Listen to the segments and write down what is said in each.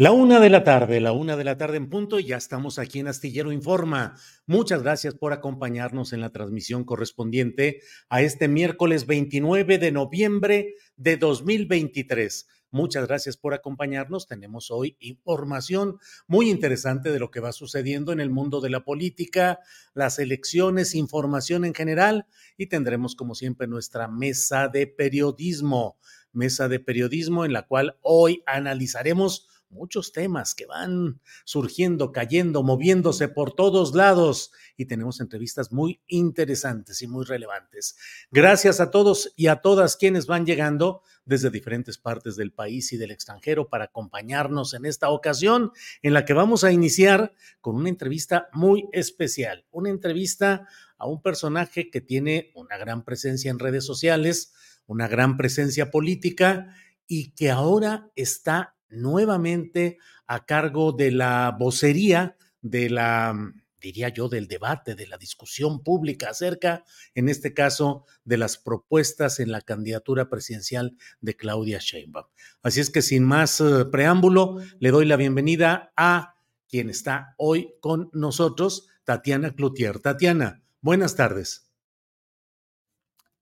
La una de la tarde, la una de la tarde en punto, y ya estamos aquí en Astillero Informa. Muchas gracias por acompañarnos en la transmisión correspondiente a este miércoles 29 de noviembre de 2023. Muchas gracias por acompañarnos. Tenemos hoy información muy interesante de lo que va sucediendo en el mundo de la política, las elecciones, información en general y tendremos como siempre nuestra mesa de periodismo, mesa de periodismo en la cual hoy analizaremos muchos temas que van surgiendo, cayendo, moviéndose por todos lados y tenemos entrevistas muy interesantes y muy relevantes. Gracias a todos y a todas quienes van llegando desde diferentes partes del país y del extranjero para acompañarnos en esta ocasión en la que vamos a iniciar con una entrevista muy especial, una entrevista a un personaje que tiene una gran presencia en redes sociales, una gran presencia política y que ahora está nuevamente a cargo de la vocería de la, diría yo, del debate, de la discusión pública acerca, en este caso, de las propuestas en la candidatura presidencial de Claudia Sheinbaum. Así es que sin más eh, preámbulo, le doy la bienvenida a quien está hoy con nosotros, Tatiana Cloutier. Tatiana, buenas tardes.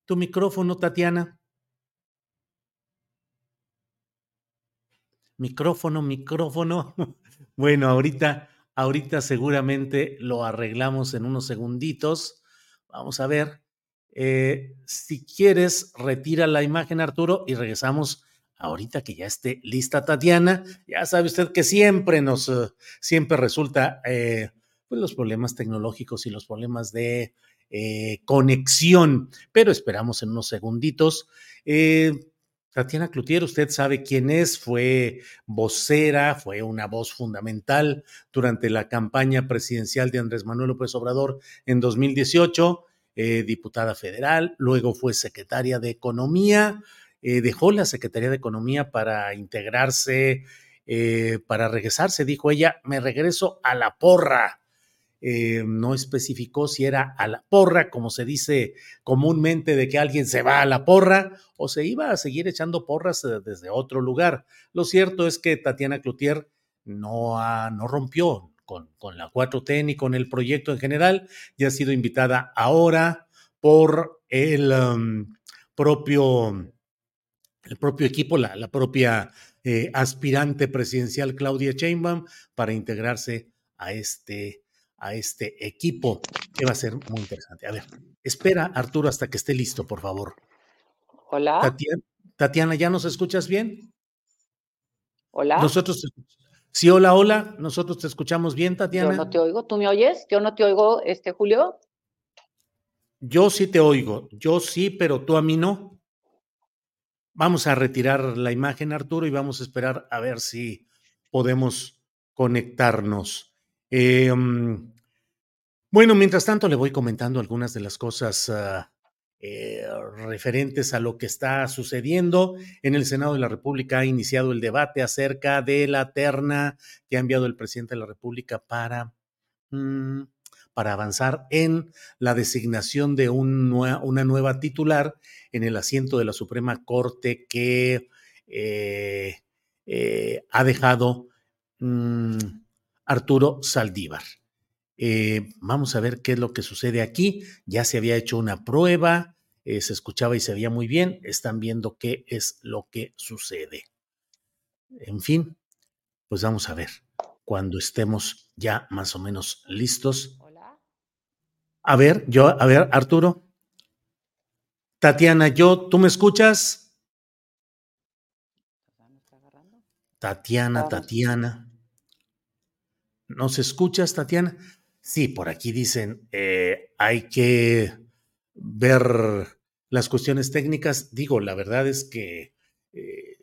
Tu micrófono, Tatiana. Micrófono, micrófono. Bueno, ahorita, ahorita seguramente lo arreglamos en unos segunditos. Vamos a ver. Eh, si quieres, retira la imagen, Arturo, y regresamos ahorita que ya esté lista Tatiana. Ya sabe usted que siempre nos, uh, siempre resulta eh, pues los problemas tecnológicos y los problemas de eh, conexión, pero esperamos en unos segunditos. Tatiana Cloutier, usted sabe quién es, fue vocera, fue una voz fundamental durante la campaña presidencial de Andrés Manuel López Obrador en 2018, eh, diputada federal, luego fue secretaria de Economía, eh, dejó la Secretaría de Economía para integrarse, eh, para regresarse, dijo ella, me regreso a la porra. Eh, no especificó si era a la porra, como se dice comúnmente de que alguien se va a la porra, o se iba a seguir echando porras eh, desde otro lugar. Lo cierto es que Tatiana Cloutier no, rompió con, la 4T ni con el proyecto en general, ya ha sido invitada ahora por el um, propio el propio equipo, la, la propia eh, aspirante presidencial Claudia Sheinbaum para integrarse a este a este equipo, que va a ser muy interesante. A ver, espera, Arturo, hasta que esté listo, por favor. Hola. Tatiana, Tatiana ¿ya nos escuchas bien? Hola. Nosotros Sí, hola, hola. Nosotros te escuchamos bien, Tatiana. Yo no te oigo. ¿Tú me oyes? Yo no te oigo, este Julio. Yo sí te oigo. Yo sí, pero tú a mí no. Vamos a retirar la imagen, Arturo, y vamos a esperar a ver si podemos conectarnos. Mm, bueno, mientras tanto le voy comentando algunas de las cosas ah, eh, referentes a lo que está sucediendo. En el Senado de la República ha iniciado el debate acerca de la terna que ha enviado el presidente de la República para, mm, para avanzar en la designación de un una nueva titular en el asiento de la Suprema Corte que eh, eh, ha dejado mm, Arturo Saldívar. Eh, vamos a ver qué es lo que sucede aquí. Ya se había hecho una prueba, eh, se escuchaba y se veía muy bien. Están viendo qué es lo que sucede. En fin, pues vamos a ver cuando estemos ya más o menos listos. Hola. A ver, yo, a ver, Arturo. Tatiana, yo, ¿tú me escuchas? Tatiana, Tatiana. ¿Nos escuchas, Tatiana? Sí, por aquí dicen, eh, hay que ver las cuestiones técnicas. Digo, la verdad es que eh,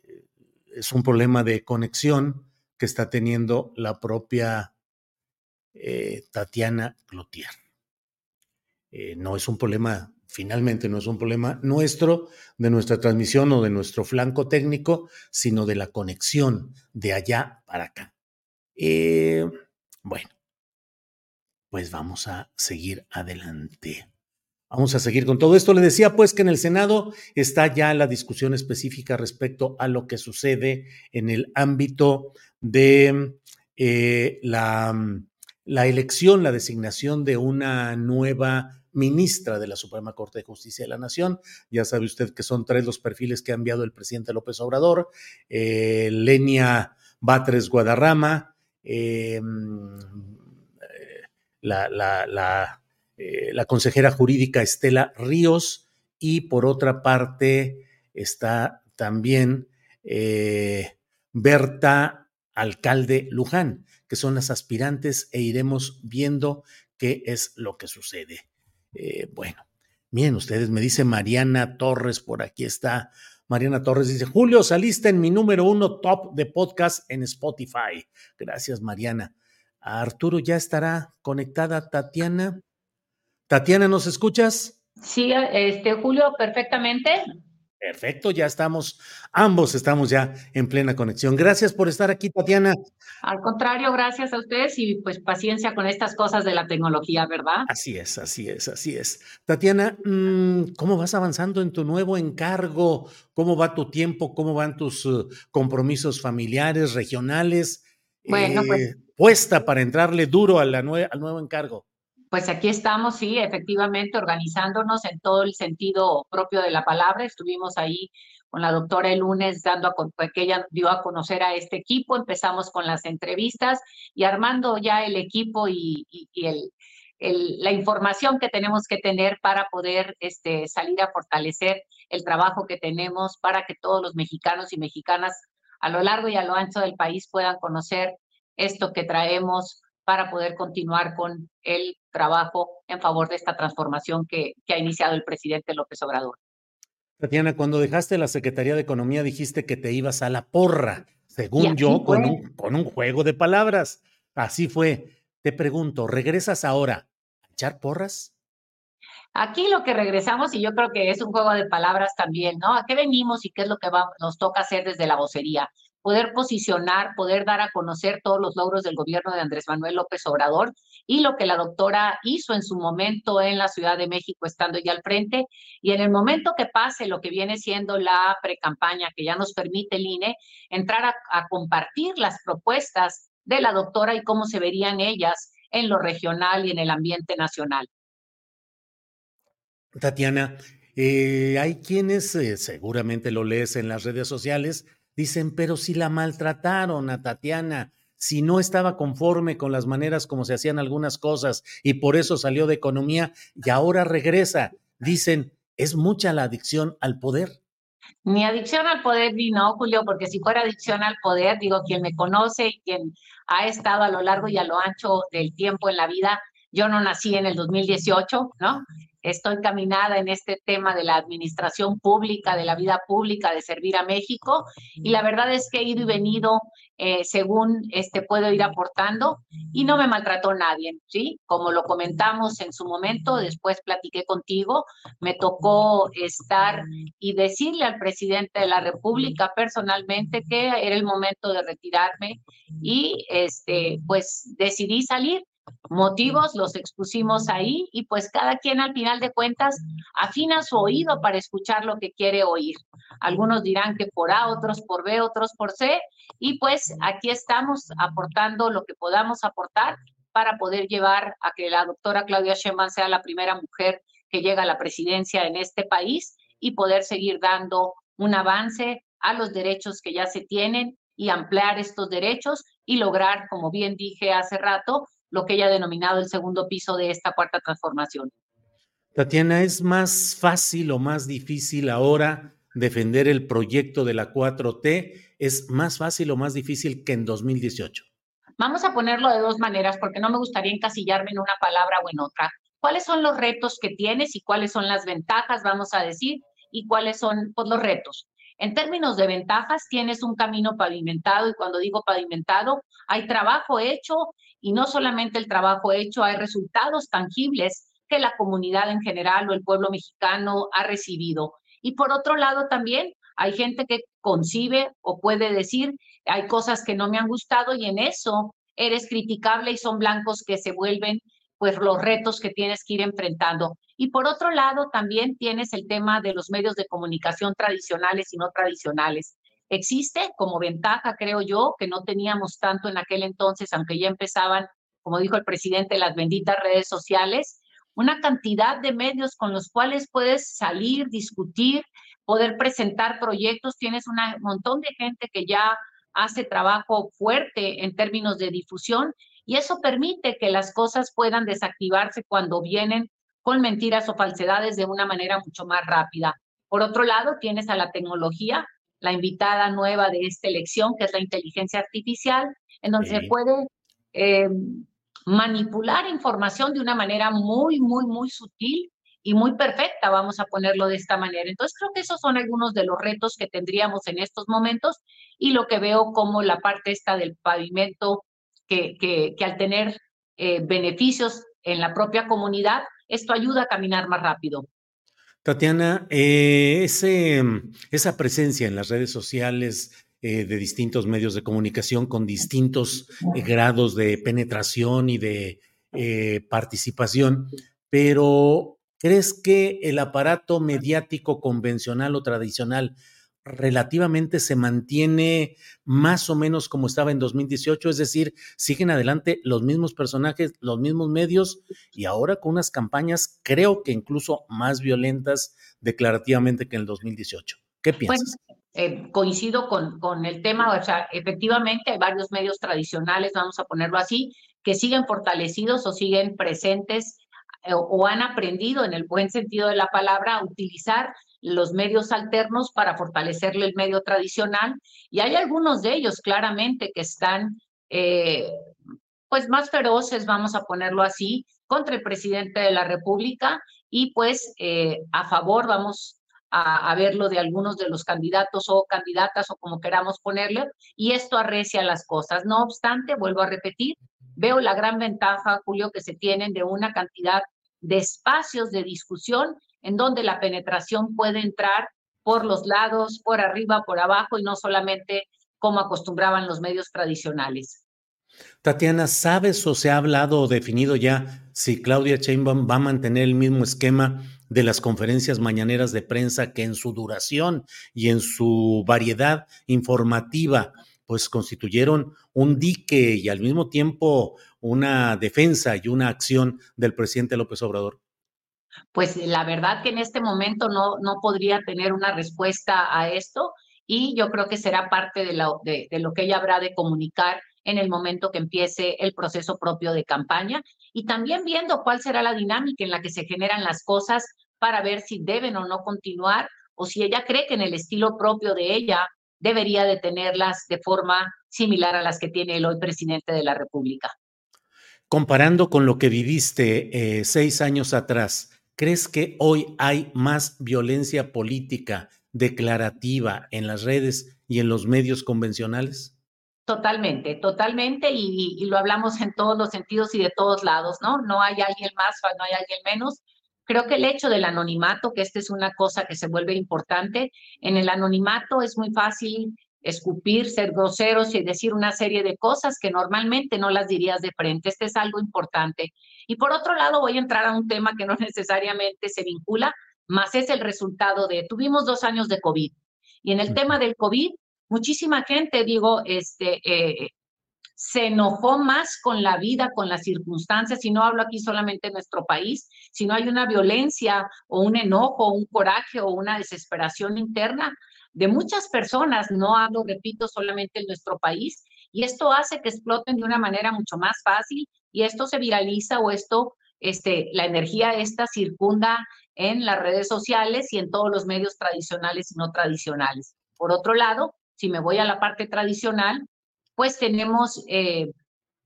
es un problema de conexión que está teniendo la propia eh, Tatiana Cloutier. no es un problema, finalmente no es un problema nuestro, de nuestra transmisión o de nuestro flanco técnico, sino de la conexión de allá para acá. Bueno, pues vamos a seguir adelante. Vamos a seguir con todo esto. Le decía pues que en el Senado está ya la discusión específica respecto a lo que sucede en el ámbito de eh, la, la elección, la designación de una nueva ministra de la Suprema Corte de Justicia de la Nación. Ya sabe usted que son tres los perfiles que ha enviado el presidente López Obrador. Eh, Lenia Batres Guadarrama, eh, la, eh, la, consejera jurídica Estela Ríos y por otra parte está también eh, Berta Alcalde Luján, que son las aspirantes e iremos viendo qué es lo que sucede. Bueno, miren ustedes, me dice Mariana Torres, por aquí está. Mariana Torres dice, Julio, saliste en mi número uno top de podcast en Spotify. Gracias, Mariana. Arturo ya estará conectada Tatiana. Tatiana, ¿nos escuchas? Sí, este Julio, perfectamente. Perfecto, ya estamos, ambos estamos ya en plena conexión. Gracias por estar aquí, Tatiana. Al contrario, gracias a ustedes y pues paciencia con estas cosas de la tecnología, ¿verdad? Así es, así es, así es. Tatiana, mm, ¿cómo vas avanzando en tu nuevo encargo? ¿Cómo va tu tiempo? ¿Cómo van tus uh, compromisos familiares, regionales? Bueno, pues eh, puesta para entrarle duro a la al nuevo encargo. Pues aquí estamos, sí, efectivamente, organizándonos en todo el sentido propio de la palabra. Estuvimos ahí con la doctora el lunes dando a pues, que ella dio a conocer a este equipo. Empezamos con las entrevistas y armando ya el equipo y, la información que tenemos que tener para poder este, salir a fortalecer el trabajo que tenemos para que todos los mexicanos y mexicanas a lo largo y a lo ancho del país puedan conocer esto que traemos para poder continuar con el trabajo en favor de esta transformación que, que ha iniciado el presidente López Obrador. Tatiana, cuando dejaste la Secretaría de Economía dijiste que te ibas a la porra, según yo, con un, con un juego de palabras. Así fue. Te pregunto, ¿regresas ahora a echar porras? Aquí lo que regresamos, y yo creo que es un juego de palabras también, ¿no? ¿A qué venimos y qué es lo que nos toca hacer desde la vocería? Poder posicionar, poder dar a conocer todos los logros del gobierno de Andrés Manuel López Obrador y lo que la doctora hizo en su momento en la Ciudad de México, estando ya al frente, y en el momento que pase lo que viene siendo la precampaña que ya nos permite el INE, entrar a, compartir las propuestas de la doctora y cómo se verían ellas en lo regional y en el ambiente nacional. Tatiana, eh, hay quienes, eh, seguramente lo lees en las redes sociales, dicen, pero si la maltrataron a Tatiana, si no estaba conforme con las maneras como se hacían algunas cosas y por eso salió de economía y ahora regresa. Dicen, es mucha la adicción al poder. Ni adicción al poder ni no, Julio, porque si fuera adicción al poder, digo, quien me conoce y quien ha estado a lo largo y a lo ancho del tiempo en la vida, yo no nací en el 2018, ¿no? Estoy caminada en este tema de la administración pública, de la vida pública, de servir a México. Y la verdad es que he ido y venido eh, según este, puedo ir aportando y no me maltrató nadie, ¿sí? Como lo comentamos en su momento, después platiqué contigo, me tocó estar y decirle al presidente de la República personalmente que era el momento de retirarme y este, pues decidí salir motivos los expusimos ahí y pues cada quien al final de cuentas afina su oído para escuchar lo que quiere oír. Algunos dirán que por A, otros por B, otros por C y pues aquí estamos aportando lo que podamos aportar para poder llevar a que la doctora Claudia Sheinbaum sea la primera mujer que llega a la presidencia en este país y poder seguir dando un avance a los derechos que ya se tienen y ampliar estos derechos y lograr, como bien dije hace rato, lo que ella ha denominado el segundo piso de esta cuarta transformación. Tatiana, ¿es más fácil o más difícil ahora defender el proyecto de la 4T? ¿Es más fácil o más difícil que en 2018? Vamos a ponerlo de dos maneras porque no me gustaría encasillarme en una palabra o en otra. ¿Cuáles son los retos que tienes y cuáles son las ventajas, vamos a decir, y cuáles son pues, los retos? En términos de ventajas, tienes un camino pavimentado y cuando digo pavimentado, hay trabajo hecho y no solamente el trabajo hecho, hay resultados tangibles que la comunidad en general o el pueblo mexicano ha recibido. Y por otro lado también hay gente que concibe o puede decir, hay cosas que no me han gustado y en eso eres criticable y son blancos que se vuelven pues los retos que tienes que ir enfrentando. Y por otro lado, también tienes el tema de los medios de comunicación tradicionales y no tradicionales. Existe como ventaja, creo yo, que no teníamos tanto en aquel entonces, aunque ya empezaban, como dijo el presidente, las benditas redes sociales, una cantidad de medios con los cuales puedes salir, discutir, poder presentar proyectos. Tienes un montón de gente que ya hace trabajo fuerte en términos de difusión y eso permite que las cosas puedan desactivarse cuando vienen con mentiras o falsedades de una manera mucho más rápida. Por otro lado, tienes a la tecnología la invitada nueva de esta elección, que es la inteligencia artificial, en donde se puede eh, manipular información de una manera muy, muy, muy sutil y muy perfecta, vamos a ponerlo de esta manera. Entonces, creo que esos son algunos de los retos que tendríamos en estos momentos y lo que veo como la parte esta del pavimento, que, que, que al tener eh, beneficios en la propia comunidad, esto ayuda a caminar más rápido. Tatiana, eh, ese, esa presencia en las redes sociales eh, de distintos medios de comunicación con distintos eh, grados de penetración y de participación, pero ¿crees que el aparato mediático convencional o tradicional relativamente se mantiene más o menos como estaba en 2018, es decir, siguen adelante los mismos personajes, los mismos medios y ahora con unas campañas creo que incluso más violentas declarativamente que en el 2018. ¿Qué piensas? eh, coincido con, con el tema, o sea, efectivamente hay varios medios tradicionales, vamos a ponerlo así, que siguen fortalecidos o siguen presentes eh, o han aprendido en el buen sentido de la palabra a utilizar los medios alternos para fortalecerle el medio tradicional. Y hay algunos de ellos claramente que están eh, pues más feroces, vamos a ponerlo así, contra el presidente de la República. Y pues eh, a favor, vamos a, a, verlo de algunos de los candidatos o candidatas o como queramos ponerle, y esto arrecia las cosas. No obstante, vuelvo a repetir, veo la gran ventaja, Julio, que se tienen de una cantidad de espacios de discusión en donde la penetración puede entrar por los lados, por arriba, por abajo y no solamente como acostumbraban los medios tradicionales. Tatiana, ¿sabes o se ha hablado o definido ya si Claudia Sheinbaum va a mantener el mismo esquema de las conferencias mañaneras de prensa que en su duración y en su variedad informativa pues constituyeron un dique y al mismo tiempo una defensa y una acción del presidente López Obrador? Pues la verdad que en este momento no, no podría tener una respuesta a esto y yo creo que será parte de, la, de, lo que ella habrá de comunicar en el momento que empiece el proceso propio de campaña y también viendo cuál será la dinámica en la que se generan las cosas para ver si deben o no continuar o si ella cree que en el estilo propio de ella debería de tenerlas de forma similar a las que tiene el hoy presidente de la República. Comparando con lo que viviste eh, seis años atrás, ¿crees que hoy hay más violencia política declarativa en las redes y en los medios convencionales? Totalmente, totalmente, y, lo hablamos en todos los sentidos y de todos lados, ¿no? No hay alguien más, no hay alguien menos. Creo que el hecho del anonimato, que esta es una cosa que se vuelve importante, en el anonimato es muy fácil escupir, ser groseros y decir una serie de cosas que normalmente no las dirías de frente. Este es algo importante. Y por otro lado, voy a entrar a un tema que no necesariamente se vincula, más es el resultado de, tuvimos dos años de COVID. Y en el tema del COVID, muchísima gente, digo, este, eh, se enojó más con la vida, con las circunstancias, y no hablo aquí solamente en nuestro país, sino hay una violencia o un enojo, un coraje o una desesperación interna de muchas personas, no hablo, repito, solamente en nuestro país, y esto hace que exploten de una manera mucho más fácil y esto se viraliza o esto, este, la energía esta circunda en las redes sociales y en todos los medios tradicionales y no tradicionales. Por otro lado, si me voy a la parte tradicional, pues tenemos eh,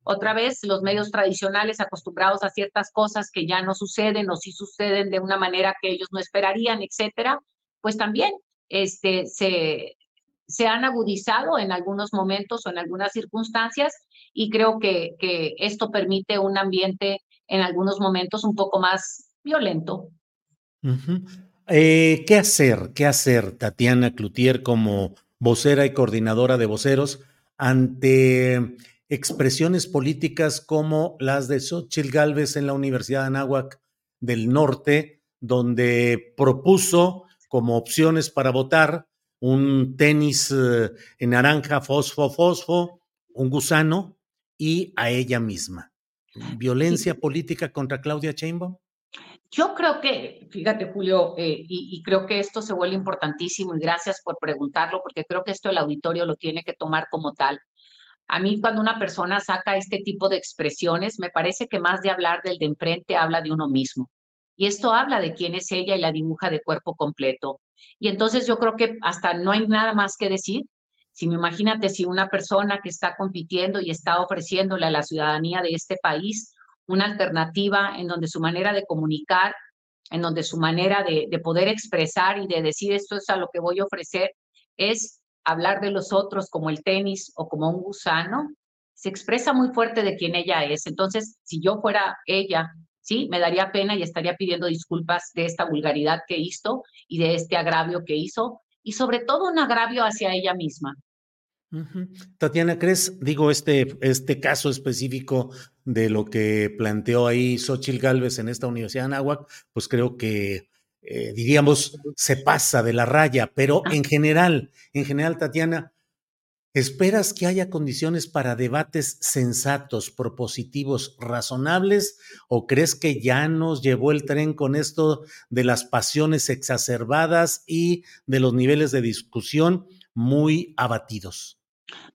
otra vez los medios tradicionales acostumbrados a ciertas cosas que ya no suceden o sí suceden de una manera que ellos no esperarían, etcétera, pues también este, se, se han agudizado en algunos momentos o en algunas circunstancias y creo que, que esto permite un ambiente en algunos momentos un poco más violento. Eh, ¿Qué hacer? ¿Qué hacer, Tatiana Cloutier, como vocera y coordinadora de voceros, ante expresiones políticas como las de Xochitl Galvez en la Universidad de Anáhuac del Norte, donde propuso como opciones para votar un tenis eh, en naranja fosfo fosfo, un gusano y a ella misma. ¿Violencia política contra Claudia Sheinbaum? Yo creo que, fíjate Julio, eh, y, creo que esto se vuelve importantísimo y gracias por preguntarlo, porque creo que esto el auditorio lo tiene que tomar como tal. A mí cuando una persona saca este tipo de expresiones, me parece que más de hablar del de enfrente, habla de uno mismo. Y esto habla de quién es ella y la dibuja de cuerpo completo. Y entonces yo creo que hasta no hay nada más que decir. Si me imagínate si una persona que está compitiendo y está ofreciéndole a la ciudadanía de este país una alternativa en donde su manera de comunicar, en donde su manera de, poder expresar y de decir esto es a lo que voy a ofrecer, es hablar de los otros como el tenis o como un gusano, se expresa muy fuerte de quién ella es. Entonces, si yo fuera ella, sí, me daría pena y estaría pidiendo disculpas de esta vulgaridad que hizo y de este agravio que hizo, y sobre todo un agravio hacia ella misma. Tatiana, ¿crees, digo, este, este caso específico de lo que planteó ahí Xochil Gálvez en esta Universidad de Anáhuac, pues creo que, eh, diríamos, se pasa de la raya, pero ah. en general, en general, Tatiana, ¿esperas que haya condiciones para debates sensatos, propositivos, razonables, o crees que ya nos llevó el tren con esto de las pasiones exacerbadas y de los niveles de discusión muy abatidos?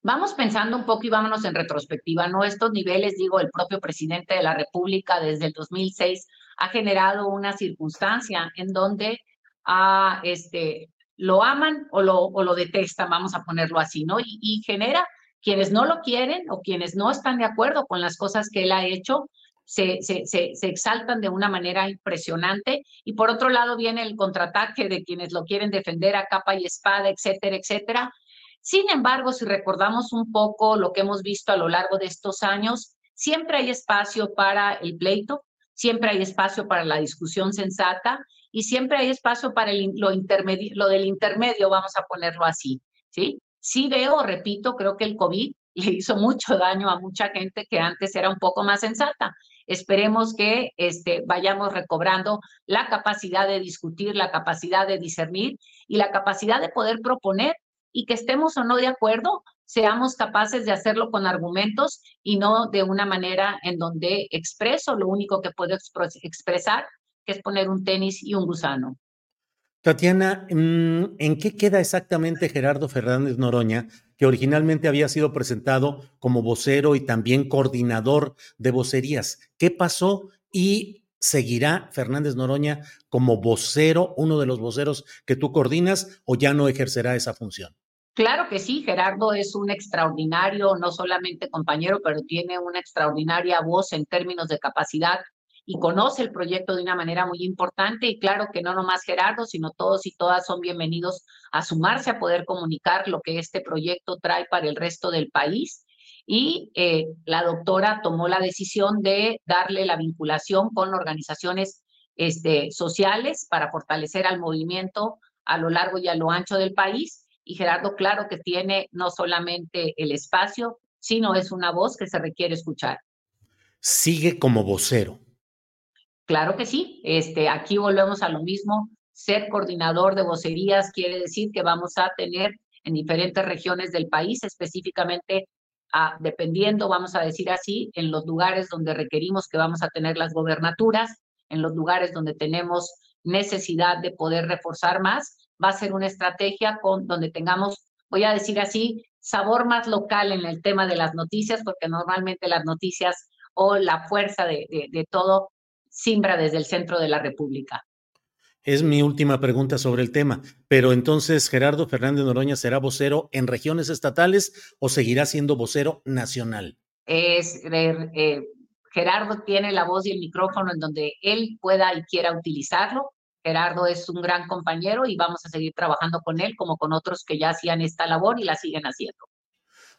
Vamos pensando un poco y vámonos en retrospectiva, ¿no? Estos niveles, digo, el propio presidente de la República desde el 2006 ha generado una circunstancia en donde ah, este, lo aman o lo, o lo detestan, vamos a ponerlo así, ¿no? Y, y genera quienes no lo quieren o quienes no están de acuerdo con las cosas que él ha hecho, se, se, se, se, exaltan de una manera impresionante. Y por otro lado viene el contraataque de quienes lo quieren defender a capa y espada, etcétera, etcétera. Sin embargo, si recordamos un poco lo que hemos visto a lo largo de estos años, siempre hay espacio para el pleito, siempre hay espacio para la discusión sensata y siempre hay espacio para lo, intermedio, lo del intermedio, vamos a ponerlo así, ¿sí? Sí veo, repito, creo que el COVID le hizo mucho daño a mucha gente que antes era un poco más sensata. Esperemos que este, vayamos recobrando la capacidad de discutir, la capacidad de discernir y la capacidad de poder proponer y que estemos o no de acuerdo, seamos capaces de hacerlo con argumentos y no de una manera en donde expreso lo único que puedo expresar, que es poner un tenis y un gusano. Tatiana, mm, ¿en qué queda exactamente Gerardo Fernández Noroña, que originalmente había sido presentado como vocero y también coordinador de vocerías? ¿Qué pasó y seguirá Fernández Noroña como vocero, uno de los voceros que tú coordinas, o ya no ejercerá esa función? Claro que sí, Gerardo es un extraordinario, no solamente compañero, pero tiene una extraordinaria voz en términos de capacidad y conoce el proyecto de una manera muy importante y claro que no nomás Gerardo, sino todos y todas son bienvenidos a sumarse a poder comunicar lo que este proyecto trae para el resto del país. Y eh, la doctora tomó la decisión de darle la vinculación con organizaciones este, sociales para fortalecer al movimiento a lo largo y a lo ancho del país. Y Gerardo, claro que tiene no solamente el espacio, sino es una voz que se requiere escuchar. Sigue como vocero. Claro que sí. Este, aquí volvemos a lo mismo. Ser coordinador de vocerías quiere decir que vamos a tener en diferentes regiones del país, específicamente a, dependiendo, vamos a decir así, en los lugares donde requerimos que vamos a tener las gobernaturas, en los lugares donde tenemos necesidad de poder reforzar más, va a ser una estrategia con donde tengamos, voy a decir así, sabor más local en el tema de las noticias, porque normalmente las noticias o la fuerza de, todo simbra desde el centro de la República. Es mi última pregunta sobre el tema, pero entonces Gerardo Fernández Noroña será vocero en regiones estatales o seguirá siendo vocero nacional? Es, eh, eh Gerardo tiene la voz y el micrófono en donde él pueda y quiera utilizarlo. Gerardo es un gran compañero y vamos a seguir trabajando con él como con otros que ya hacían esta labor y la siguen haciendo.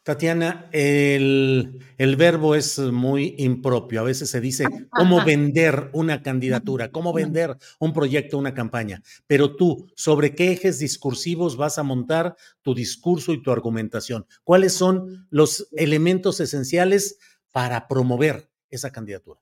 Tatiana, el, el, verbo es muy impropio. A veces se dice cómo vender una candidatura, cómo vender un proyecto, una campaña. Pero tú, ¿sobre qué ejes discursivos vas a montar tu discurso y tu argumentación? ¿Cuáles son los elementos esenciales para promover esa candidatura?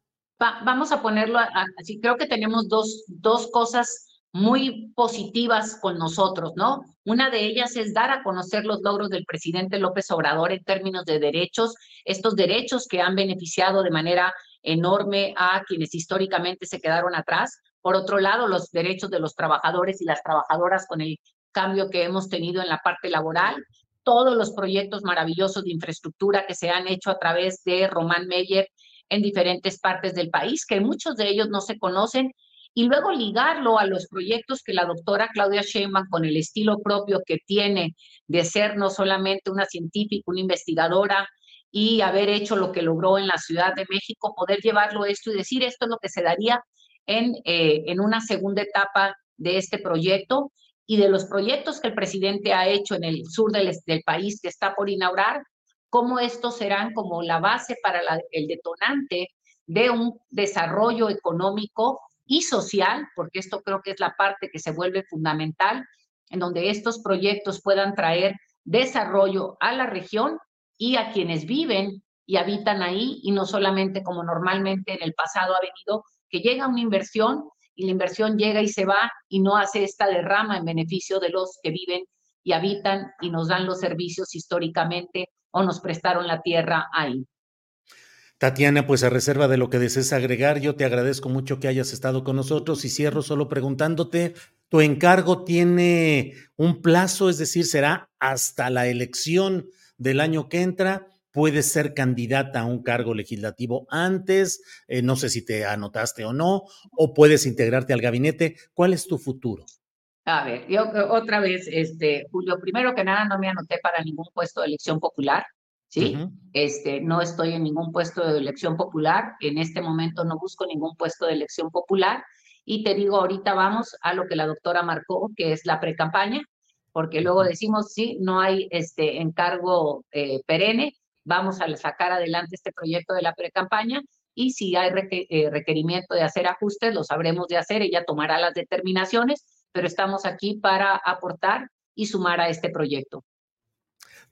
vamos a ponerlo así, creo que tenemos dos, dos cosas muy positivas con nosotros, ¿no? Una de ellas es dar a conocer los logros del presidente López Obrador en términos de derechos, estos derechos que han beneficiado de manera enorme a quienes históricamente se quedaron atrás. Por otro lado, los derechos de los trabajadores y las trabajadoras con el cambio que hemos tenido en la parte laboral, todos los proyectos maravillosos de infraestructura que se han hecho a través de Román Meyer en diferentes partes del país, que muchos de ellos no se conocen, y luego ligarlo a los proyectos que la doctora Claudia Sheinbaum, con el estilo propio que tiene de ser no solamente una científica, una investigadora, y haber hecho lo que logró en la Ciudad de México, poder llevarlo esto y decir esto es lo que se daría en, eh, en una segunda etapa de este proyecto y de los proyectos que el presidente ha hecho en el sur del, país que está por inaugurar, cómo estos serán como la base para el detonante de un desarrollo económico y social, porque esto creo que es la parte que se vuelve fundamental, en donde estos proyectos puedan traer desarrollo a la región y a quienes viven y habitan ahí, y no solamente como normalmente en el pasado ha venido, que llega una inversión y la inversión llega y se va y no hace esta derrama en beneficio de los que viven y habitan y nos dan los servicios históricamente o nos prestaron la tierra ahí. Tatiana, pues a reserva de lo que desees agregar, yo te agradezco mucho que hayas estado con nosotros y cierro solo preguntándote, ¿tu encargo tiene un plazo? Es decir, ¿será hasta la elección del año que entra? ¿Puedes ser candidata a un cargo legislativo antes? Eh, no sé si te anotaste o no, o puedes integrarte al gabinete. ¿Cuál es tu futuro? A ver, yo otra vez, este, Julio, primero que nada no me anoté para ningún puesto de elección popular, ¿sí? Este, no estoy en ningún puesto de elección popular, en este momento no busco ningún puesto de elección popular y te digo, ahorita vamos a lo que la doctora marcó, que es la precampaña, porque luego decimos, sí, no hay este encargo eh, perenne, vamos a sacar adelante este proyecto de la precampaña y si hay eh, requerimiento de hacer ajustes, lo sabremos de hacer, ella tomará las determinaciones pero estamos aquí para aportar y sumar a este proyecto.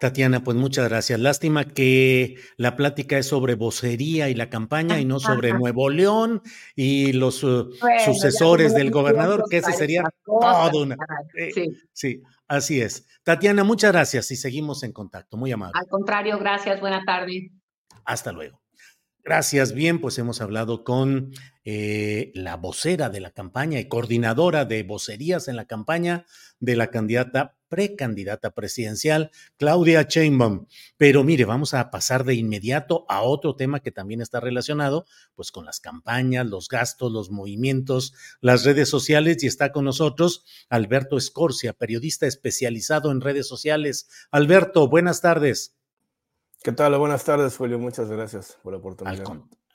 Tatiana, pues muchas gracias. Lástima que la plática es sobre vocería y la campaña y no sobre Nuevo León y los uh, sucesores del gobernador, que ese sería todo una. Eh, sí. sí, así es. Tatiana, muchas gracias y seguimos en contacto. Muy amable. Al contrario, gracias. Buena tarde. Hasta luego. Gracias. Bien, pues hemos hablado con eh, la vocera de la campaña y coordinadora de vocerías en la campaña de la candidata precandidata presidencial, Claudia Sheinbaum. Pero mire, vamos a pasar de inmediato a otro tema que también está relacionado, pues con las campañas, los gastos, los movimientos, las redes sociales y está con nosotros Alberto Escorcia, periodista especializado en redes sociales. Alberto, buenas tardes. ¿Qué tal? Buenas tardes, Julio. Muchas gracias por la oportunidad.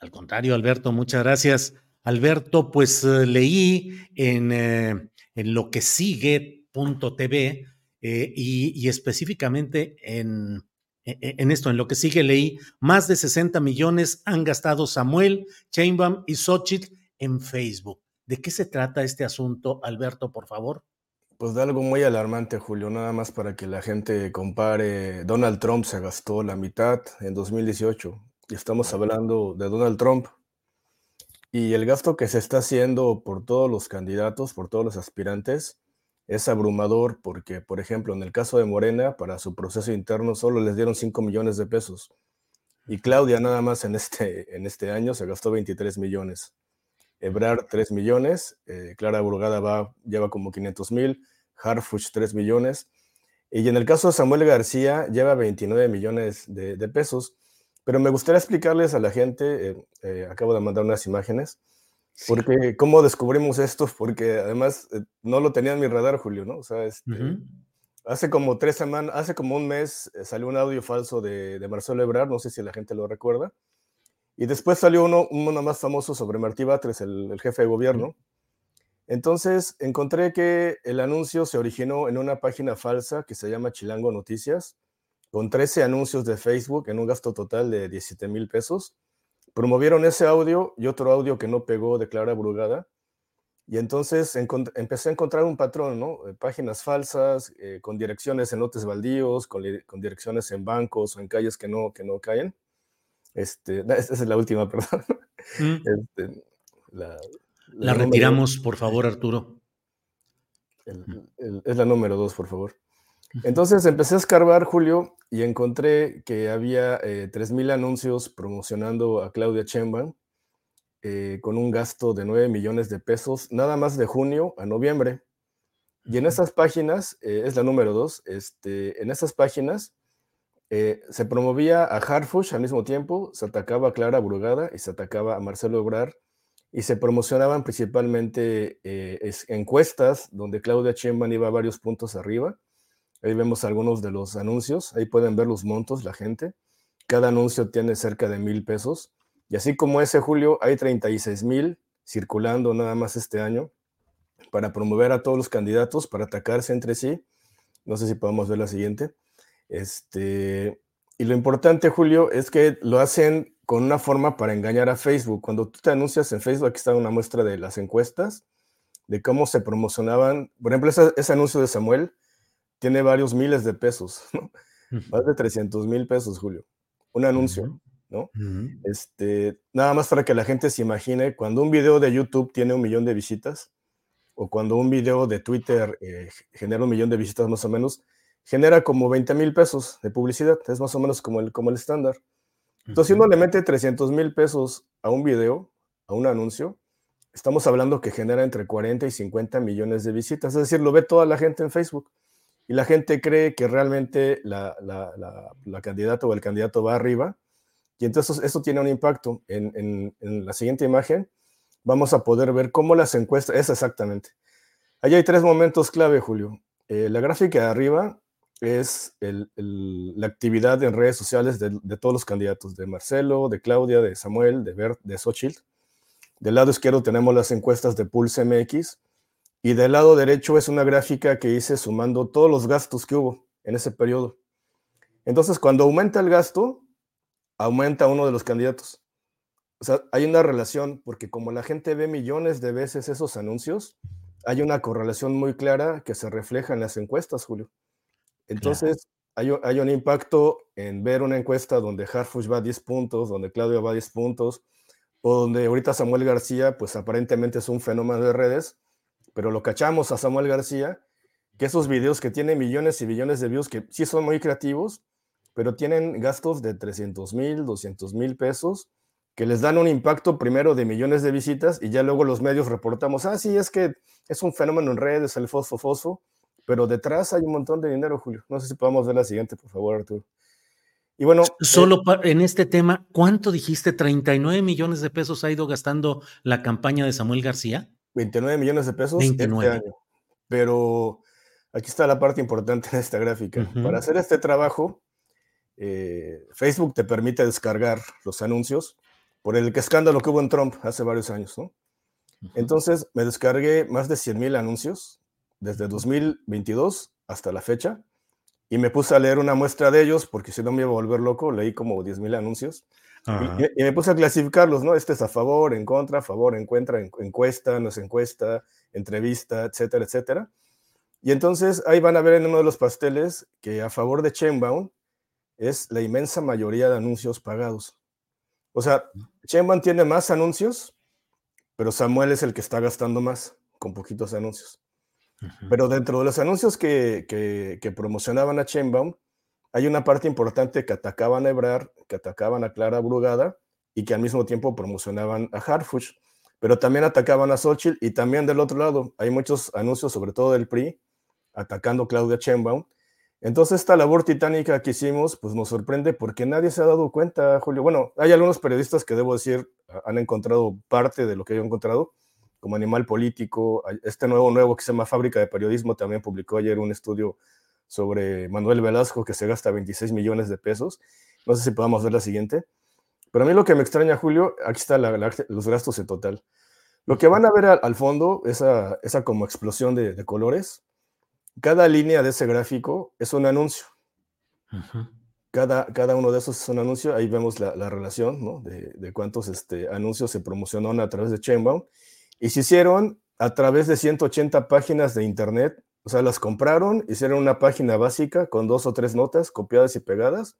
Al, contrario, Alberto, muchas gracias. Alberto, pues eh, leí en, eh, en, lo que sigue.tv eh, y, y, específicamente en, en, esto, en lo que sigue leí, más de 60 millones han gastado Samuel, Chainbaum y Xochitl en Facebook. ¿De qué se trata este asunto, Alberto, por favor? Pues de algo muy alarmante, Julio, nada más para que la gente compare. Donald Trump se gastó la mitad en 2018 y estamos hablando de Donald Trump. Y el gasto que se está haciendo por todos los candidatos, por todos los aspirantes, es abrumador porque, por ejemplo, en el caso de Morena, para su proceso interno solo les dieron 5 millones de pesos. Y Claudia nada más en este, en este año se gastó 23 millones. Ebrar 3 millones, eh, Clara Burgada va, lleva como 500 mil, Harfuch 3 millones, y en el caso de Samuel García lleva 29 millones de, pesos, pero me gustaría explicarles a la gente, eh, eh, acabo de mandar unas imágenes, porque cómo descubrimos esto, porque además no lo tenía en mi radar, Julio, ¿no? O sea, este, hace como tres semanas, hace como un mes salió un audio falso de, de Marcelo Ebrard, no sé si la gente lo recuerda, y después salió uno, uno más famoso sobre Martí Batres, el, jefe de gobierno. Entonces encontré que el anuncio se originó en una página falsa que se llama Chilango Noticias, con 13 anuncios de Facebook en un gasto total de 17 mil pesos. Promovieron ese audio y otro audio que no pegó de Clara Brugada. Y entonces empecé a encontrar un patrón, ¿no? Eh, páginas falsas, eh, con direcciones en lotes baldíos, con, con, direcciones en bancos o en calles que no, que no caen. Este, esa es la última, perdón. Mm. Este, la, retiramos, por favor, Arturo. es la número dos, por favor. Entonces empecé a escarbar, Julio, y encontré que había eh, 3.000 anuncios promocionando a Claudia Chemban eh, con un gasto de 9 millones de pesos, nada más de junio a noviembre. Y en esas páginas, eh, es la número dos, este, en esas páginas eh, se promovía a Harfush al mismo tiempo, se atacaba a Clara Brugada y se atacaba a Marcelo Obrar y se promocionaban principalmente eh, encuestas donde Claudia Sheinbaum iba varios puntos arriba. Ahí vemos algunos de los anuncios, ahí pueden ver los montos, la gente. Cada anuncio tiene cerca de mil pesos. Y así como ese julio, hay 36 mil circulando nada más este año para promover a todos los candidatos, para atacarse entre sí. No sé si podemos ver la siguiente. Este, y lo importante, Julio, es que lo hacen con una forma para engañar a Facebook. Cuando tú te anuncias en Facebook, aquí está una muestra de las encuestas, de cómo se promocionaban. Por ejemplo, ese, anuncio de Samuel tiene varios miles de pesos, ¿no? Más de 300 mil pesos, Julio. Un anuncio, ¿no? este, nada más para que la gente se imagine, cuando un video de YouTube tiene un millón de visitas, o cuando un video de Twitter eh, genera un millón de visitas más o menos, genera como 20 mil pesos de publicidad, es más o menos como el, como el estándar. Entonces, si uno le mete 300 mil pesos a un video, a un anuncio, estamos hablando que genera entre 40 y 50 millones de visitas, es decir, lo ve toda la gente en Facebook. Y la gente cree que realmente la, la, la, candidata o el candidato va arriba. Y entonces eso tiene un impacto. En, en, en la siguiente imagen vamos a poder ver cómo las encuestas, es exactamente. Allí hay tres momentos clave, Julio. Eh, la gráfica de arriba es la actividad en redes sociales de, todos los candidatos, de Marcelo, de Claudia, de Samuel, de Bert, de Xochitl. Del lado izquierdo tenemos las encuestas de Pulse MX y del lado derecho es una gráfica que hice sumando todos los gastos que hubo en ese periodo. Entonces, cuando aumenta el gasto, aumenta uno de los candidatos. O sea, hay una relación, porque como la gente ve millones de veces esos anuncios, hay una correlación muy clara que se refleja en las encuestas, Julio. Entonces, hay, un impacto en ver una encuesta donde Harfush va a 10 puntos, donde Claudio va a 10 puntos, o donde ahorita Samuel García, pues aparentemente es un fenómeno de redes, pero lo cachamos a Samuel García, que esos videos que tienen millones y billones de views, que sí son muy creativos, pero tienen gastos de 300 mil, 200 mil pesos, que les dan un impacto primero de millones de visitas y ya luego los medios reportamos, ah, sí, es que es un fenómeno en redes, el fosfo fosfo, pero detrás hay un montón de dinero, Julio. No sé si podemos ver la siguiente, por favor, Arturo. Y bueno. Solo eh, en este tema, ¿cuánto dijiste? ¿39 millones de pesos ha ido gastando la campaña de Samuel García? 29 millones de pesos 29. este año. Pero aquí está la parte importante en esta gráfica. Para hacer este trabajo, eh, Facebook te permite descargar los anuncios por el escándalo que hubo en Trump hace varios años, ¿no? Entonces me descargué más de 100 mil anuncios desde 2022 hasta la fecha y me puse a leer una muestra de ellos porque si no me iba a volver loco, leí como 10 mil anuncios y, me puse a clasificarlos, ¿no? Este es a favor, en contra, a favor, encuentra, encuesta, no es encuesta, entrevista, etcétera, etcétera. Y entonces ahí van a ver en uno de los pasteles que a favor de Chainbound es la inmensa mayoría de anuncios pagados. O sea, Chainbound tiene más anuncios, pero Samuel es el que está gastando más con poquitos anuncios. Pero dentro de los anuncios que, promocionaban a Chainbound, hay una parte importante que atacaban a Ebrar, que atacaban a Clara Brugada y que al mismo tiempo promocionaban a Harfuch, pero también atacaban a Xochitl y también del otro lado hay muchos anuncios, sobre todo del PRI, atacando a Claudia Sheinbaum. Entonces esta labor titánica que hicimos, pues nos sorprende porque nadie se ha dado cuenta, Julio. Bueno, hay algunos periodistas que debo decir han encontrado parte de lo que yo he encontrado, como Animal Político, este nuevo nuevo que se llama Fábrica de Periodismo también publicó ayer un estudio sobre Manuel Velasco que se gasta 26 millones de pesos. No sé si podamos ver la siguiente. Pero a mí lo que me extraña, Julio, aquí está los gastos en total. Lo que van a ver al, fondo, esa, esa como explosión de, colores, cada línea de ese gráfico es un anuncio. cada, cada uno de esos es un anuncio. Ahí vemos la, relación ¿no? de, de, cuántos este, anuncios se promocionaron a través de Chainbound. Y se hicieron a través de 180 páginas de Internet. O sea, las compraron, hicieron una página básica con dos o tres notas copiadas y pegadas,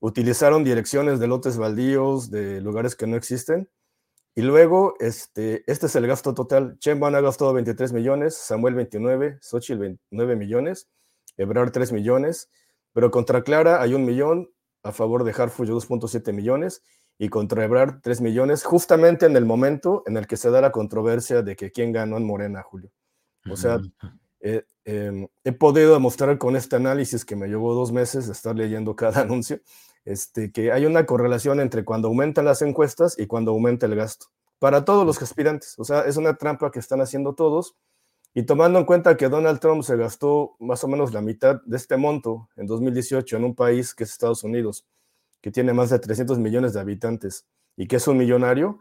utilizaron direcciones de lotes baldíos, de lugares que no existen, y luego, este, este es el gasto total. Chemban ha gastado 23 millones, Samuel 29, Xochitl 29 millones, Ebrar 3 millones, pero contra Clara hay un millón, a favor de Harfuch 2.7 millones, y contra Ebrar 3 millones, justamente en el momento en el que se da la controversia de que quién ganó en Morena, Julio. O sea, eh, Em, he podido demostrar con este análisis que me llevó dos meses de estar leyendo cada anuncio, este, que hay una correlación entre cuando aumentan las encuestas y cuando aumenta el gasto, para todos los aspirantes. O sea, es una trampa que están haciendo todos. Y tomando en cuenta que Donald Trump se gastó más o menos la mitad de este monto en 2018 en un país que es Estados Unidos, que tiene más de 300 millones de habitantes y que es un millonario,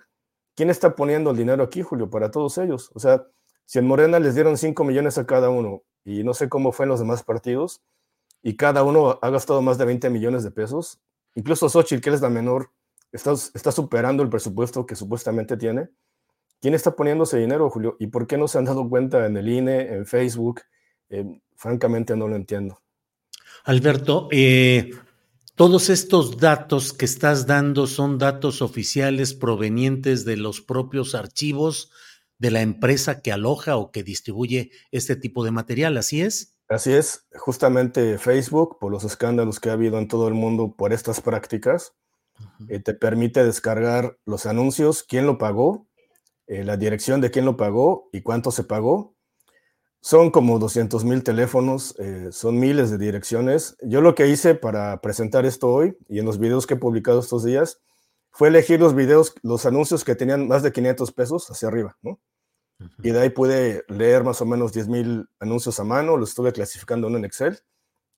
¿quién está poniendo el dinero aquí, Julio, para todos ellos? O sea, si en Morena les dieron 5 millones a cada uno y no sé cómo fue en los demás partidos, y cada uno ha gastado más de 20 millones de pesos. Incluso Xochitl, que es la menor, está, está superando el presupuesto que supuestamente tiene. ¿Quién está poniendo ese dinero, Julio? ¿Y por qué no se han dado cuenta en el INE, en Facebook? Eh, francamente no lo entiendo. Alberto, eh, todos estos datos que estás dando son datos oficiales provenientes de los propios archivos de la empresa que aloja o que distribuye este tipo de material, ¿así es? Así es, justamente Facebook, por los escándalos que ha habido en todo el mundo por estas prácticas, eh, te permite descargar los anuncios, quién lo pagó, eh, la dirección de quién lo pagó y cuánto se pagó. Son como 200 mil teléfonos, eh, son miles de direcciones. Yo lo que hice para presentar esto hoy y en los videos que he publicado estos días fue elegir los videos, los anuncios que tenían más de 500 pesos hacia arriba, ¿no? Y de ahí pude leer más o menos 10.000 anuncios a mano, los estuve clasificando en Excel.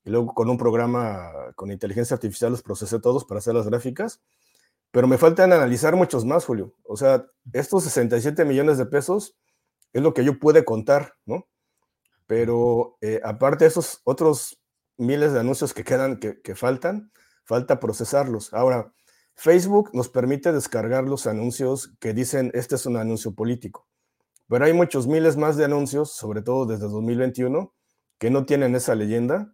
Y luego con un programa con inteligencia artificial los procesé todos para hacer las gráficas. Pero me faltan analizar muchos más, Julio. O sea, estos 67 millones de pesos es lo que yo pude contar, ¿no? Pero eh, aparte de esos otros miles de anuncios que quedan, que, que faltan, falta procesarlos. Ahora, Facebook nos permite descargar los anuncios que dicen, este es un anuncio político. Pero hay muchos miles más de anuncios, sobre todo desde 2021, que no tienen esa leyenda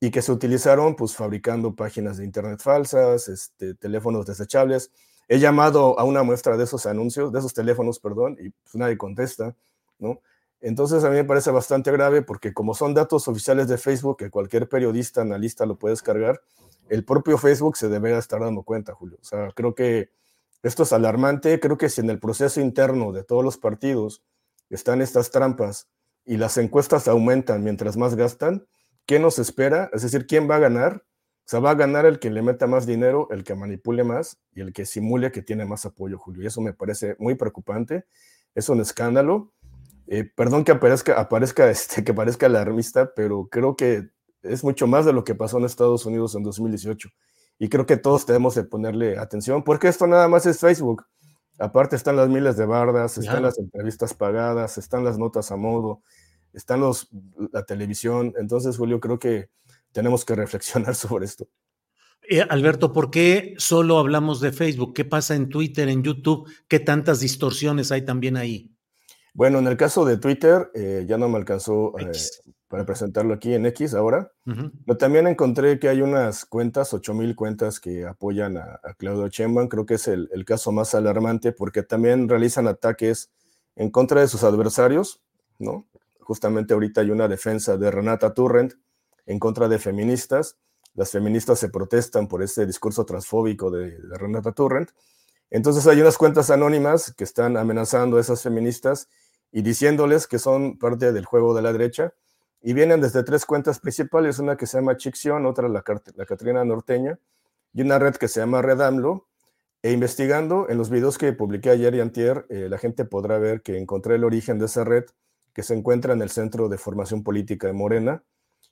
y que se utilizaron pues fabricando páginas de internet falsas, este, teléfonos desechables. He llamado a una muestra de esos anuncios, de esos teléfonos, perdón, y pues nadie contesta, ¿no? Entonces a mí me parece bastante grave porque como son datos oficiales de Facebook que cualquier periodista, analista lo puede descargar, el propio Facebook se debe estar dando cuenta, Julio. O sea, creo que esto es alarmante. Creo que si en el proceso interno de todos los partidos están estas trampas y las encuestas aumentan mientras más gastan, ¿qué nos espera? Es decir, ¿quién va a ganar? O sea, va a ganar el que le meta más dinero, el que manipule más y el que simule que tiene más apoyo, Julio. Y eso me parece muy preocupante. Es un escándalo. Eh, perdón que aparezca, aparezca este, que parezca alarmista, pero creo que es mucho más de lo que pasó en Estados Unidos en 2018 y creo que todos tenemos de ponerle atención, porque esto nada más es Facebook. Aparte están las miles de bardas, están las entrevistas pagadas, están las notas a modo, están los, la televisión. Entonces, Julio, creo que tenemos que reflexionar sobre esto. Eh, Alberto, ¿por qué solo hablamos de Facebook? ¿Qué pasa en Twitter, en YouTube? ¿Qué tantas distorsiones hay también ahí? Bueno, en el caso de Twitter, eh, ya no me alcanzó eh, para presentarlo aquí en X ahora, pero también encontré que hay unas cuentas, 8000 cuentas que apoyan a, Claudio Chemban. Creo que es el, el, caso más alarmante porque también realizan ataques en contra de sus adversarios, ¿no? Justamente ahorita hay una defensa de Renata Turrent en contra de feministas las feministas se protestan por este discurso transfóbico de, Renata Turrent. Entonces hay unas cuentas anónimas que están amenazando a esas feministas y diciéndoles que son parte del juego de la derecha. Y vienen desde tres cuentas principales, una que se llama Chicción, otra la, la Catrina Norteña, y una red que se llama Redamlo. E investigando en los videos que publiqué ayer y antier, eh, la gente podrá ver que encontré el origen de esa red que se encuentra en el Centro de Formación Política de Morena,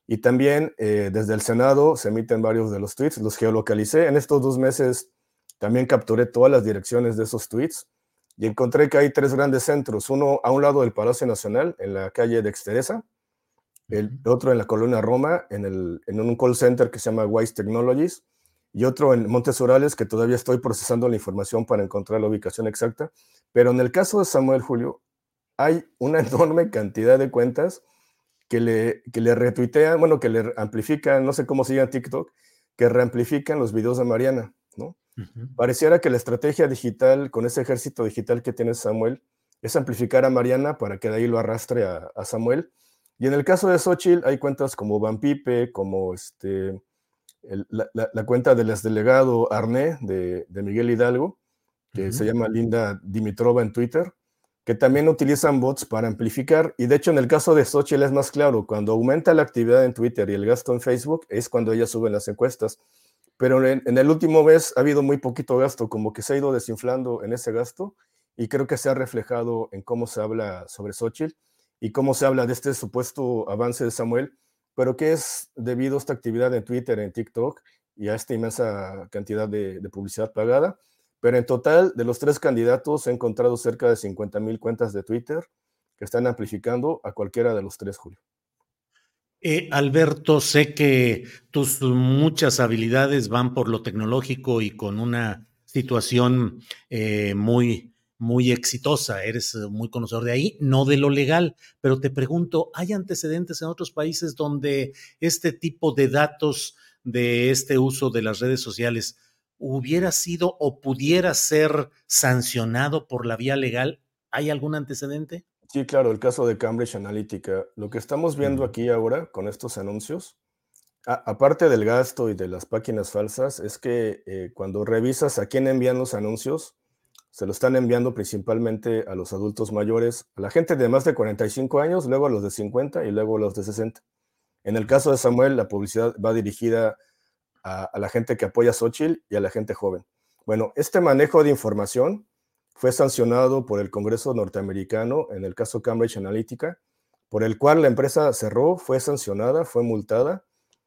y también eh, desde el Senado se emiten varios de los tweets, los geolocalicé. En estos dos meses también capturé todas las direcciones de esos tweets y encontré que hay tres grandes centros, uno a un lado del Palacio Nacional, en la calle de Exteresa, el otro en la colonia Roma, en, el, en un call center que se llama Wise Technologies, y otro en Montes Urales, que todavía estoy procesando la información para encontrar la ubicación exacta. Pero en el caso de Samuel Julio, hay una enorme cantidad de cuentas que le, que le retuitean, bueno, que le amplifican, no sé cómo se llama TikTok, que reamplifican los videos de Mariana, ¿no? Pareciera que la estrategia digital, con ese ejército digital que tiene Samuel, es amplificar a Mariana para que de ahí lo arrastre a, Samuel. Y en el caso de Xochitl, hay cuentas como Van Pipe, como este, la, cuenta del exdelegado Arné de, de Miguel Hidalgo, que se llama Linda Dimitrova en Twitter, que también utilizan bots para amplificar. Y de hecho, en el caso de Xochitl es más claro, cuando aumenta la actividad en Twitter y el gasto en Facebook, es cuando ella sube las encuestas. Pero en, el último mes ha habido muy poquito gasto, como que se ha ido desinflando en ese gasto, y creo que se ha reflejado en cómo se habla sobre Xochitl y cómo se habla de este supuesto avance de Samuel, pero que es debido a esta actividad en Twitter, en TikTok y a esta inmensa cantidad de publicidad pagada pero en total, de los tres candidatos, he encontrado cerca de 50 mil cuentas de Twitter que están amplificando a cualquiera de los tres, Julio. Eh, Alberto, sé que tus muchas habilidades van por lo tecnológico y con una situación eh, muy, muy exitosa. Eres muy conocedor de ahí, no de lo legal, pero te pregunto, ¿hay antecedentes en otros países donde este tipo de datos de este uso de las redes sociales hubiera sido o pudiera ser sancionado por la vía legal? ¿Hay algún antecedente? Sí, claro, el caso de Cambridge Analytica. Lo que estamos viendo aquí ahora con estos anuncios, aparte del gasto y de las páginas falsas, es que eh, cuando revisas a quién envían los anuncios, se lo están enviando principalmente a los adultos mayores, a la gente de más de 45 años, luego a los de 50 y luego a los de 60. En el caso de Samuel, la publicidad va dirigida a, la gente que apoya a Xochitl y a la gente joven. Bueno, este manejo de información fue sancionado por el Congreso norteamericano en el caso Cambridge Analytica, por el cual la empresa cerró, fue sancionada, fue multada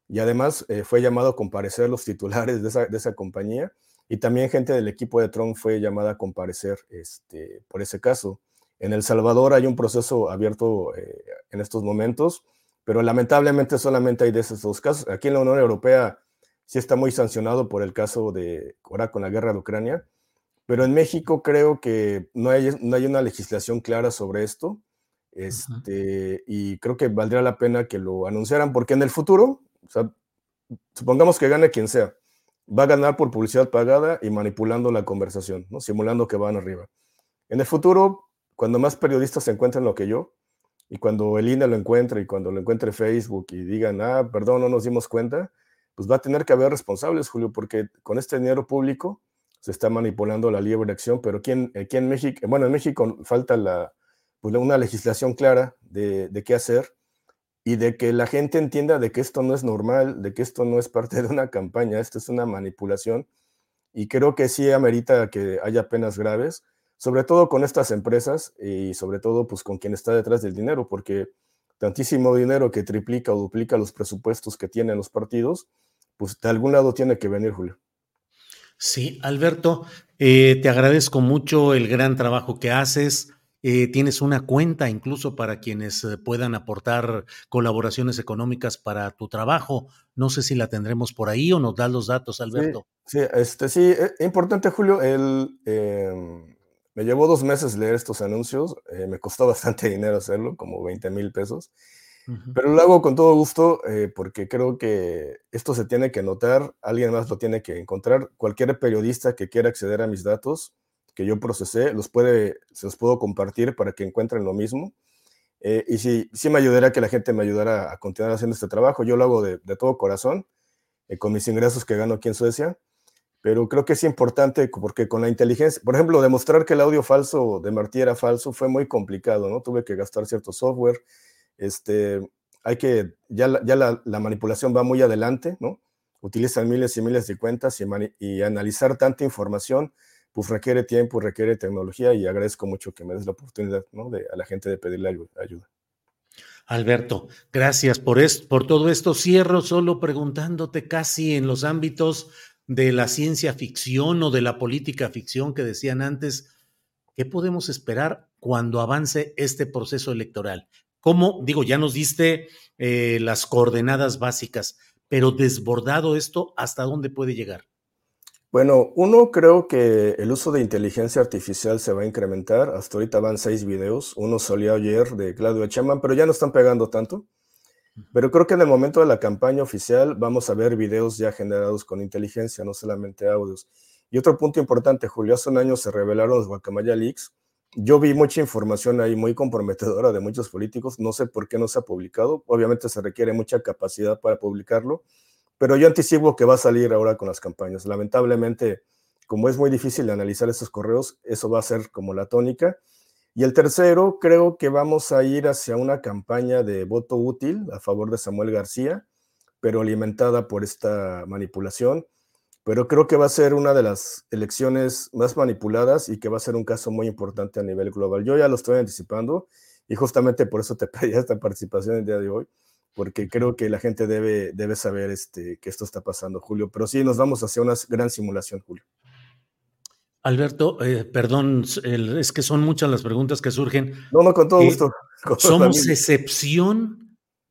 y además eh, fue llamado a comparecer los titulares de esa, de esa, compañía y también gente del equipo de Trump fue llamada a comparecer este, por ese caso. En El Salvador hay un proceso abierto eh, en estos momentos, pero lamentablemente solamente hay de esos dos casos. Aquí en la Unión Europea sí está muy sancionado por el caso de ahora con la guerra de Ucrania, pero en México creo que no hay, no hay una legislación clara sobre esto, este, y creo que valdría la pena que lo anunciaran, porque en el futuro, supongamos que gane quien sea, va a ganar por publicidad pagada y manipulando la conversación, ¿no? simulando que van arriba. En el futuro, cuando más periodistas se encuentren lo que yo, y cuando el INE lo encuentre y cuando lo encuentre Facebook y digan, ah, perdón, no nos dimos cuenta, pues va a tener que haber responsables, Julio, porque con este dinero público se está manipulando la libre acción, pero aquí en, en México, bueno, en México falta la, pues una legislación clara de, de, qué hacer y de que la gente entienda de que esto no es normal, de que esto no es parte de una campaña, esto es una manipulación y creo que sí amerita que haya penas graves, sobre todo con estas empresas y sobre todo pues con quien está detrás del dinero, porque tantísimo dinero que triplica o duplica los presupuestos que tienen los partidos, pues de algún lado tiene que venir, Julio. Sí, Alberto, eh, te agradezco mucho el gran trabajo que haces. Eh, tienes una cuenta incluso para quienes eh, puedan aportar colaboraciones económicas para tu trabajo. No sé si la tendremos por ahí o nos das los datos, Alberto. Sí, este, sí, es importante, Julio. El, em, me llevó dos meses leer estos anuncios. me costó bastante dinero hacerlo, como 20 mil pesos. Pero lo hago con todo gusto eh, porque creo que esto se tiene que notar, alguien más lo tiene que encontrar. Cualquier periodista que quiera acceder a mis datos que yo procesé, los puede, se los puedo compartir para que encuentren lo mismo. Eh, y sí, sí me ayudaría que la gente me ayudara a continuar haciendo este trabajo. Yo lo hago de, todo corazón, eh, con mis ingresos que gano aquí en Suecia. Pero creo que es importante porque con la inteligencia, por ejemplo, demostrar que el audio falso de Martí era falso fue muy complicado, ¿no? Tuve que gastar cierto software, este, hay que, ya, ya la, manipulación va muy adelante, ¿no? Utilizan miles y miles de cuentas y, analizar tanta información, pues requiere tiempo, requiere tecnología y agradezco mucho que me des la oportunidad, ¿no? A la gente de pedirle ayuda. Alberto, gracias por, esto, por todo esto. Cierro solo preguntándote casi en los ámbitos de la ciencia ficción o de la política ficción que decían antes, ¿qué podemos esperar cuando avance este proceso electoral? ¿Cómo, digo, ya nos diste eh, las coordenadas básicas, pero desbordado esto, ¿hasta dónde puede llegar? Bueno, uno creo que el uso de inteligencia artificial se va a incrementar. Hasta ahorita van seis videos. Uno salió ayer de Claudio Chaman, pero ya no están pegando tanto. Pero creo que en el momento de la campaña oficial vamos a ver videos ya generados con inteligencia, no solamente audios. Y otro punto importante, Julio, hace un año se revelaron los Guacamaya Leaks, yo vi mucha información ahí muy comprometedora de muchos políticos, no sé por qué no se ha publicado, obviamente se requiere mucha capacidad para publicarlo, pero yo anticipo que va a salir ahora con las campañas. Lamentablemente, como es muy difícil analizar esos correos, eso va a ser como la tónica. Y el tercero, creo que vamos a ir hacia una campaña de voto útil a favor de Samuel García, pero alimentada por esta manipulación pero creo que va a ser una de las elecciones más manipuladas y que va a ser un caso muy importante a nivel global. Yo ya lo estoy anticipando y justamente por eso te pedí esta participación el día de hoy, porque creo que la gente debe, debe saber este, que esto está pasando, Julio. Pero sí, nos vamos hacia una gran simulación, Julio. Alberto, eh, perdón, es que son muchas las preguntas que surgen. No, no, con todo gusto. ¿Somos excepción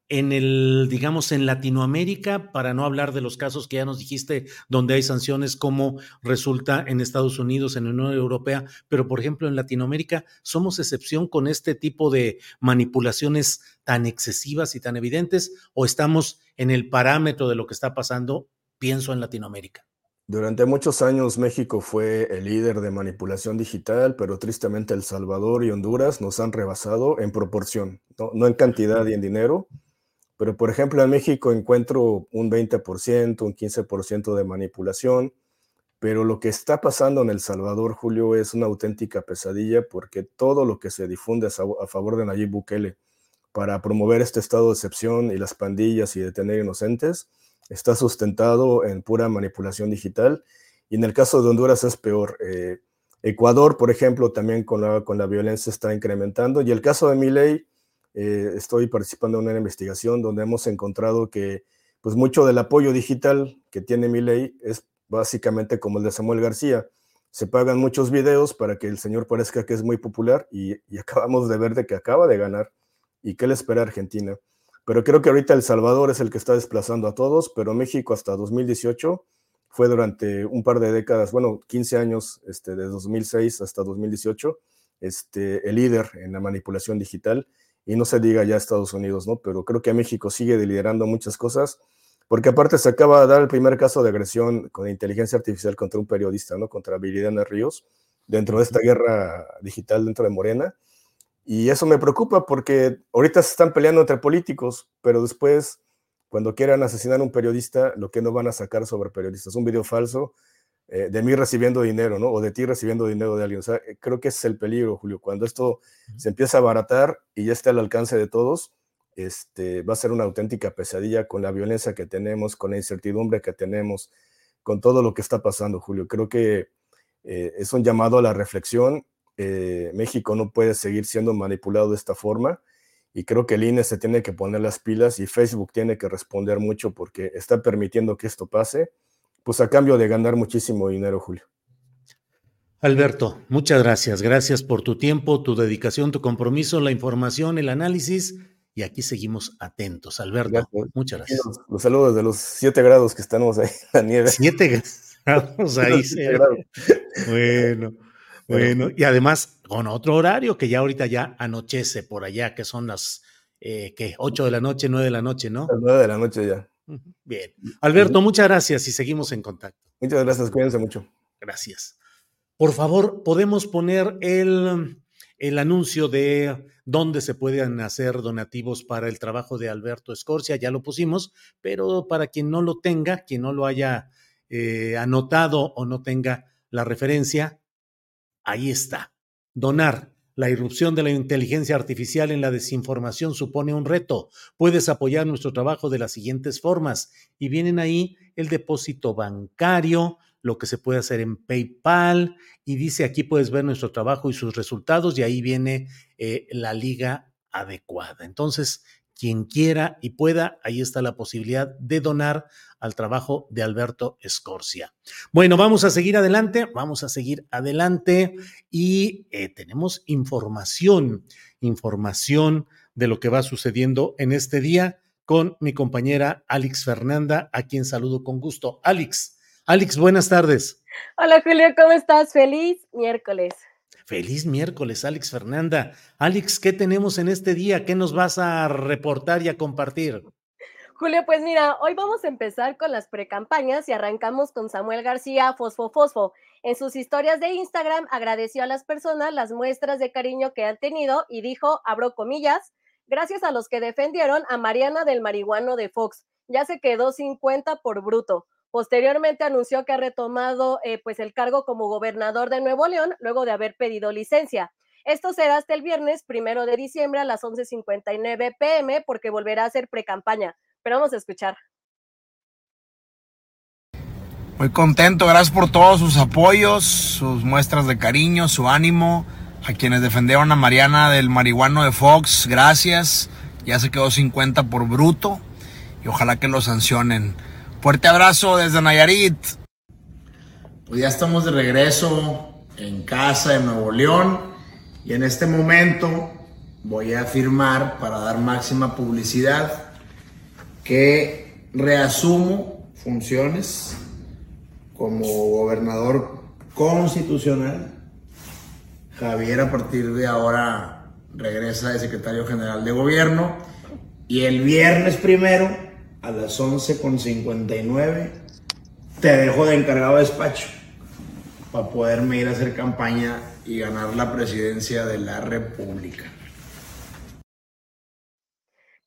en el, digamos, en Latinoamérica, para no hablar de los casos que ya nos dijiste, donde hay sanciones como resulta en Estados Unidos, en la Unión Europea, pero por ejemplo en Latinoamérica, ¿somos excepción con este tipo de manipulaciones tan excesivas y tan evidentes o estamos en el parámetro de lo que está pasando, pienso en Latinoamérica? Durante muchos años México fue el líder de manipulación digital, pero tristemente El Salvador y Honduras nos han rebasado en proporción, no, no en cantidad y en dinero, pero, por ejemplo, en México encuentro un 20%, un 15% de manipulación, pero lo que está pasando en El Salvador, Julio, es una auténtica pesadilla porque todo lo que se difunde a favor de Nayib Bukele para promover este estado de excepción y las pandillas y detener inocentes está sustentado en pura manipulación digital. Y en el caso de Honduras es peor. Eh, Ecuador, por ejemplo, también con la, con la violencia está incrementando. Y el caso de Miley, eh, estoy participando en una investigación donde hemos encontrado que pues mucho del apoyo digital que tiene mi ley es básicamente como el de Samuel García. Se pagan muchos videos para que el señor parezca que es muy popular y, acabamos de ver de que acaba de ganar y qué le espera a Argentina. Pero creo que ahorita El Salvador es el que está desplazando a todos, pero México hasta 2018 fue durante un par de décadas, bueno, 15 años, este, de 2006 hasta 2018, este, el líder en la manipulación digital y no se diga ya Estados Unidos, ¿no? Pero creo que México sigue liderando muchas cosas, porque aparte se acaba de dar el primer caso de agresión con inteligencia artificial contra un periodista, ¿no? Contra Viridiana Ríos, dentro de esta guerra digital dentro de Morena. Y eso me preocupa porque ahorita se están peleando entre políticos, pero después, cuando quieran asesinar a un periodista, lo que no van a sacar sobre periodistas, un video falso, eh, de mí recibiendo dinero, ¿no? O de ti recibiendo dinero de alguien. O sea, eh, creo que ese es el peligro, Julio. Cuando esto se empieza a abaratar y ya está al alcance de todos, este, va a ser una auténtica pesadilla con la violencia que tenemos, con la incertidumbre que tenemos, con todo lo que está pasando, Julio. Creo que eh, es un llamado a la reflexión. México no puede seguir siendo manipulado de esta forma y creo que el INE se tiene que poner las pilas y Facebook tiene que responder mucho porque está permitiendo que esto pase pues a cambio de ganar muchísimo dinero, Julio. Alberto, muchas gracias. Gracias por tu tiempo, tu dedicación, tu compromiso, la información, el análisis. Y aquí seguimos atentos. Alberto, muchas gracias. Los, saludos de los siete grados que estamos ahí la nieve. Siete grados ahí. Bueno, bueno. Y además con otro horario que ya ahorita ya anochece por allá, que son las, eh, ¿qué? Ocho de la noche, nueve de la noche, ¿no? Las nueve de la noche ya. Bien. Alberto, muchas gracias y seguimos en contacto. Muchas gracias, cuídense mucho. Gracias. Por favor, podemos poner el, el anuncio de dónde se pueden hacer donativos para el trabajo de Alberto Escorcia, ya lo pusimos, pero para quien no lo tenga, quien no lo haya eh, anotado o no tenga la referencia, ahí está. Donar. La irrupción de la inteligencia artificial en la desinformación supone un reto. Puedes apoyar nuestro trabajo de las siguientes formas. Y vienen ahí el depósito bancario, lo que se puede hacer en PayPal y dice aquí puedes ver nuestro trabajo y sus resultados y ahí viene eh, la liga adecuada. Entonces, quien quiera y pueda, ahí está la posibilidad de donar al trabajo de Alberto Escorcia. Bueno, vamos a seguir adelante, vamos a seguir adelante y eh, tenemos información, información de lo que va sucediendo en este día con mi compañera Alex Fernanda, a quien saludo con gusto. Alex, Alex, buenas tardes. Hola Julio, ¿cómo estás? Feliz miércoles. Feliz miércoles, Alex Fernanda. Alex, ¿qué tenemos en este día? ¿Qué nos vas a reportar y a compartir? Julio, pues mira, hoy vamos a empezar con las precampañas y arrancamos con Samuel García Fosfo Fosfo. En sus historias de Instagram agradeció a las personas las muestras de cariño que han tenido y dijo, abro comillas, gracias a los que defendieron a Mariana del marihuano de Fox. Ya se quedó 50 por bruto. Posteriormente anunció que ha retomado eh, pues el cargo como gobernador de Nuevo León luego de haber pedido licencia. Esto será hasta el viernes primero de diciembre a las 11:59 pm porque volverá a ser precampaña. Pero vamos a escuchar. Muy contento, gracias por todos sus apoyos, sus muestras de cariño, su ánimo. A quienes defendieron a Mariana del marihuano de Fox, gracias. Ya se quedó 50 por bruto y ojalá que lo sancionen. Fuerte abrazo desde Nayarit. Pues ya estamos de regreso en casa en Nuevo León y en este momento voy a afirmar para dar máxima publicidad que reasumo funciones como gobernador constitucional. Javier a partir de ahora regresa de secretario general de gobierno y el viernes primero a las 11.59 te dejo de encargado de despacho para poderme ir a hacer campaña y ganar la presidencia de la República.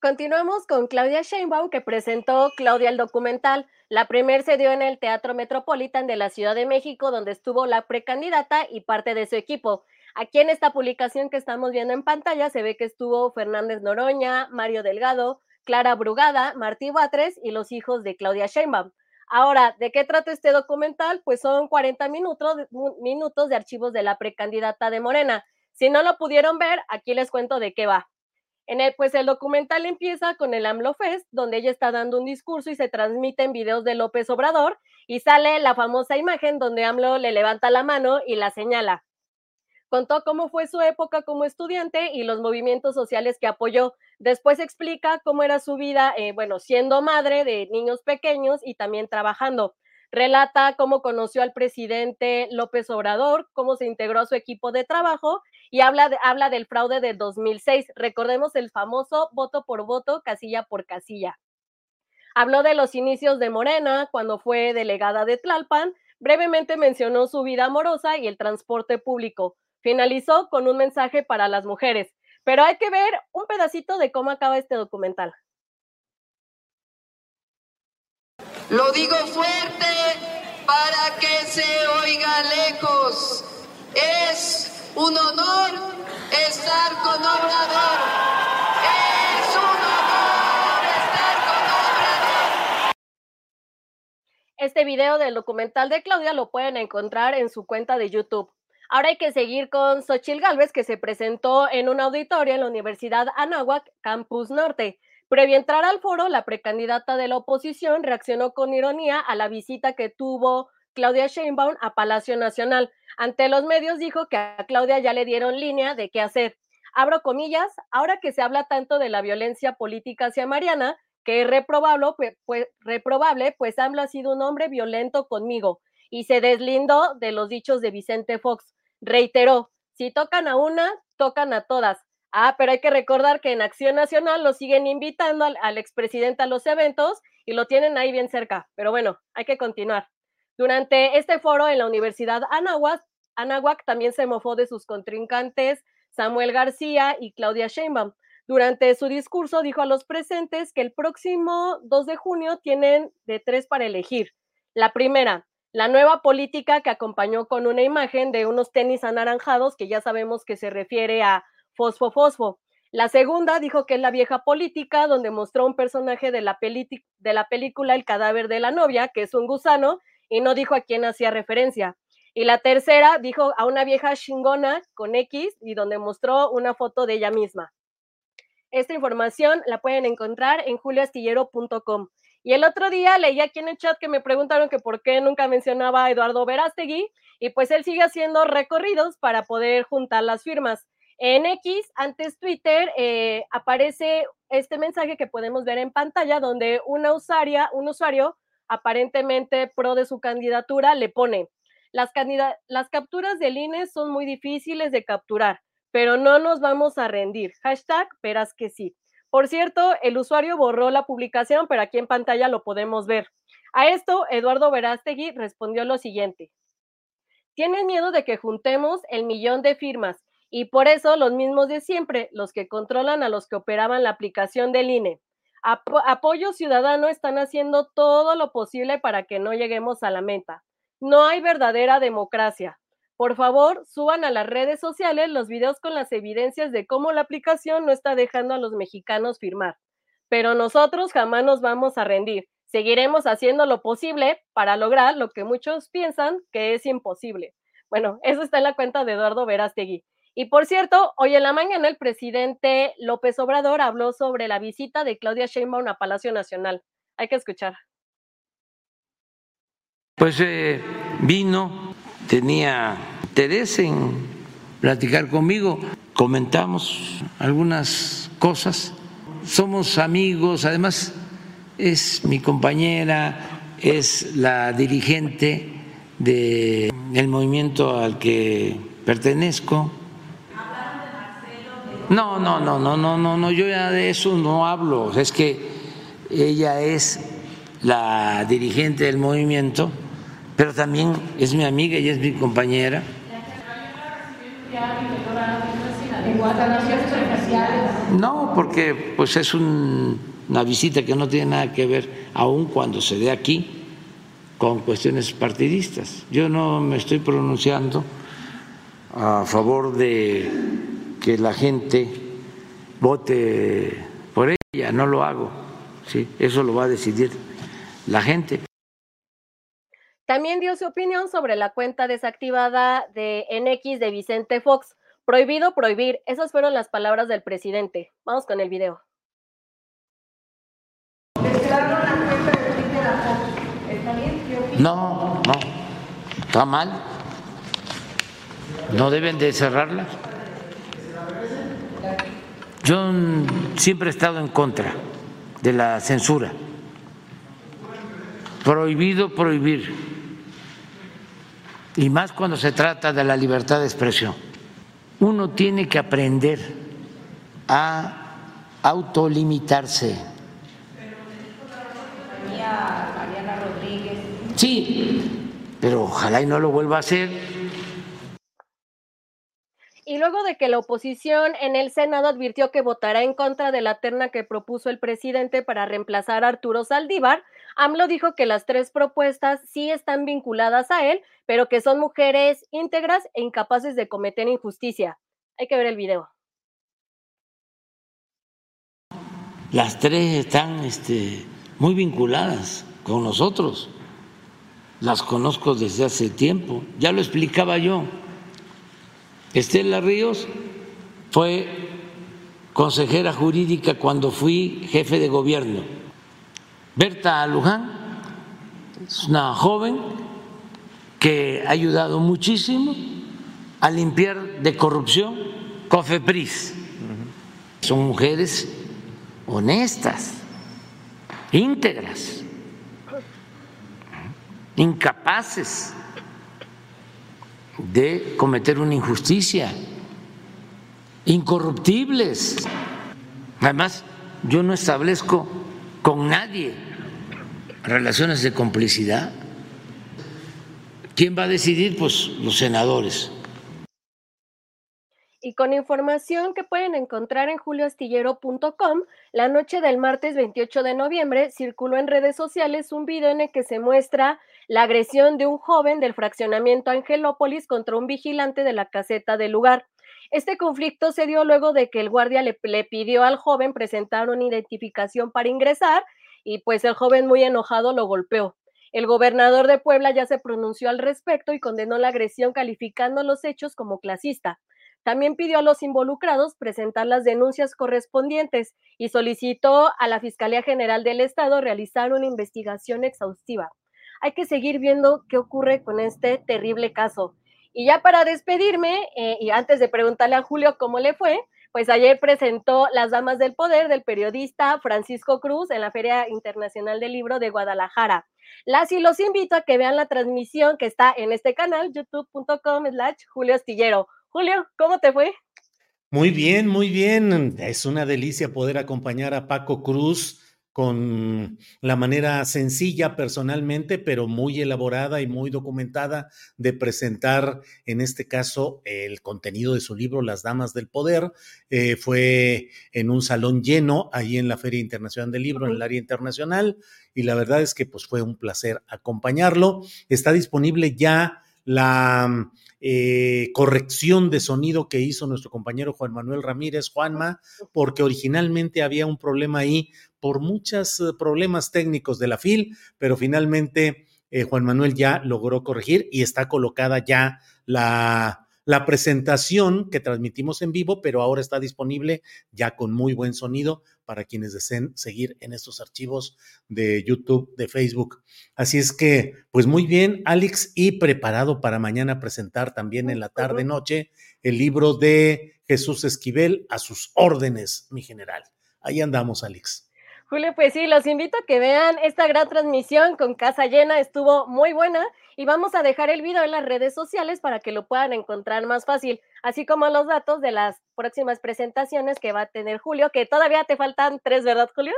Continuamos con Claudia Sheinbaum, que presentó Claudia el documental. La primer se dio en el Teatro Metropolitan de la Ciudad de México, donde estuvo la precandidata y parte de su equipo. Aquí en esta publicación que estamos viendo en pantalla se ve que estuvo Fernández Noroña, Mario Delgado, Clara Brugada, Martí Batres y los hijos de Claudia Sheinbaum. Ahora, ¿de qué trata este documental? Pues son 40 minutos, minutos de archivos de la precandidata de Morena. Si no lo pudieron ver, aquí les cuento de qué va. En el, pues el documental empieza con el AMLO Fest, donde ella está dando un discurso y se transmiten videos de López Obrador y sale la famosa imagen donde AMLO le levanta la mano y la señala. Contó cómo fue su época como estudiante y los movimientos sociales que apoyó. Después explica cómo era su vida, eh, bueno, siendo madre de niños pequeños y también trabajando. Relata cómo conoció al presidente López Obrador, cómo se integró a su equipo de trabajo y habla, habla del fraude de 2006. Recordemos el famoso voto por voto, casilla por casilla. Habló de los inicios de Morena cuando fue delegada de Tlalpan. Brevemente mencionó su vida amorosa y el transporte público. Finalizó con un mensaje para las mujeres, pero hay que ver un pedacito de cómo acaba este documental. Lo digo fuerte para que se oiga lejos. Es un honor estar con Obrador. Es un honor estar con Obrador. Este video del documental de Claudia lo pueden encontrar en su cuenta de YouTube. Ahora hay que seguir con Xochil Gálvez, que se presentó en un auditorio en la Universidad Anáhuac, Campus Norte. Previo a entrar al foro, la precandidata de la oposición reaccionó con ironía a la visita que tuvo Claudia Sheinbaum a Palacio Nacional. Ante los medios dijo que a Claudia ya le dieron línea de qué hacer. Abro comillas, ahora que se habla tanto de la violencia política hacia Mariana, que es reprobable, pues, pues, reprobable, pues ha sido un hombre violento conmigo y se deslindó de los dichos de Vicente Fox. Reiteró, si tocan a una, tocan a todas. Ah, pero hay que recordar que en Acción Nacional lo siguen invitando al, al expresidente a los eventos y lo tienen ahí bien cerca. Pero bueno, hay que continuar. Durante este foro en la Universidad Anáhuac, Anáhuac también se mofó de sus contrincantes Samuel García y Claudia Sheinbaum. Durante su discurso dijo a los presentes que el próximo 2 de junio tienen de tres para elegir. La primera, la nueva política que acompañó con una imagen de unos tenis anaranjados que ya sabemos que se refiere a Fosfo Fosfo. La segunda dijo que es la vieja política, donde mostró un personaje de la, de la película El cadáver de la novia, que es un gusano, y no dijo a quién hacía referencia. Y la tercera dijo a una vieja chingona con X y donde mostró una foto de ella misma. Esta información la pueden encontrar en juliastillero.com. Y el otro día leí aquí en el chat que me preguntaron que por qué nunca mencionaba a Eduardo Verástegui, y pues él sigue haciendo recorridos para poder juntar las firmas. En X, antes Twitter, eh, aparece este mensaje que podemos ver en pantalla donde una usuaria, un usuario aparentemente pro de su candidatura le pone, las, capturas del INE son muy difíciles de capturar, pero no nos vamos a rendir. Hashtag, verás que sí. Por cierto, el usuario borró la publicación, pero aquí en pantalla lo podemos ver. A esto, Eduardo Verástegui respondió lo siguiente. Tienen miedo de que juntemos el millón de firmas y por eso los mismos de siempre, los que controlan a los que operaban la aplicación del INE. Apoyo Ciudadano están haciendo todo lo posible para que no lleguemos a la meta. No hay verdadera democracia. Por favor, suban a las redes sociales los videos con las evidencias de cómo la aplicación no está dejando a los mexicanos firmar. Pero nosotros jamás nos vamos a rendir. Seguiremos haciendo lo posible para lograr lo que muchos piensan que es imposible. Bueno, eso está en la cuenta de Eduardo Verástegui. Y por cierto, hoy en la mañana el presidente López Obrador habló sobre la visita de Claudia Sheinbaum a Palacio Nacional. Hay que escuchar. Pues eh, vino, tenía interés en platicar conmigo, comentamos algunas cosas, somos amigos, además es mi compañera, es la dirigente del movimiento al que pertenezco no, no, no, no, no, no, no, yo ya de eso no hablo. Es que ella es la dirigente del movimiento, pero también es mi amiga y es mi compañera. No, porque pues es una visita que no tiene nada que ver, aun cuando se dé aquí, con cuestiones partidistas. Yo no me estoy pronunciando a favor de que la gente vote por ella, no lo hago, ¿sí? eso lo va a decidir la gente. También dio su opinión sobre la cuenta desactivada de NX de Vicente Fox. Prohibido prohibir. Esas fueron las palabras del presidente. Vamos con el video. No, no. Está mal. No deben de cerrarla. Yo siempre he estado en contra de la censura. Prohibido prohibir. Y más cuando se trata de la libertad de expresión. Uno tiene que aprender a autolimitarse. Sí, pero ojalá y no lo vuelva a hacer y luego de que la oposición en el Senado advirtió que votará en contra de la terna que propuso el presidente para reemplazar a Arturo Saldívar, AMLO dijo que las tres propuestas sí están vinculadas a él, pero que son mujeres íntegras e incapaces de cometer injusticia. Hay que ver el video. Las tres están este, muy vinculadas con nosotros. Las conozco desde hace tiempo. Ya lo explicaba yo Estela Ríos fue consejera jurídica cuando fui jefe de gobierno. Berta Luján es una joven que ha ayudado muchísimo a limpiar de corrupción COFEPRIS. Son mujeres honestas, íntegras, incapaces de cometer una injusticia, incorruptibles. Además, yo no establezco con nadie relaciones de complicidad. ¿Quién va a decidir? Pues los senadores. Y con información que pueden encontrar en julioastillero.com, la noche del martes 28 de noviembre circuló en redes sociales un video en el que se muestra la agresión de un joven del fraccionamiento Angelópolis contra un vigilante de la caseta del lugar. Este conflicto se dio luego de que el guardia le, pidió al joven presentar una identificación para ingresar y pues el joven muy enojado lo golpeó. El gobernador de Puebla ya se pronunció al respecto y condenó la agresión calificando los hechos como clasista. También pidió a los involucrados presentar las denuncias correspondientes y solicitó a la Fiscalía General del Estado realizar una investigación exhaustiva. Hay que seguir viendo qué ocurre con este terrible caso. Y ya para despedirme, eh, y antes de preguntarle a Julio cómo le fue, pues ayer presentó Las Damas del Poder del periodista Francisco Cruz en la Feria Internacional del Libro de Guadalajara. Las y los invito a que vean la transmisión que está en este canal, youtube.com slash Julio Astillero. Julio, ¿cómo te fue? Muy bien, muy bien. Es una delicia poder acompañar a Paco Cruz con la manera sencilla personalmente, pero muy elaborada y muy documentada de presentar, en este caso, el contenido de su libro Las Damas del Poder. Eh, fue en un salón lleno ahí en la Feria Internacional del Libro, en el área internacional, y la verdad es que pues fue un placer acompañarlo. Está disponible ya la eh, corrección de sonido que hizo nuestro compañero Juan Manuel Ramírez, Juanma, porque originalmente había un problema ahí por muchos eh, problemas técnicos de la FIL, pero finalmente eh, Juan Manuel ya logró corregir y está colocada ya la la presentación que transmitimos en vivo, pero ahora está disponible ya con muy buen sonido para quienes deseen seguir en estos archivos de YouTube, de Facebook. Así es que, pues muy bien, Alex, y preparado para mañana presentar también en la tarde noche el libro de Jesús Esquivel a sus órdenes, mi general. Ahí andamos, Alex. Julio, pues sí, los invito a que vean esta gran transmisión con casa llena, estuvo muy buena y vamos a dejar el video en las redes sociales para que lo puedan encontrar más fácil, así como los datos de las próximas presentaciones que va a tener Julio, que todavía te faltan tres, ¿verdad, Julio?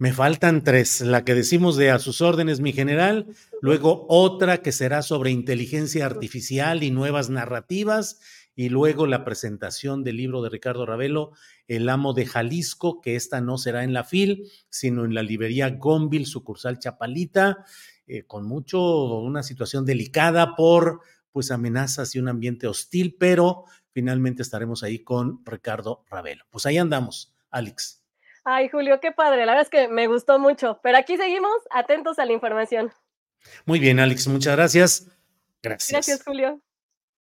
Me faltan tres, la que decimos de a sus órdenes, mi general, luego otra que será sobre inteligencia artificial y nuevas narrativas, y luego la presentación del libro de Ricardo Ravelo, El amo de Jalisco, que esta no será en la FIL, sino en la librería Gonville, sucursal Chapalita, eh, con mucho, una situación delicada por pues amenazas y un ambiente hostil, pero finalmente estaremos ahí con Ricardo Ravelo. Pues ahí andamos, Alex. Ay, Julio, qué padre, la verdad es que me gustó mucho, pero aquí seguimos atentos a la información. Muy bien, Alex, muchas gracias. Gracias. Gracias, Julio.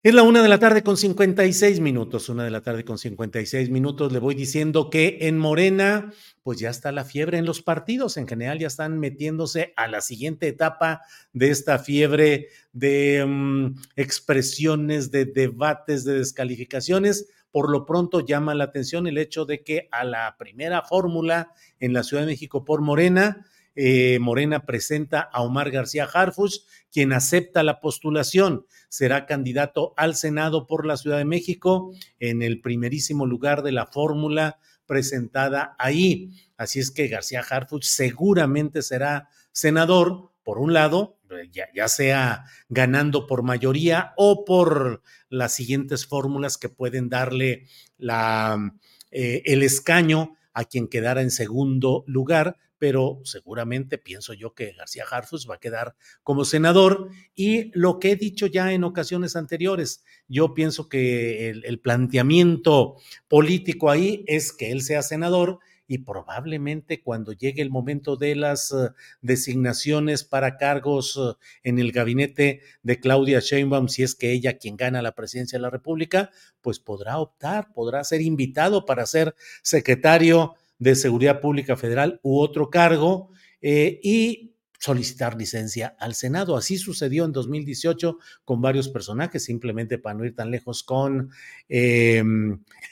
Es la una de la tarde con 56 minutos, una de la tarde con 56 minutos. Le voy diciendo que en Morena, pues ya está la fiebre en los partidos. En general ya están metiéndose a la siguiente etapa de esta fiebre de um, expresiones, de debates, de descalificaciones. Por lo pronto llama la atención el hecho de que a la primera fórmula en la Ciudad de México por Morena, eh, Morena presenta a Omar García Harfuch, quien acepta la postulación. Será candidato al Senado por la Ciudad de México en el primerísimo lugar de la fórmula presentada ahí. Así es que García Harfuch seguramente será senador, por un lado, ya, ya, sea ganando por mayoría o por las siguientes fórmulas que pueden darle la, eh, el escaño a quien quedara en segundo lugar, pero seguramente pienso yo que García Harfus va a quedar como senador. Y lo que he dicho ya en ocasiones anteriores, yo pienso que el, planteamiento político ahí es que él sea senador y probablemente cuando llegue el momento de las uh, designaciones para cargos uh, en el gabinete de Claudia Sheinbaum, si es que ella quien gana la presidencia de la República, pues podrá optar, podrá ser invitado para ser secretario de Seguridad Pública Federal u otro cargo eh, y solicitar licencia al Senado. Así sucedió en 2018 con varios personajes, simplemente para no ir tan lejos con eh,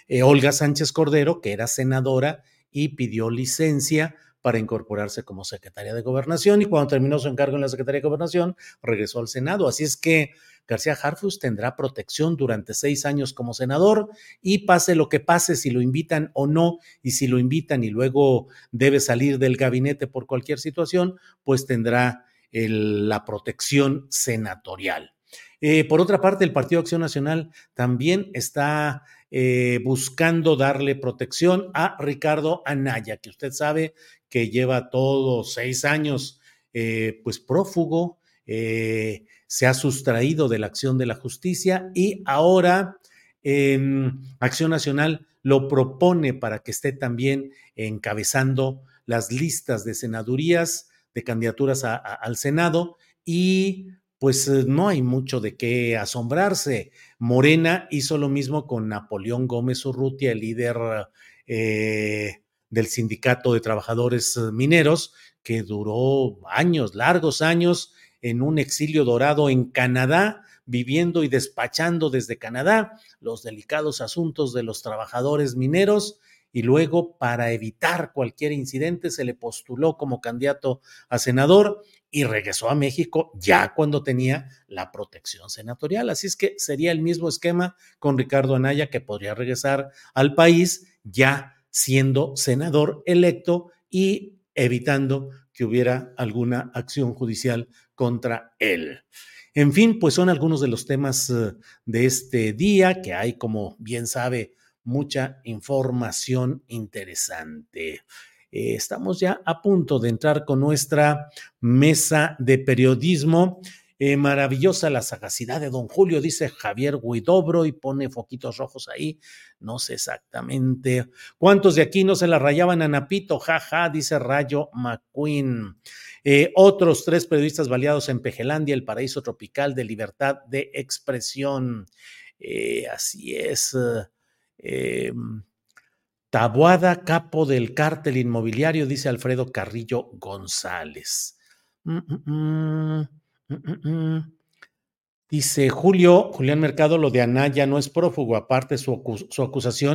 eh, Olga Sánchez Cordero, que era senadora y pidió licencia para incorporarse como secretaria de gobernación y cuando terminó su encargo en la Secretaría de Gobernación regresó al Senado. Así es que García Harfus tendrá protección durante seis años como senador y pase lo que pase, si lo invitan o no, y si lo invitan y luego debe salir del gabinete por cualquier situación, pues tendrá la protección senatorial. Eh, por otra parte, el Partido Acción Nacional también está eh, buscando darle protección a Ricardo Anaya, que usted sabe que lleva todos seis años, eh, pues prófugo, se ha sustraído de la acción de la justicia y ahora eh, Acción Nacional lo propone para que esté también encabezando las listas de senadurías, de candidaturas al Senado y pues eh, no hay mucho de qué asombrarse. Morena hizo lo mismo con Napoleón Gómez Urrutia, el líder eh, del Sindicato de Trabajadores Mineros, que duró años, largos años, en un exilio dorado en Canadá, viviendo y despachando desde Canadá los delicados asuntos de los trabajadores mineros y luego para evitar cualquier incidente se le postuló como candidato a senador y regresó a México ya cuando tenía la protección senatorial. Así es que sería el mismo esquema con Ricardo Anaya que podría regresar al país ya siendo senador electo y evitando que hubiera alguna acción judicial contra él. En fin, pues son algunos de los temas uh, de este día que hay, como bien sabe, mucha información interesante. Eh, estamos ya a punto de entrar con nuestra mesa de periodismo. Eh, maravillosa la sagacidad de don Julio, dice Javier Guidobro y pone foquitos rojos ahí. No sé exactamente cuántos de aquí no se la rayaban a Napito, jaja, ja, dice Rayo McQueen. Eh, otros tres periodistas baleados en Pejelandia, el paraíso tropical de libertad de expresión. Eh, así es. Eh, Tabuada, capo del cártel inmobiliario, dice Alfredo Carrillo González. Mm, mm, mm, dice Julio, Julián Mercado, lo de Anaya no es prófugo, aparte su, su acusación.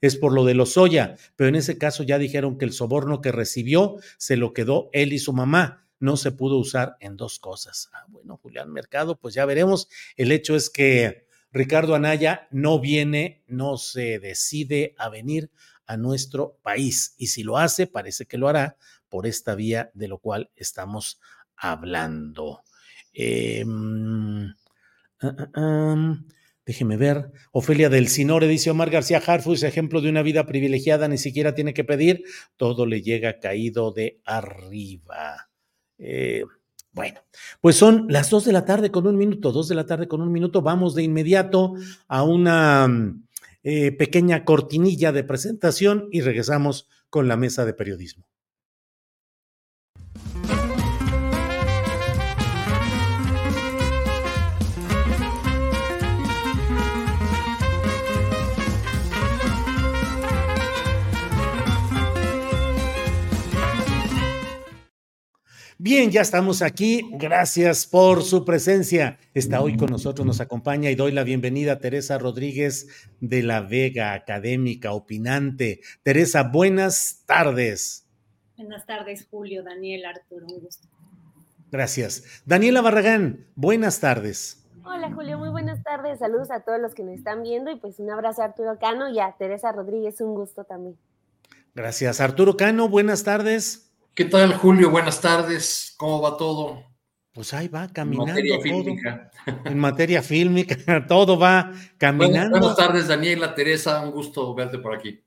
Es por lo de los Lozoya, pero en ese caso ya dijeron que el soborno que recibió se lo quedó él y su mamá. No se pudo usar en dos cosas. Ah, bueno, Julián Mercado, pues ya veremos. El hecho es que Ricardo Anaya no viene, no se decide a venir a nuestro país. Y si lo hace, parece que lo hará por esta vía de lo cual estamos hablando. Eh, um, uh, um, déjeme ver. Ofelia del Sinore dice Omar García Harfus, ejemplo de una vida privilegiada, ni siquiera tiene que pedir, todo le llega caído de arriba. Eh, bueno, pues son las dos de la tarde con un minuto, dos de la tarde con un minuto. Vamos de inmediato a una eh, pequeña cortinilla de presentación y regresamos con la mesa de periodismo. Bien, ya estamos aquí. Gracias por su presencia. Está hoy con nosotros, nos acompaña y doy la bienvenida a Teresa Rodríguez de la Vega, académica, opinante. Teresa, buenas tardes. Buenas tardes, Julio, Daniel, Arturo, un gusto. Gracias. Daniela Barragán, buenas tardes. Hola Julio, muy buenas tardes. Saludos a todos los que nos están viendo y pues un abrazo a Arturo Cano y a Teresa Rodríguez, un gusto también. Gracias. Arturo Cano, buenas tardes. ¿Qué tal, Julio? Buenas tardes. ¿Cómo va todo? Pues ahí va caminando. En materia fílmica. En materia fílmica, todo va caminando. Buenas, tardes, Daniela, Teresa, un gusto verte por aquí.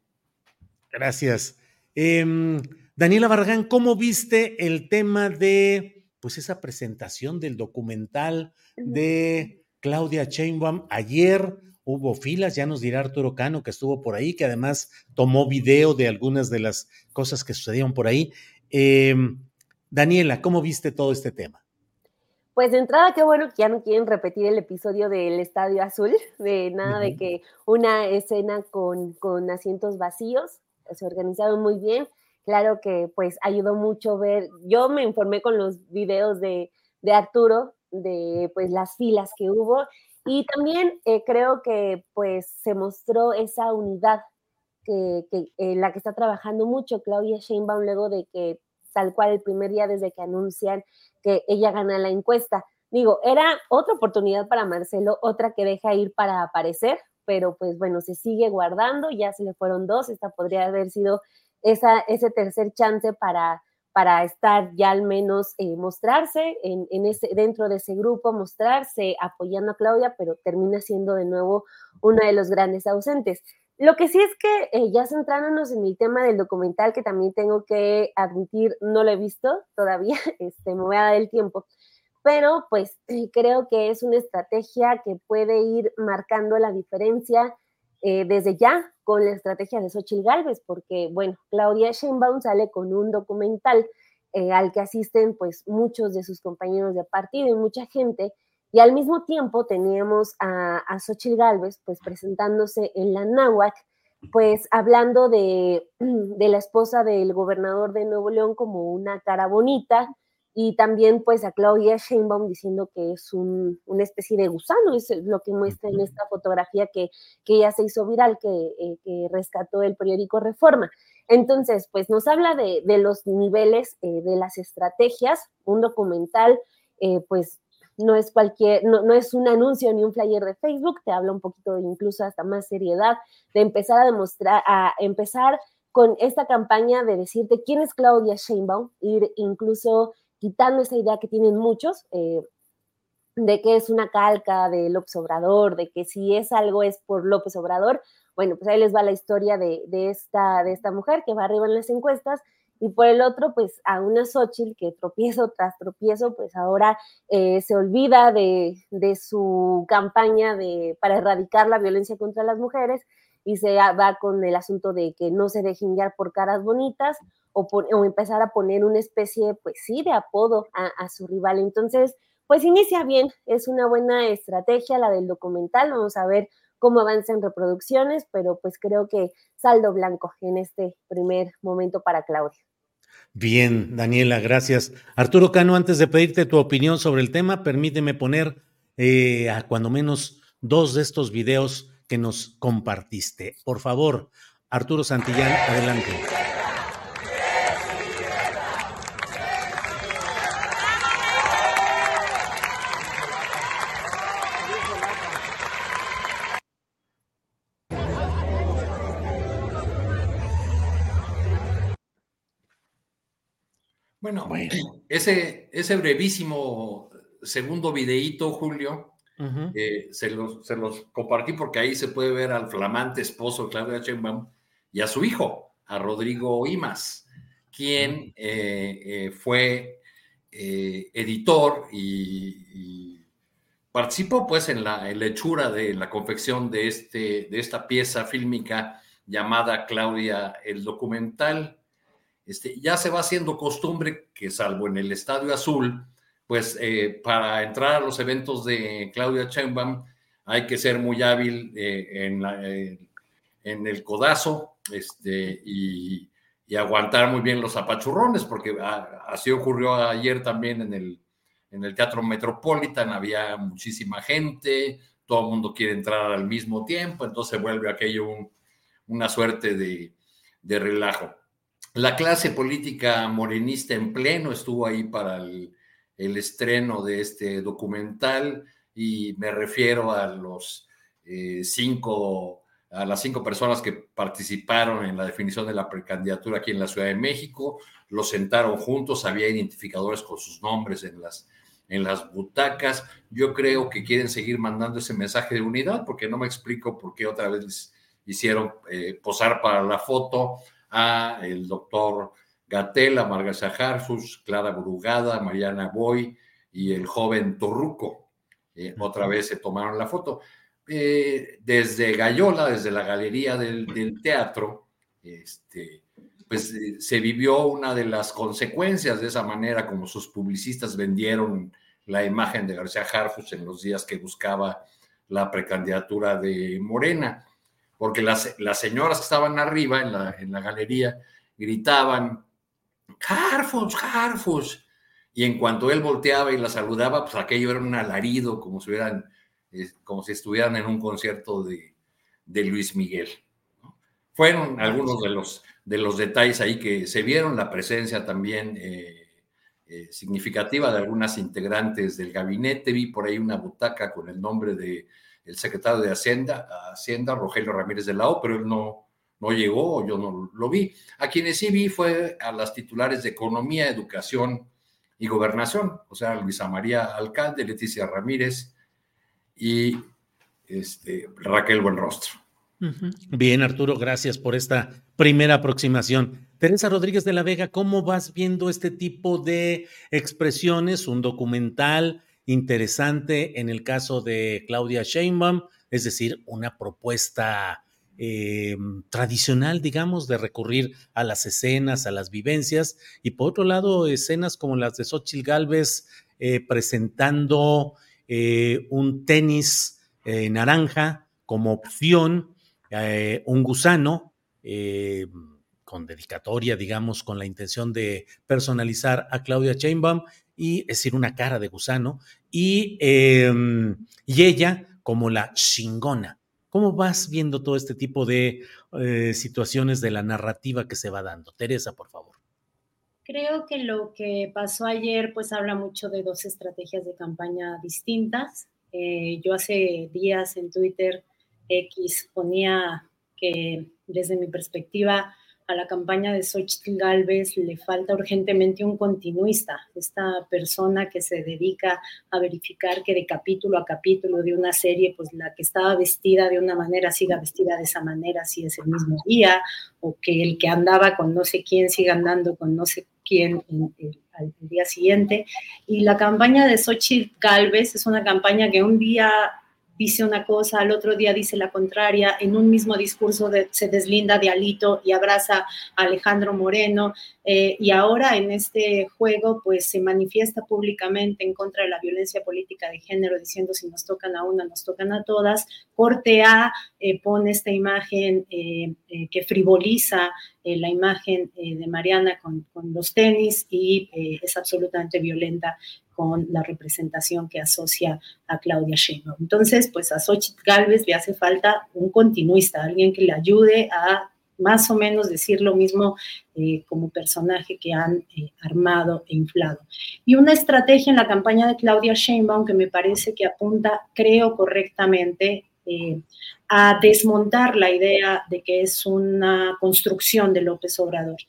Gracias. Em, Daniela Barragán, ¿cómo viste el tema de pues esa presentación del documental de Claudia Sheinbaum ayer? Hubo filas, ya nos dirá Arturo Cano que estuvo por ahí, que además tomó video de algunas de las cosas que sucedieron por ahí. Em, Daniela, ¿cómo viste todo este tema? Pues de entrada, qué bueno que ya no quieren repetir el episodio del Estadio Azul, de nada de que una escena con, con asientos vacíos, se organizaron muy bien. Claro que pues ayudó mucho ver, yo me informé con los videos de, de Arturo, de pues las filas que hubo y también eh, creo que pues se mostró esa unidad que, que la que está trabajando mucho Claudia Sheinbaum luego de que tal cual el primer día desde que anuncian que ella gana la encuesta. Digo, era otra oportunidad para Marcelo, otra que deja ir para aparecer, pero pues bueno, se sigue guardando, ya se le fueron dos, esta podría haber sido esa, ese tercer chance para, para estar ya al menos eh, mostrarse en, en, ese, dentro de ese grupo, mostrarse apoyando a Claudia, pero termina siendo de nuevo uno de los grandes ausentes. Lo que sí es que eh, ya centrándonos en el tema del documental, que también tengo que admitir, no lo he visto todavía, este, me voy a dar el tiempo, pero pues creo que es una estrategia que puede ir marcando la diferencia eh, desde ya con la estrategia de Xochitl Galvez, porque bueno, Claudia Sheinbaum sale con un documental eh, al que asisten pues muchos de sus compañeros de partido y mucha gente, y al mismo tiempo teníamos a, a Xochitl Galvez, pues presentándose en la náhuac, pues hablando de, de, la esposa del gobernador de Nuevo León como una cara bonita, y también pues a Claudia Sheinbaum diciendo que es un, una especie de gusano, es lo que muestra en esta fotografía que, que ya se hizo viral, que, eh, que rescató el periódico Reforma. Entonces, pues nos habla de, de los niveles eh, de las estrategias, un documental eh, pues no es cualquier, no, no, es un anuncio ni un flyer de Facebook, te habla un poquito incluso hasta más seriedad, de empezar a demostrar, a empezar con esta campaña de decirte quién es Claudia Sheinbaum, ir incluso quitando esa idea que tienen muchos, eh, de que es una calca de López Obrador, de que si es algo es por López Obrador, bueno, pues ahí les va la historia de, de esta, de esta mujer que va arriba en las encuestas y por el otro, pues a una Xochitl que tropiezo tras tropiezo, pues ahora eh, se olvida de, de, su campaña de, para erradicar la violencia contra las mujeres y se va con el asunto de que no se dejen guiar por caras bonitas o, o, empezar a poner una especie, pues sí, de apodo a, a su rival. Entonces, pues inicia bien, es una buena estrategia la del documental, vamos a ver cómo avanzan reproducciones, pero pues creo que saldo blanco en este primer momento para Claudia. Bien, Daniela, gracias. Arturo Cano, antes de pedirte tu opinión sobre el tema, permíteme poner eh, a cuando menos dos de estos videos que nos compartiste. Por favor, Arturo Santillán, adelante. Bueno, Ese, ese brevísimo segundo videíto, Julio, uh -huh. eh, se, los, se, los, compartí porque ahí se puede ver al flamante esposo Claudia Sheinbaum y a su hijo, a Rodrigo Imas, quien eh, eh, fue eh, editor y, y, participó pues en la, en la, hechura de la confección de, este, de esta pieza fílmica llamada Claudia el documental este, ya se va haciendo costumbre que salvo en el Estadio Azul, pues eh, para entrar a los eventos de Claudia Sheinbaum hay que ser muy hábil eh, eh, en, el codazo este, y, aguantar muy bien los apachurrones, porque así ocurrió ayer también en el, Teatro Metropolitan, había muchísima gente, todo el mundo quiere entrar al mismo tiempo, entonces vuelve aquello una suerte de, relajo. La clase política morenista en pleno estuvo ahí para el, estreno de este documental y me refiero a los eh, cinco a las cinco personas que participaron en la definición de la precandidatura aquí en la Ciudad de México, los sentaron juntos, había identificadores con sus nombres en las, en las butacas. Yo creo que quieren seguir mandando ese mensaje de unidad, porque no me explico por qué otra vez hicieron eh, posar para la foto a el doctor Gatel, a Margarita Jarfus, Clara Brugada, Mariana Boy y el joven Torruco. Eh, otra vez se tomaron la foto. Eh, desde Gallola, desde la galería del, teatro, este, pues eh, se vivió una de las consecuencias de esa manera como sus publicistas vendieron la imagen de García Harfus en los días que buscaba la precandidatura de Morena, porque las, las señoras que estaban arriba en la, en la galería gritaban, Harfus, Harfus, y en cuanto él volteaba y la saludaba, pues aquello era un alarido, como si hubieran como si estuvieran en un concierto de, Luis Miguel. Fueron algunos de los, de los detalles ahí que se vieron, la presencia también eh, eh, significativa de algunas integrantes del gabinete. Vi por ahí una butaca con el nombre del el secretario de Hacienda, Hacienda, Rogelio Ramírez de la O, pero él no, no llegó, yo no lo vi. A quienes sí vi fue a las titulares de Economía, Educación y Gobernación, o sea, Luisa María Alcalde, Leticia Ramírez, y este, Raquel Buenrostro. Bien, Arturo, gracias por esta primera aproximación. Teresa Rodríguez de la Vega, ¿cómo vas viendo este tipo de expresiones? Un documental interesante en el caso de Claudia Sheinbaum, es decir, una propuesta eh, tradicional, digamos, de recurrir a las escenas, a las vivencias, y por otro lado, escenas como las de Xochitl Galvez eh, presentando eh, un tenis naranja como opción, un gusano con dedicatoria, digamos, con la intención de personalizar a Claudia Chainbaum y es decir, una cara de gusano, y, em, y ella como la chingona. ¿Cómo vas viendo todo este tipo de situaciones de la narrativa que se va dando? Teresa, por favor. Creo que lo que pasó ayer pues habla mucho de dos estrategias de campaña distintas. Eh, yo hace días en Twitter X ponía que desde mi perspectiva a la campaña de Xochitl Galvez le falta urgentemente un continuista, esta persona que se dedica a verificar que de capítulo a capítulo de una serie, pues la que estaba vestida de una manera siga vestida de esa manera si es el mismo día, o que el que andaba con no sé quién siga andando con no sé quién al día siguiente. Y la campaña de Xochitl Galvez es una campaña que un día dice una cosa, al otro día dice la contraria, en un mismo discurso se deslinda de Alito y abraza a Alejandro Moreno, eh, y ahora en este juego pues se manifiesta públicamente en contra de la violencia política de género, diciendo si nos tocan a una, nos tocan a todas. Corte A eh, pone esta imagen eh, que frivoliza la imagen de Mariana con, con, los tenis y es absolutamente violenta con la representación que asocia a Claudia Sheinbaum. Entonces, pues a Xochitl Galvez le hace falta un continuista, alguien que le ayude a más o menos decir lo mismo eh, como personaje que han eh, armado e inflado. Y una estrategia en la campaña de Claudia Sheinbaum que me parece que apunta, creo correctamente, eh, a desmontar la idea de que es una construcción de López Obrador.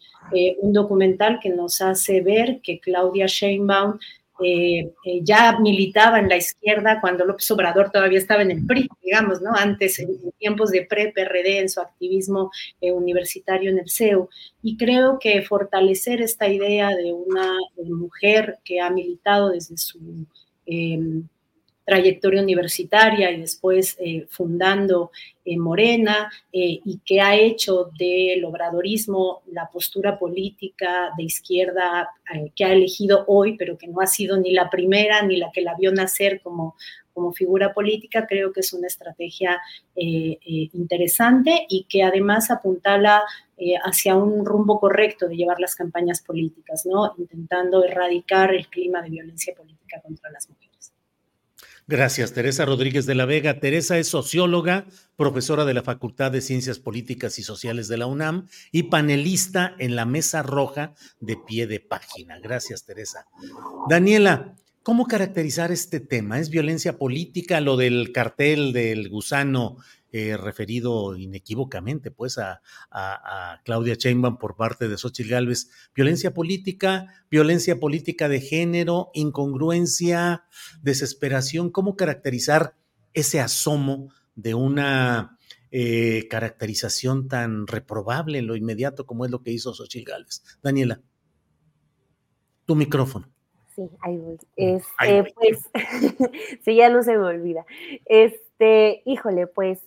un documental que nos hace ver que Claudia Sheinbaum eh, eh, ya militaba en la izquierda cuando López Obrador todavía estaba en el PRI, digamos, ¿no? Antes, en, tiempos de pre-PRD, en su activismo eh, universitario en el CEU. Y creo que fortalecer esta idea de una mujer que ha militado desde su em, trayectoria universitaria y después fundando Morena y que ha hecho del obradorismo la postura política de izquierda que ha elegido hoy, pero que no ha sido ni la primera ni la que la vio nacer como como figura política, creo que es una estrategia eh, eh, interesante y que además apuntala eh, hacia un rumbo correcto de llevar las campañas políticas, ¿no? Intentando erradicar el clima de violencia política contra las mujeres. Gracias, Teresa Rodríguez de la Vega. Teresa es socióloga, profesora de la Facultad de Ciencias Políticas y Sociales de la UNAM y panelista en la Mesa Roja de Pie de Página. Gracias, Teresa. Daniela, ¿Cómo caracterizar este tema? ¿Es violencia política lo del cartel del gusano eh, referido inequívocamente pues a, Claudia Sheinbaum por parte de Xochitl Gálvez? ¿Violencia política? ¿Violencia política de género? ¿Incongruencia? ¿Desesperación? ¿Cómo caracterizar ese asomo de una eh, caracterización tan reprobable en lo inmediato como es lo que hizo Xochitl Gálvez? Daniela, tu micrófono. Sí, ahí voy. Este, pues, sí, ya no se me olvida. Este, híjole, pues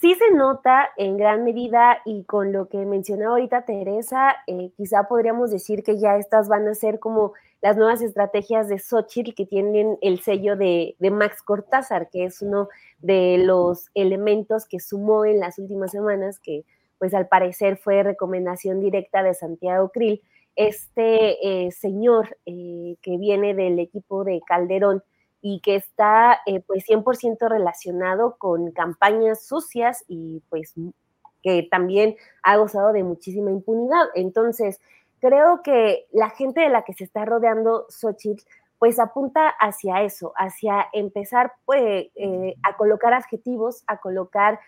sí se nota en gran medida y con lo que mencionaba ahorita Teresa, eh, quizá podríamos decir que ya estas van a ser como las nuevas estrategias de Xochitl que tienen el sello de, de Max Cortázar, que es uno de los elementos que sumó en las últimas semanas, que pues al parecer fue recomendación directa de Santiago Krill este eh, señor eh, que viene del equipo de Calderón y que está eh, pues 100% relacionado con campañas sucias y pues que también ha gozado de muchísima impunidad. Entonces, creo que la gente de la que se está rodeando Xochitl pues apunta hacia eso, hacia empezar pues, a colocar adjetivos, a colocar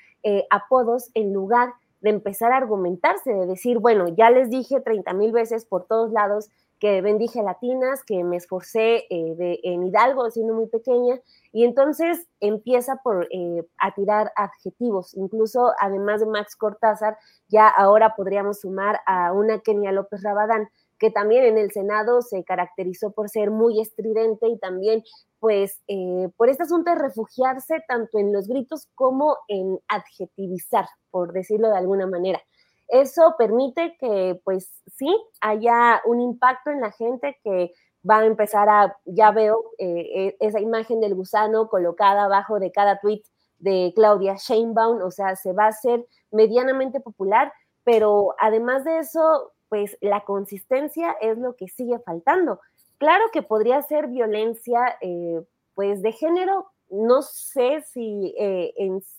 apodos en lugar de empezar a argumentarse, de decir, bueno, ya les dije 30 mil veces por todos lados que bendije latinas, que me esforcé eh, de, en Hidalgo siendo muy pequeña, y entonces empieza por eh, a tirar adjetivos, incluso además de Max Cortázar, ya ahora podríamos sumar a una Kenia López Rabadán, que también en el Senado se caracterizó por ser muy estridente y también pues eh, por este asunto de refugiarse tanto en los gritos como en adjetivizar, por decirlo de alguna manera. Eso permite que pues sí haya un impacto en la gente que va a empezar a, ya veo eh, e, esa imagen del gusano colocada abajo de cada tweet de Claudia Sheinbaum, o sea, se va a hacer medianamente popular, pero además de eso, pues la consistencia es lo que sigue faltando. Claro que podría ser violencia, eh, pues de género, no sé si eh,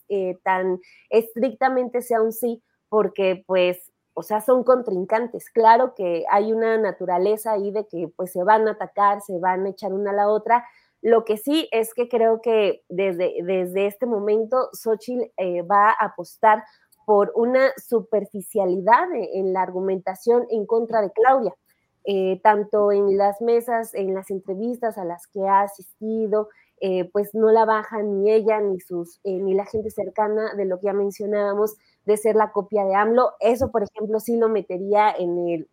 eh, tan estrictamente sea un sí, porque pues, o sea, son contrincantes. Claro que hay una naturaleza ahí de que pues se van a atacar, se van a echar una a la otra. Lo que sí es que creo que desde, desde este momento Xochitl va a apostar por una superficialidad en la argumentación en contra de Claudia, eh, tanto en las mesas, en las entrevistas a las que ha asistido, eh, pues no la baja ni ella ni sus eh, ni la gente cercana de lo que ya mencionábamos de ser la copia de AMLO. Eso, por ejemplo, sí lo metería en el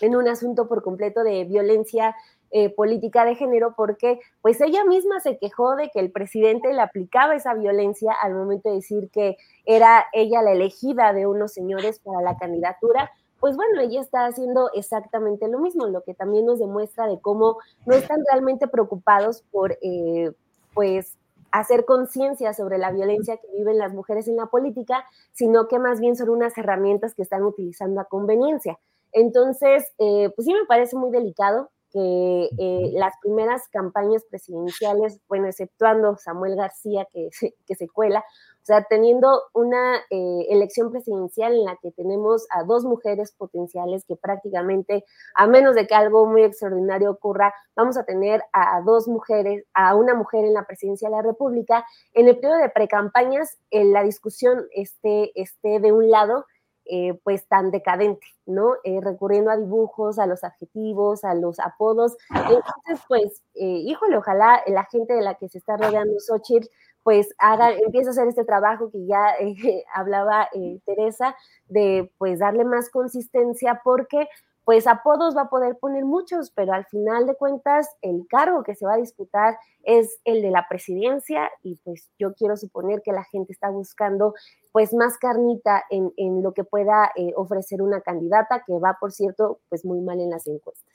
en un asunto por completo de violencia eh, política de género porque pues ella misma se quejó de que el presidente le aplicaba esa violencia al momento de decir que era ella la elegida de unos señores para la candidatura, pues bueno, ella está haciendo exactamente lo mismo, lo que también nos demuestra de cómo no están realmente preocupados por eh, pues hacer conciencia sobre la violencia que viven las mujeres en la política, sino que más bien son unas herramientas que están utilizando a conveniencia. Entonces, eh, pues sí me parece muy delicado que eh, las primeras campañas presidenciales, bueno, exceptuando Samuel García que se, que se cuela, o sea, teniendo una eh, elección presidencial en la que tenemos a dos mujeres potenciales que prácticamente, a menos de que algo muy extraordinario ocurra, vamos a tener a dos mujeres, a una mujer en la presidencia de la República. En el periodo de precampañas, en la discusión esté, esté de un lado eh, pues tan decadente, ¿no? Eh, recurriendo a dibujos, a los adjetivos, a los apodos. Entonces, pues, eh, híjole, ojalá la gente de la que se está rodeando Xochitl, pues haga, empiece a hacer este trabajo que ya hablaba Teresa, de pues darle más consistencia, porque pues apodos va a poder poner muchos, pero al final de cuentas el cargo que se va a disputar es el de la presidencia y pues yo quiero suponer que la gente está buscando pues más carnita en, en lo que pueda eh, ofrecer una candidata que va, por cierto, pues muy mal en las encuestas.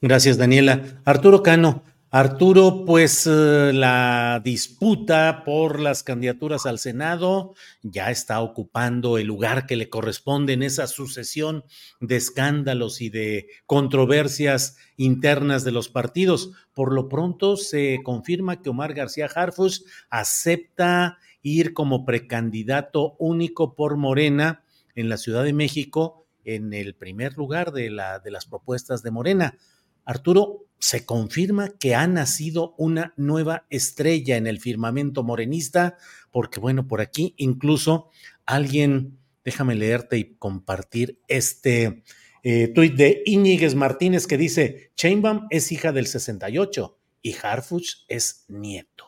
Gracias, Daniela. Arturo Cano, Arturo, pues eh, la disputa por las candidaturas al Senado ya está ocupando el lugar que le corresponde en esa sucesión de escándalos y de controversias internas de los partidos. Por lo pronto se confirma que Omar García Harfus acepta ir como precandidato único por Morena en la Ciudad de México en el primer lugar de, la, de las propuestas de Morena. Arturo, se confirma que ha nacido una nueva estrella en el firmamento morenista, porque bueno, por aquí incluso alguien, déjame leerte y compartir este eh, tuit de Íñiguez Martínez que dice, Chainbaum es hija del 68 y Harfuch es nieto.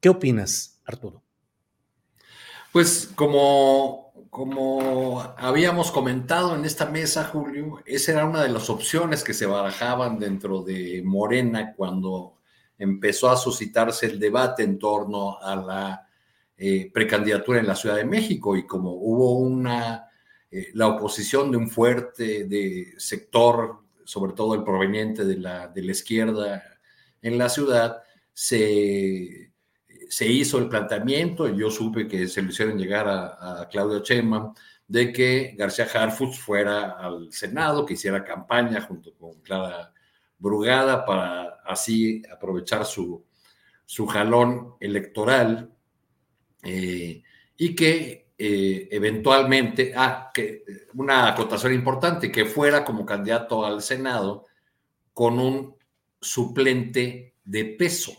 ¿Qué opinas, Arturo? Pues como como habíamos comentado en esta mesa, Julio, esa era una de las opciones que se barajaban dentro de Morena cuando empezó a suscitarse el debate en torno a la eh, precandidatura en la Ciudad de México. Y como hubo una, eh, la oposición de un fuerte de sector, sobre todo el proveniente de la, de la izquierda en la ciudad, se se hizo el planteamiento, y yo supe que se lo hicieron llegar a, Claudio Chema, de que García Harfuch fuera al Senado, que hiciera campaña junto con Clara Brugada para así aprovechar su, su jalón electoral eh, y que eh, eventualmente, ah, que una acotación importante, que fuera como candidato al Senado con un suplente de peso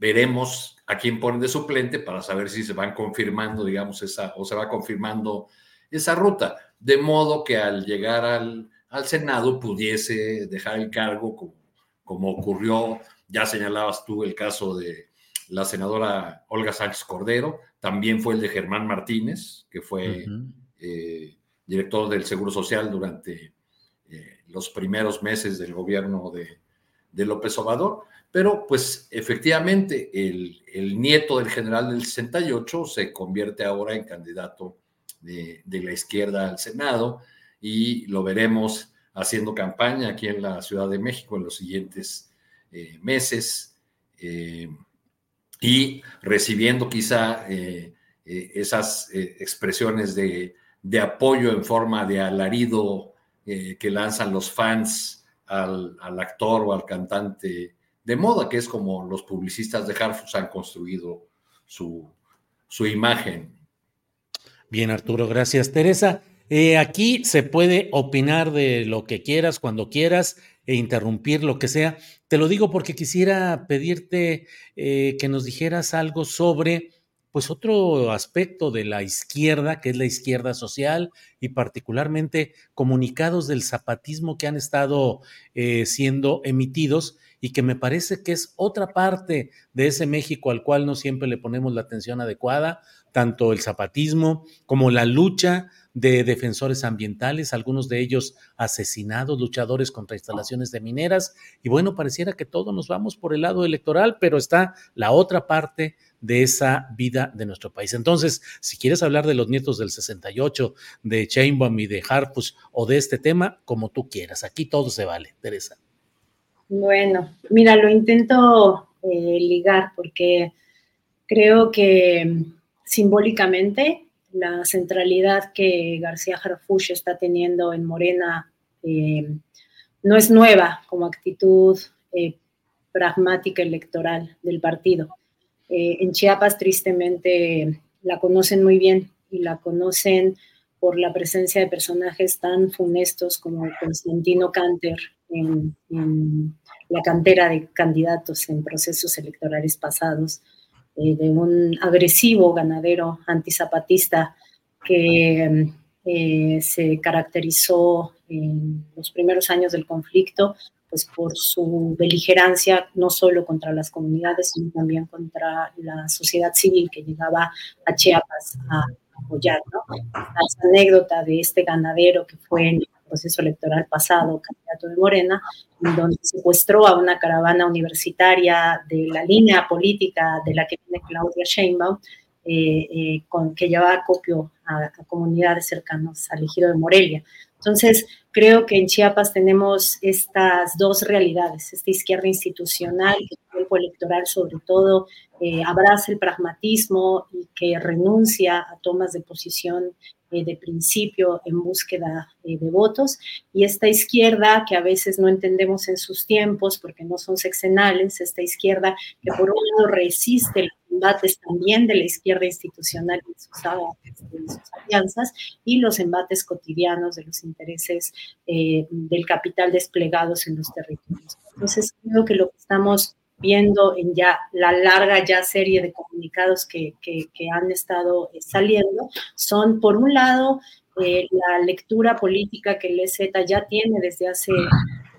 veremos a quién ponen de suplente para saber si se van confirmando, digamos, esa, o se va confirmando esa ruta. De modo que al llegar al, al Senado pudiese dejar el cargo como, como ocurrió, ya señalabas tú el caso de la senadora Olga Sánchez Cordero, también fue el de Germán Martínez, que fue eh, director del Seguro Social durante eh, los primeros meses del gobierno de, de López Obrador. Pero pues efectivamente el, nieto del general del 68 se convierte ahora en candidato de, la izquierda al Senado y lo veremos haciendo campaña aquí en la Ciudad de México en los siguientes eh, meses eh, y recibiendo quizá eh, esas expresiones de, apoyo en forma de alarido que lanzan los fans al, al actor o al cantante de moda, que es como los publicistas de Harfus han construido su, su imagen. Bien, Arturo, gracias. Teresa, eh, aquí se puede opinar de lo que quieras, cuando quieras, e interrumpir lo que sea. Te lo digo porque quisiera pedirte eh, que nos dijeras algo sobre pues otro aspecto de la izquierda, que es la izquierda social, y particularmente comunicados del zapatismo que han estado eh, siendo emitidos y que me parece que es otra parte de ese México al cual no siempre le ponemos la atención adecuada, tanto el zapatismo como la lucha de defensores ambientales, algunos de ellos asesinados, luchadores contra instalaciones de mineras. Y bueno, pareciera que todos nos vamos por el lado electoral, pero está la otra parte de esa vida de nuestro país. Entonces, si quieres hablar de los nietos del 68, de Chainbaum y de Harpus o de este tema, como tú quieras. Aquí todo se vale, Teresa. Bueno, mira, lo intento eh, ligar porque creo que simbólicamente la centralidad que García Harfuch está teniendo en Morena eh, no es nueva como actitud eh, pragmática electoral del partido. En Chiapas, tristemente, la conocen muy bien y la conocen por la presencia de personajes tan funestos como Constantino Canter en, la cantera de candidatos en procesos electorales pasados, eh, de un agresivo ganadero antizapatista que eh, se caracterizó en los primeros años del conflicto pues por su beligerancia no solo contra las comunidades, sino también contra la sociedad civil que llegaba a Chiapas a apoyar, ¿no? Esa anécdota de este ganadero que fue en el proceso electoral pasado, candidato de Morena, en donde secuestró a una caravana universitaria de la línea política de la que viene Claudia Sheinbaum, eh, eh, con, que llevaba acopio a, a, comunidades cercanas al ejido de Morelia. Entonces, creo que en Chiapas tenemos estas dos realidades, esta izquierda institucional, que el tiempo electoral sobre todo eh, abraza el pragmatismo y que renuncia a tomas de posición eh, de principio en búsqueda eh, de votos, y esta izquierda que a veces no entendemos en sus tiempos porque no son sexenales, esta izquierda que por un lado resiste los embates también de la izquierda institucional y sus, sus alianzas y los embates cotidianos de los intereses eh, del capital desplegados en los territorios. Entonces creo que lo que estamos viendo en ya la larga ya serie de comunicados que, han estado eh, saliendo, son por un lado eh, la lectura política que el EZ ya tiene desde hace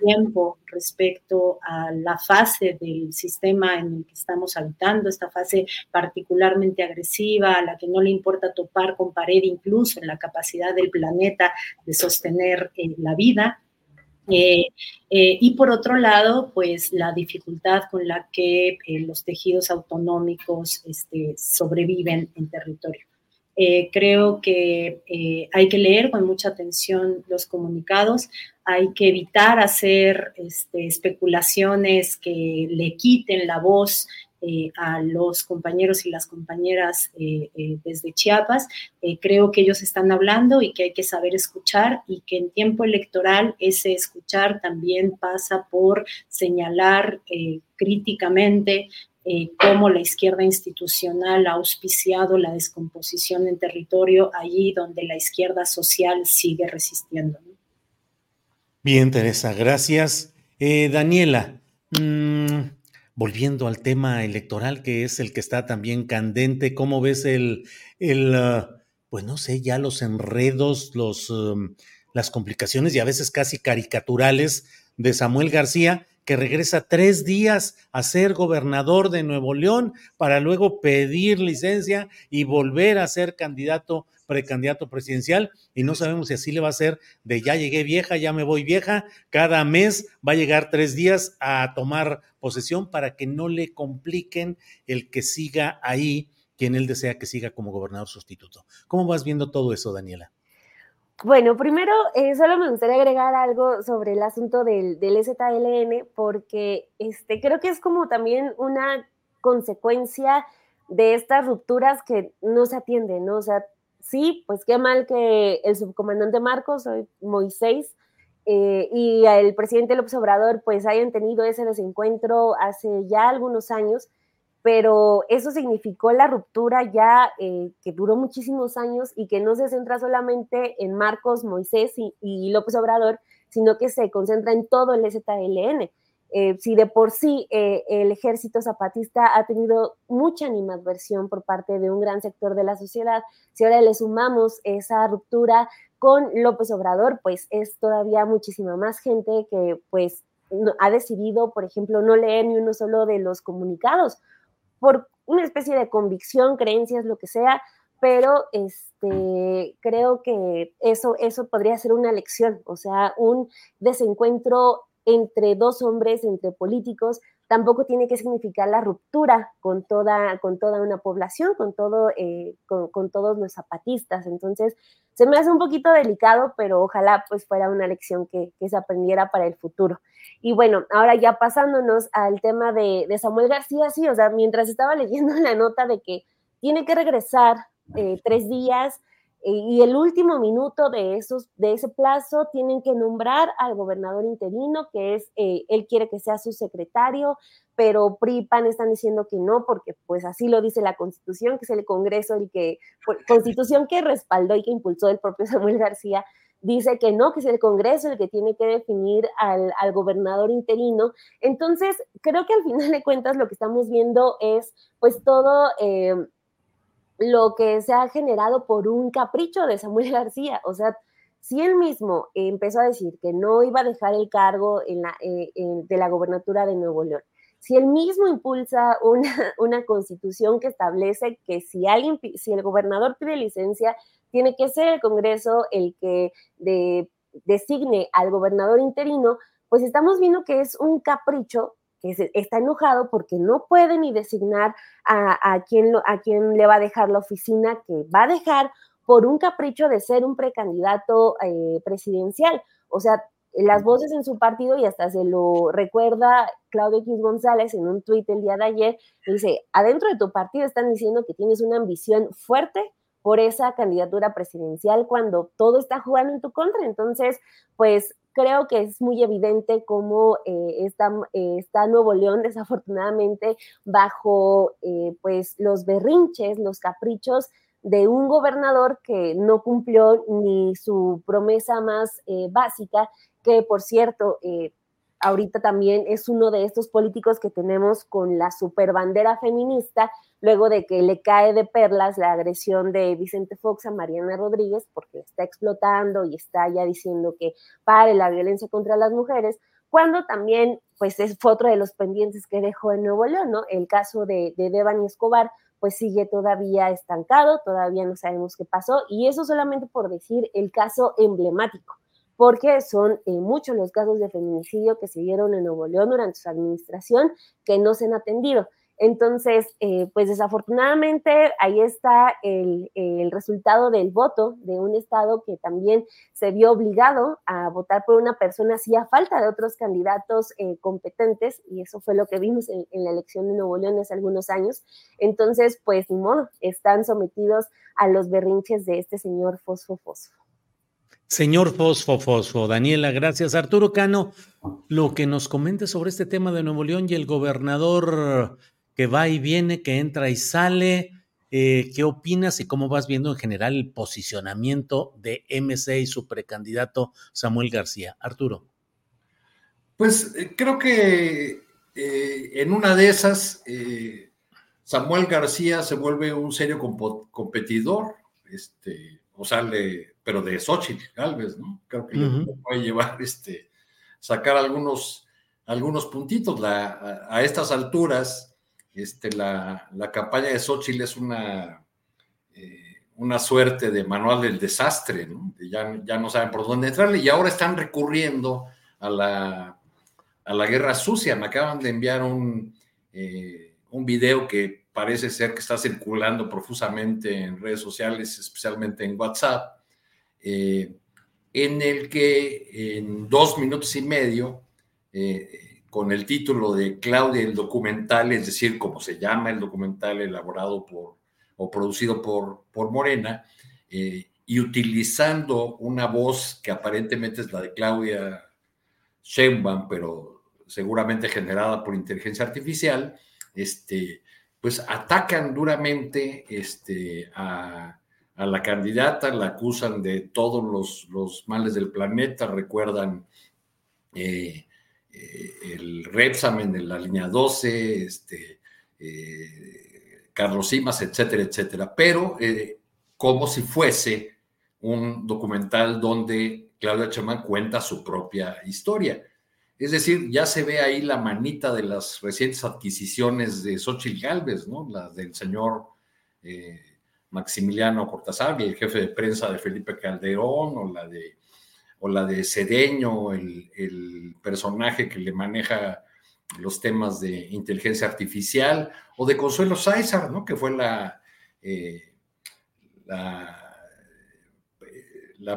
tiempo respecto a la fase del sistema en el que estamos habitando, esta fase particularmente agresiva, a la que no le importa topar con pared incluso en la capacidad del planeta de sostener eh, la vida. Eh, eh, y por otro lado, pues la dificultad con la que los tejidos autonómicos este, sobreviven en territorio. Creo que hay que leer con mucha atención los comunicados, hay que evitar hacer este, especulaciones que le quiten la voz eh, a los compañeros y las compañeras eh, eh, desde Chiapas. creo que ellos están hablando y que hay que saber escuchar y que en tiempo electoral ese escuchar también pasa por señalar críticamente cómo la izquierda institucional ha auspiciado la descomposición en territorio allí donde la izquierda social sigue resistiendo. Bien, Teresa, gracias. Daniela, mmm, volviendo al tema electoral, que es el que está también candente, ¿cómo ves el, el uh, pues no sé, ya los enredos, los, um, las complicaciones y a veces casi caricaturales de Samuel García, que regresa tres días a ser gobernador de Nuevo León para luego pedir licencia y volver a ser candidato precandidato presidencial y no sabemos si así le va a ser de ya llegué vieja, ya me voy vieja, cada mes va a llegar tres días a tomar posesión para que no le compliquen el que siga ahí quien él desea que siga como gobernador sustituto. ¿Cómo vas viendo todo eso, Daniela? Bueno, primero, eh, solo me gustaría agregar algo sobre el asunto del, del EZLN, porque este, creo que es como también una consecuencia de estas rupturas que no se atienden, ¿no? O sea, sí, pues qué mal que el subcomandante Marcos, hoy Moisés, eh, y el presidente López Obrador, pues hayan tenido ese desencuentro hace ya algunos años, pero eso significó la ruptura ya eh, que duró muchísimos años y que no se centra solamente en Marcos, Moisés y, López Obrador, sino que se concentra en todo el ZLN. Eh, si de por sí eh, el ejército zapatista ha tenido mucha animadversión por parte de un gran sector de la sociedad, si ahora le sumamos esa ruptura con López Obrador, pues es todavía muchísima más gente que pues ha decidido, por ejemplo, no leer ni uno solo de los comunicados por una especie de convicción, creencias, lo que sea, pero este, creo que eso, eso podría ser una lección, o sea, un desencuentro entre dos hombres, entre políticos, tampoco tiene que significar la ruptura con toda, con toda una población, con, todo, eh, con, todos los zapatistas. Entonces, se me hace un poquito delicado, pero ojalá pues fuera una lección que, se aprendiera para el futuro. Y bueno, ahora ya pasándonos al tema de, Samuel García, sí, o sea, mientras estaba leyendo la nota de que tiene que regresar eh, tres días, y el último minuto de, esos, de ese plazo tienen que nombrar al gobernador interino, que es, eh, él quiere que sea su secretario, pero PRI PAN están diciendo que no, porque pues así lo dice la Constitución, que es el Congreso el que, Constitución que respaldó y que impulsó el propio Samuel García, dice que no, que es el Congreso el que tiene que definir al, al gobernador interino. Entonces, creo que al final de cuentas lo que estamos viendo es pues todo... Eh, lo que se ha generado por un capricho de Samuel García. O sea, si él mismo empezó a decir que no iba a dejar el cargo en la, eh, de la gobernatura de Nuevo León si él mismo impulsa una, una constitución que establece que si alguien, si el gobernador pide licencia, tiene que ser el Congreso el que designe al gobernador interino, pues estamos viendo que es un capricho que está enojado porque no puede ni designar a, a, quien, a quien le va a dejar la oficina, que va a dejar por un capricho de ser un precandidato eh, presidencial. O sea, las voces en su partido, y hasta se lo recuerda Claudio X González en un tuit el día de ayer, dice, adentro de tu partido están diciendo que tienes una ambición fuerte por esa candidatura presidencial cuando todo está jugando en tu contra. Entonces, pues creo que es muy evidente cómo eh, está, eh, está, Nuevo León desafortunadamente bajo eh, pues los berrinches, los caprichos de un gobernador que no cumplió ni su promesa más básica, que por cierto, ahorita también es uno de estos políticos que tenemos con la superbandera feminista, luego de que le cae de perlas la agresión de Vicente Fox a Mariana Rodríguez, porque está explotando y está ya diciendo que pare la violencia contra las mujeres, cuando también, pues es otro de los pendientes que dejó en Nuevo León, ¿no? El caso de, de Devani Escobar, pues sigue todavía estancado, todavía no sabemos qué pasó, y eso solamente por decir el caso emblemático porque son eh, muchos los casos de feminicidio que se dieron en Nuevo León durante su administración que no se han atendido. Entonces, eh, pues desafortunadamente ahí está el, resultado del voto de un Estado que también se vio obligado a votar por una persona así a falta de otros candidatos eh, competentes, y eso fue lo que vimos en, la elección de Nuevo León hace algunos años. Entonces, pues ni modo, están sometidos a los berrinches de este señor Fosfo Fosfo. Señor Fosfo Fosfo, Daniela, gracias. Arturo Cano, lo que nos comente sobre este tema de Nuevo León y el gobernador que va y viene, que entra y sale. Eh, ¿Qué opinas y cómo vas viendo en general el posicionamiento de MC y su precandidato Samuel García? Arturo. Pues eh, creo que eh, en una de esas, Samuel García se vuelve un serio competidor, este, o sale, pero de Xochitl, Galvez, ¿no? Creo que le puede llevar, este, sacar algunos, algunos puntitos. La, a, estas alturas, este, la, campaña de Xochitl es una, eh, una suerte de manual del desastre, Ya, ya, no saben por dónde entrarle y ahora están recurriendo a la, a la guerra sucia. Me acaban de enviar un, eh, un video que parece ser que está circulando profusamente en redes sociales, especialmente en WhatsApp, eh, en el que en dos minutos y medio con el título de Claudia el documental, es decir, como se llama el documental elaborado por o producido por, por Morena, eh, y utilizando una voz que aparentemente es la de Claudia Sheinbaum, pero seguramente generada por inteligencia artificial, este, pues atacan duramente este, a, la candidata, la acusan de todos los, los males del planeta, recuerdan eh, eh, el Repsamen en la línea 12, este, eh, Carlos Simas, etcétera, etcétera, pero como si fuese un documental donde Claudia Chamán cuenta su propia historia. Es decir, ya se ve ahí la manita de las recientes adquisiciones de Xochitl Galvez, ¿no? La del señor Maximiliano Cortázar y el jefe de prensa de Felipe Calderón, o la de o la de Cedeño, el, personaje que le maneja los temas de inteligencia artificial, o de Consuelo Sáizar, ¿no? que fue la, eh, la,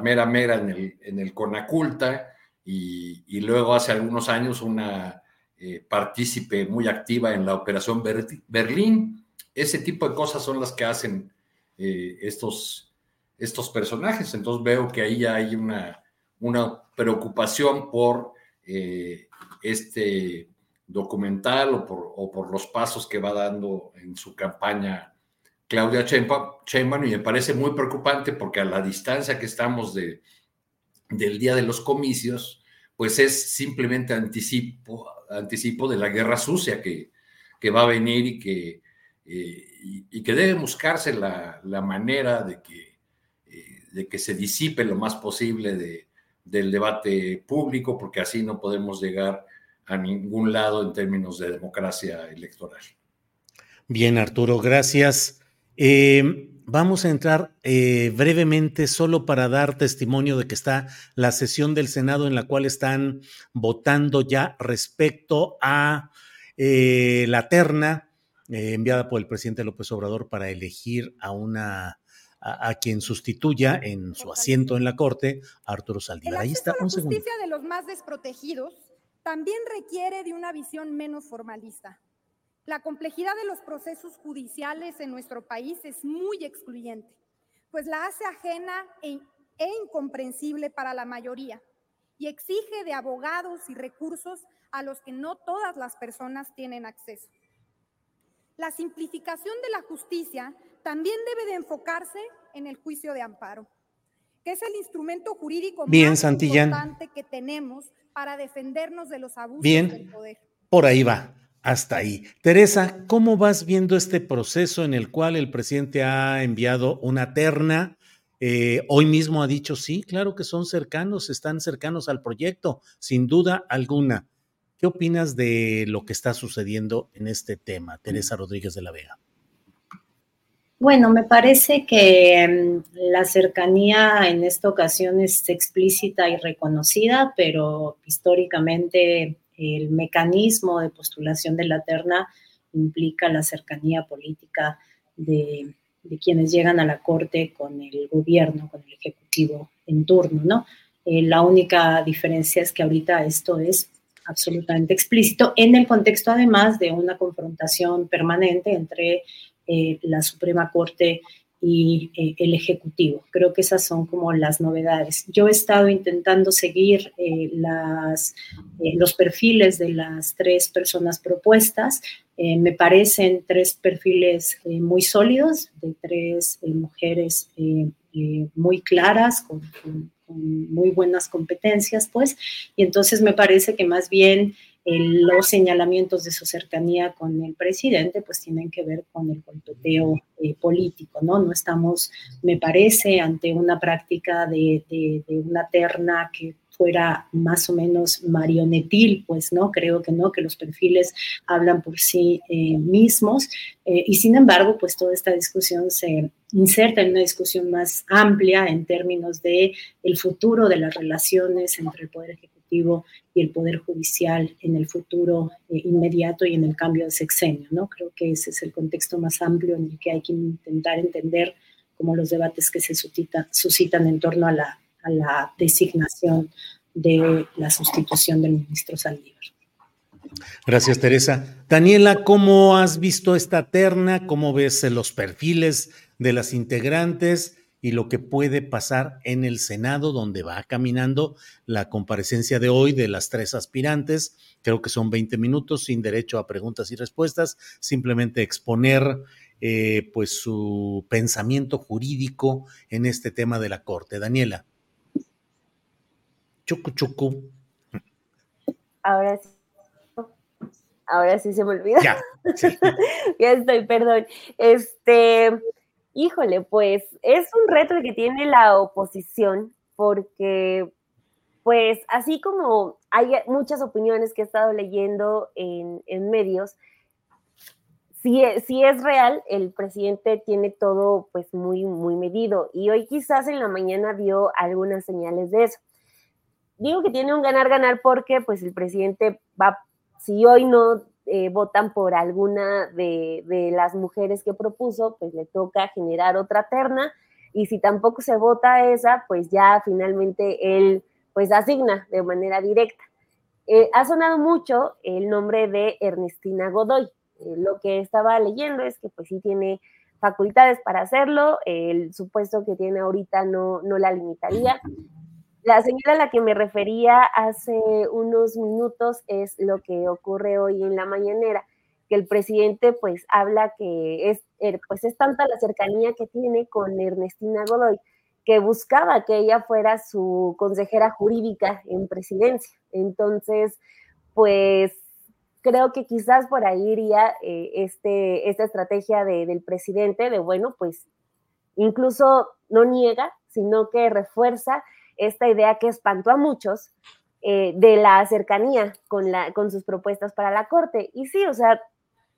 mera mera en el, en el Conaculta, y, luego hace algunos años una eh, partícipe muy activa en la Operación Berlín. Ese tipo de cosas son las que hacen eh, estos, estos personajes. Entonces veo que ahí hay una una preocupación por eh, este documental o por, o por, los pasos que va dando en su campaña Claudia Sheinbaum y me parece muy preocupante porque a la distancia que estamos de, del día de los comicios, pues es simplemente anticipo, anticipo de la guerra sucia que, que va a venir y que, eh, y, que debe buscarse la, la manera de que, eh, de que se disipe lo más posible de, del debate público, porque así no podemos llegar a ningún lado en términos de democracia electoral. Bien, Arturo, gracias. Eh, vamos a entrar brevemente solo para dar testimonio de que está la sesión del Senado en la cual están votando ya respecto a la terna enviada por el presidente López Obrador para elegir a una a, quien sustituya en su asiento en la Corte, Arturo Saldívar. Ahí está, un segundo. La justicia de los más desprotegidos también requiere de una visión menos formalista. La complejidad de los procesos judiciales en nuestro país es muy excluyente, pues la hace ajena e, e, incomprensible para la mayoría y exige de abogados y recursos a los que no todas las personas tienen acceso. La simplificación de la justicia también debe de enfocarse en el juicio de amparo, que es el instrumento jurídico más importante que tenemos para defendernos de los abusos del poder. Por ahí va, hasta ahí. Teresa, ¿cómo vas viendo este proceso en el cual el presidente ha enviado una terna? Eh, hoy mismo ha dicho, sí, claro que son cercanos, están cercanos al proyecto, sin duda alguna. ¿Qué opinas de lo que está sucediendo en este tema, Teresa Rodríguez de la Vega? Bueno, me parece que mm, la cercanía en esta ocasión es explícita y reconocida, pero históricamente el mecanismo de postulación de la terna implica la cercanía política de, quienes llegan a la Corte con el gobierno, con el Ejecutivo en turno, ¿no? Eh, la única diferencia es que ahorita esto es absolutamente explícito en el contexto además de una confrontación permanente entre eh, la Suprema Corte y eh, el Ejecutivo. Creo que esas son como las novedades. Yo he estado intentando seguir eh, los perfiles de las tres personas propuestas. me parecen tres perfiles muy sólidos, de tres mujeres muy claras, con, con, muy buenas competencias, pues. Y entonces me parece que más bien los señalamientos de su cercanía con el presidente pues tienen que ver con el golpeteo eh, político, ¿no? No estamos, me parece, ante una práctica de, una terna que fuera más o menos marionetil, pues no, creo que no, que los perfiles hablan por sí eh, mismos eh, y sin embargo, pues toda esta discusión se inserta en una discusión más amplia en términos de el futuro de las relaciones entre el Poder Ejecutivo y el Poder Judicial en el futuro eh, inmediato y en el cambio de sexenio. ¿no? Creo que ese es el contexto más amplio en el que hay que intentar entender como los debates que se suscitan en torno a la, a la designación de la sustitución del ministro Saldívar. Gracias, Teresa. Daniela, ¿cómo has visto esta terna? ¿Cómo ves los perfiles de las integrantes? y lo que puede pasar en el Senado, donde va caminando la comparecencia de hoy de las tres aspirantes. Creo que son 20 minutos sin derecho a preguntas y respuestas, simplemente exponer eh, pues su pensamiento jurídico en este tema de la Corte. Daniela. Chucu chucu. Ahora sí. Ahora sí se me olvida. Ya, ya estoy, perdón. Este, Híjole, pues es un reto que tiene la oposición porque, pues así como hay muchas opiniones que he estado leyendo en, medios, si, si, es real, el presidente tiene todo pues muy, muy medido y hoy quizás en la mañana vio algunas señales de eso. Digo que tiene un ganar-ganar porque pues el presidente va, si hoy no eh, votan por alguna de, las mujeres que propuso, pues le toca generar otra terna y si tampoco se vota esa, pues ya finalmente él pues asigna de manera directa. Eh, ha sonado mucho el nombre de Ernestina Godoy. Eh, lo que estaba leyendo es que pues sí tiene facultades para hacerlo, el supuesto que tiene ahorita no, no la limitaría. La señora a la que me refería hace unos minutos es lo que ocurre hoy en la mañanera, que el presidente pues habla que es, er, pues es tanta la cercanía que tiene con Ernestina Godoy que buscaba que ella fuera su consejera jurídica en presidencia. Entonces, pues creo que quizás por ahí iría eh, este, esta estrategia del presidente de, bueno, pues incluso no niega, sino que refuerza esta idea que espantó a muchos, eh, de la cercanía con, la, con sus propuestas para la Corte. Y sí, o sea,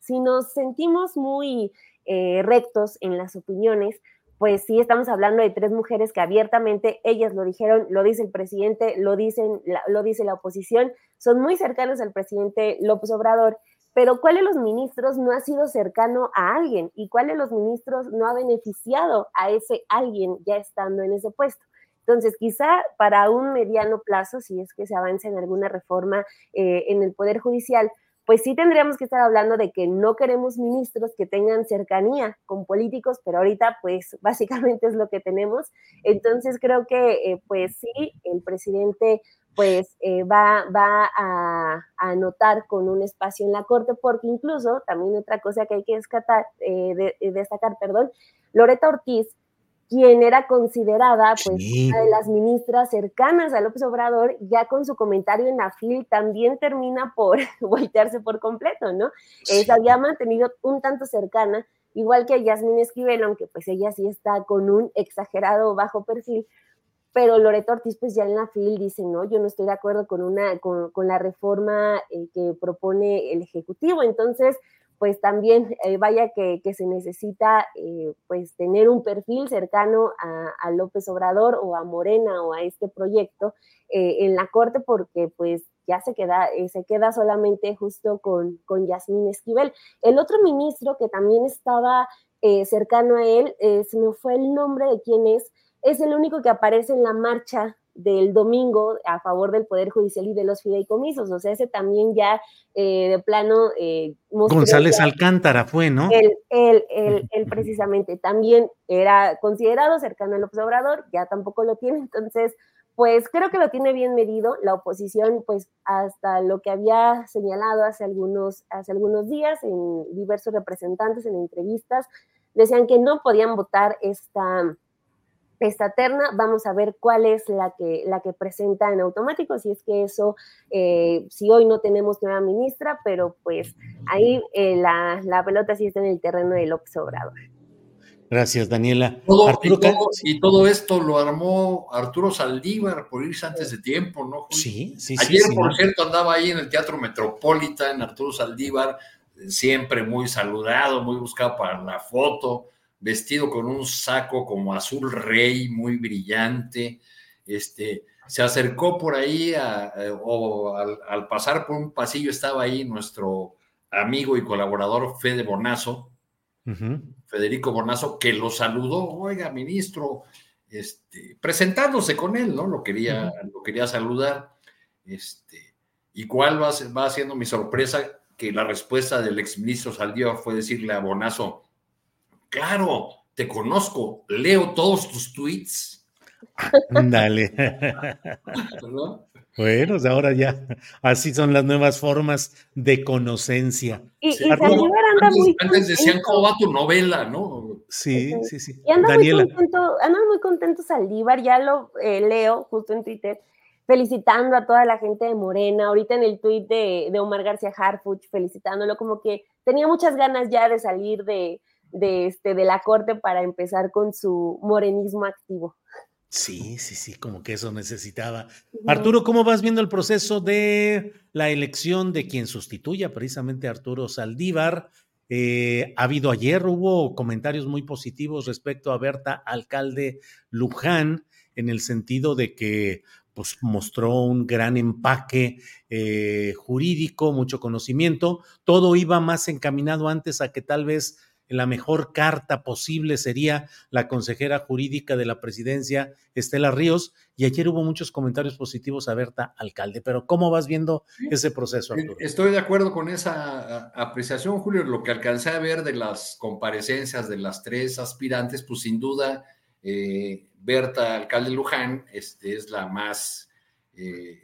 si nos sentimos muy eh, rectos en las opiniones, pues sí estamos hablando de tres mujeres que abiertamente ellas lo dijeron, lo dice el presidente, lo, dicen, lo dice la oposición, son muy cercanos al presidente López Obrador, pero ¿cuál de los ministros no ha sido cercano a alguien? ¿Y cuál de los ministros no ha beneficiado a ese alguien ya estando en ese puesto? Entonces, quizá para un mediano plazo, si es que se avanza en alguna reforma eh, en el Poder Judicial, pues sí tendríamos que estar hablando de que no queremos ministros que tengan cercanía con políticos, pero ahorita pues básicamente es lo que tenemos. Entonces creo que eh, pues sí, el presidente pues eh, va, a, anotar con un espacio en la Corte, porque incluso también otra cosa que hay que destacar, perdón, Loreta Ortiz quien era considerada pues una de las ministras cercanas a López Obrador, ya con su comentario en la FIL también termina por voltearse por completo, ¿no? se había mantenido un tanto cercana, igual que a Yasmín Esquivel, aunque pues ella sí está con un exagerado bajo perfil, pero Loreto Ortiz pues ya en la FIL dice, no, yo no estoy de acuerdo con, una, con, con la reforma eh, que propone el Ejecutivo, entonces pues también eh, vaya que, se necesita eh, pues tener un perfil cercano a, López Obrador o a Morena o a este proyecto eh, en la corte porque pues ya se queda, se queda solamente justo con, con Yasmín Esquivel. El otro ministro que también estaba cercano a él, se me fue el nombre de quién es, es el único que aparece en la marcha del domingo a favor del Poder Judicial y de los fideicomisos. O sea, ese también ya eh, de plano... Eh, González Alcántara fue, ¿no? Él, él, él, él, precisamente también era considerado cercano al observador, ya tampoco lo tiene, entonces, pues creo que lo tiene bien medido. La oposición, pues hasta lo que había señalado hace algunos, hace algunos días en diversos representantes, en entrevistas, decían que no podían votar esta esta terna, vamos a ver cuál es la que, la que presenta en automático, si es que eso, eh, si hoy no tenemos nueva ministra, pero pues ahí eh, la, la, pelota sí está en el terreno de López Obrador. Gracias, Daniela. y, todo, esto lo armó Arturo Saldívar por irse antes de tiempo, ¿no? Sí, sí, Ayer, por cierto, andaba ahí en el Teatro Metropolitan, Arturo Saldívar, siempre muy saludado, muy buscado para la foto vestido con un saco como azul rey, muy brillante. Este, se acercó por ahí o al, pasar por un pasillo estaba ahí nuestro amigo y colaborador Fede Bonazo, Federico Bonazo, que lo saludó, oiga, ministro, este, presentándose con él, ¿no? Lo quería, lo quería saludar. Este, ¿Y cuál va, va siendo mi sorpresa? Que la respuesta del exministro Saldívar fue decirle a Bonazo, Claro, te conozco, leo todos tus tweets. Dale. Bueno, ahora ya, así son las nuevas formas de conocencia. Y, anda muy antes decían cómo va tu novela, ¿no? Sí, sí, sí. Y anda muy contento, anda muy contento Saldívar, ya lo eh, leo justo en Twitter, felicitando a toda la gente de Morena, ahorita en el tweet de, de Omar García Harfuch, felicitándolo, como que tenía muchas ganas ya de salir de, de, este, de la corte para empezar con su morenismo activo. Sí, sí, sí, como que eso necesitaba. Arturo, ¿cómo vas viendo el proceso de la elección de quien sustituya precisamente a Arturo Saldívar? Eh, ha habido ayer, hubo comentarios muy positivos respecto a Berta Alcalde Luján, en el sentido de que pues, mostró un gran empaque eh, jurídico, mucho conocimiento. Todo iba más encaminado antes a que tal vez la mejor carta posible sería la consejera jurídica de la presidencia, Estela Ríos, y ayer hubo muchos comentarios positivos a Berta Alcalde, pero ¿cómo vas viendo ese proceso, Arturo? Estoy de acuerdo con esa apreciación, Julio, lo que alcancé a ver de las comparecencias de las tres aspirantes, pues sin duda eh, Berta Alcalde Luján este, es la más... Eh,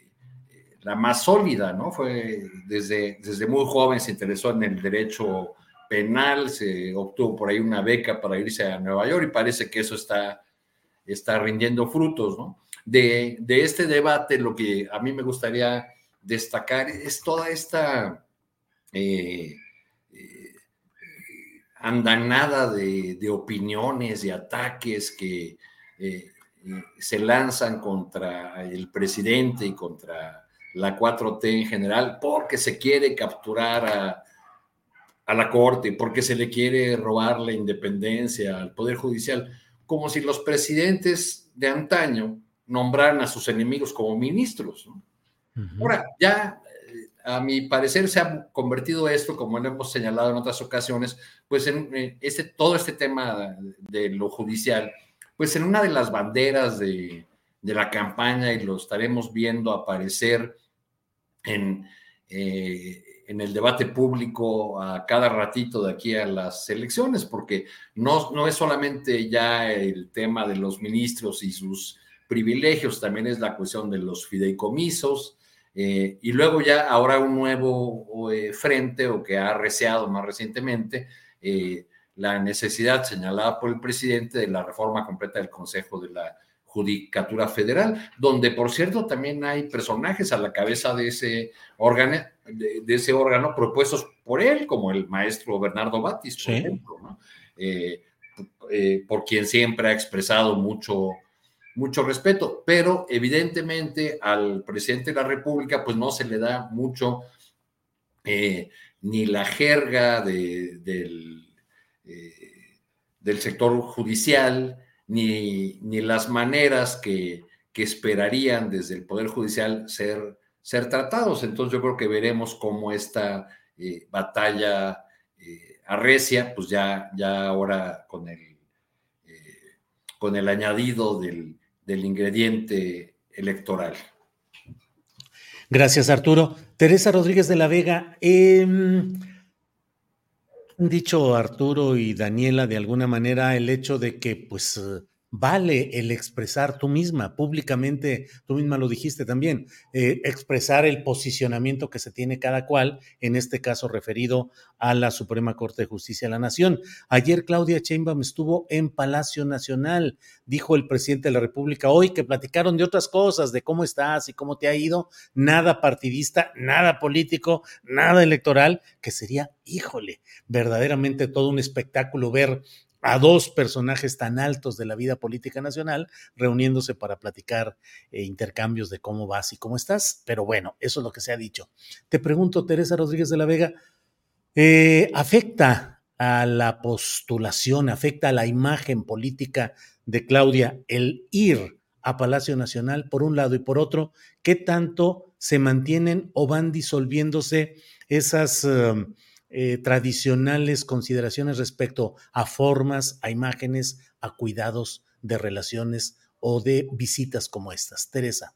la más sólida, ¿no? Fue desde, desde muy joven se interesó en el derecho penal, se obtuvo por ahí una beca para irse a Nueva York y parece que eso está, está rindiendo frutos, ¿no? De, este debate, lo que a mí me gustaría destacar es toda esta eh, eh, andanada de, opiniones, y ataques que eh, se lanzan contra el presidente y contra la 4T en general, porque se quiere capturar a, a la Corte, porque se le quiere robar la independencia al Poder Judicial, como si los presidentes de antaño nombraran a sus enemigos como ministros. Ahora, ya eh, a mi parecer se ha convertido esto, como lo hemos señalado en otras ocasiones, pues en eh, este, todo este tema de lo judicial, pues en una de las banderas de, de la campaña y lo estaremos viendo aparecer en, eh, en el debate público a cada ratito de aquí a las elecciones, porque no, no es solamente ya el tema de los ministros y sus privilegios, también es la cuestión de los fideicomisos, eh, y luego ya ahora un nuevo eh, frente o que ha arreciado más recientemente la necesidad señalada por el presidente de la reforma completa del Consejo de la Judicatura Federal, donde por cierto también hay personajes a la cabeza de ese órgano, de, ese órgano propuestos por él, como el maestro Bernardo Batis, por ejemplo, eh, eh, por quien siempre ha expresado mucho, mucho respeto, pero evidentemente al presidente de la República pues no se le da mucho eh, ni la jerga del, del sector judicial, ni, ni las maneras que, que, esperarían desde el Poder Judicial ser, ser tratados. Entonces yo creo que veremos cómo esta eh, batalla eh, arrecia, pues ya, ya ahora con el, eh, con el añadido del, del ingrediente electoral. Gracias, Arturo. Teresa Rodríguez de la Vega. Eh, dicho Arturo y Daniela de alguna manera el hecho de que pues vale el expresar tú misma, públicamente, tú misma lo dijiste también, eh, expresar el posicionamiento que se tiene cada cual, en este caso referido a la Suprema Corte de Justicia de la Nación. Ayer Claudia Sheinbaum estuvo en Palacio Nacional, dijo el presidente de la República hoy que platicaron de otras cosas, de cómo estás y cómo te ha ido, nada partidista, nada político, nada electoral, que sería, híjole, verdaderamente todo un espectáculo ver a dos personajes tan altos de la vida política nacional reuniéndose para platicar eh, intercambios de cómo vas y cómo estás. Pero bueno, eso es lo que se ha dicho. Te pregunto, Teresa Rodríguez de la Vega, eh, ¿afecta a la postulación, afecta a la imagen política de Claudia el ir a Palacio Nacional por un lado y por otro? ¿Qué tanto se mantienen o van disolviéndose esas... Eh, eh, tradicionales consideraciones respecto a formas, a imágenes, a cuidados de relaciones o de visitas como estas. Teresa.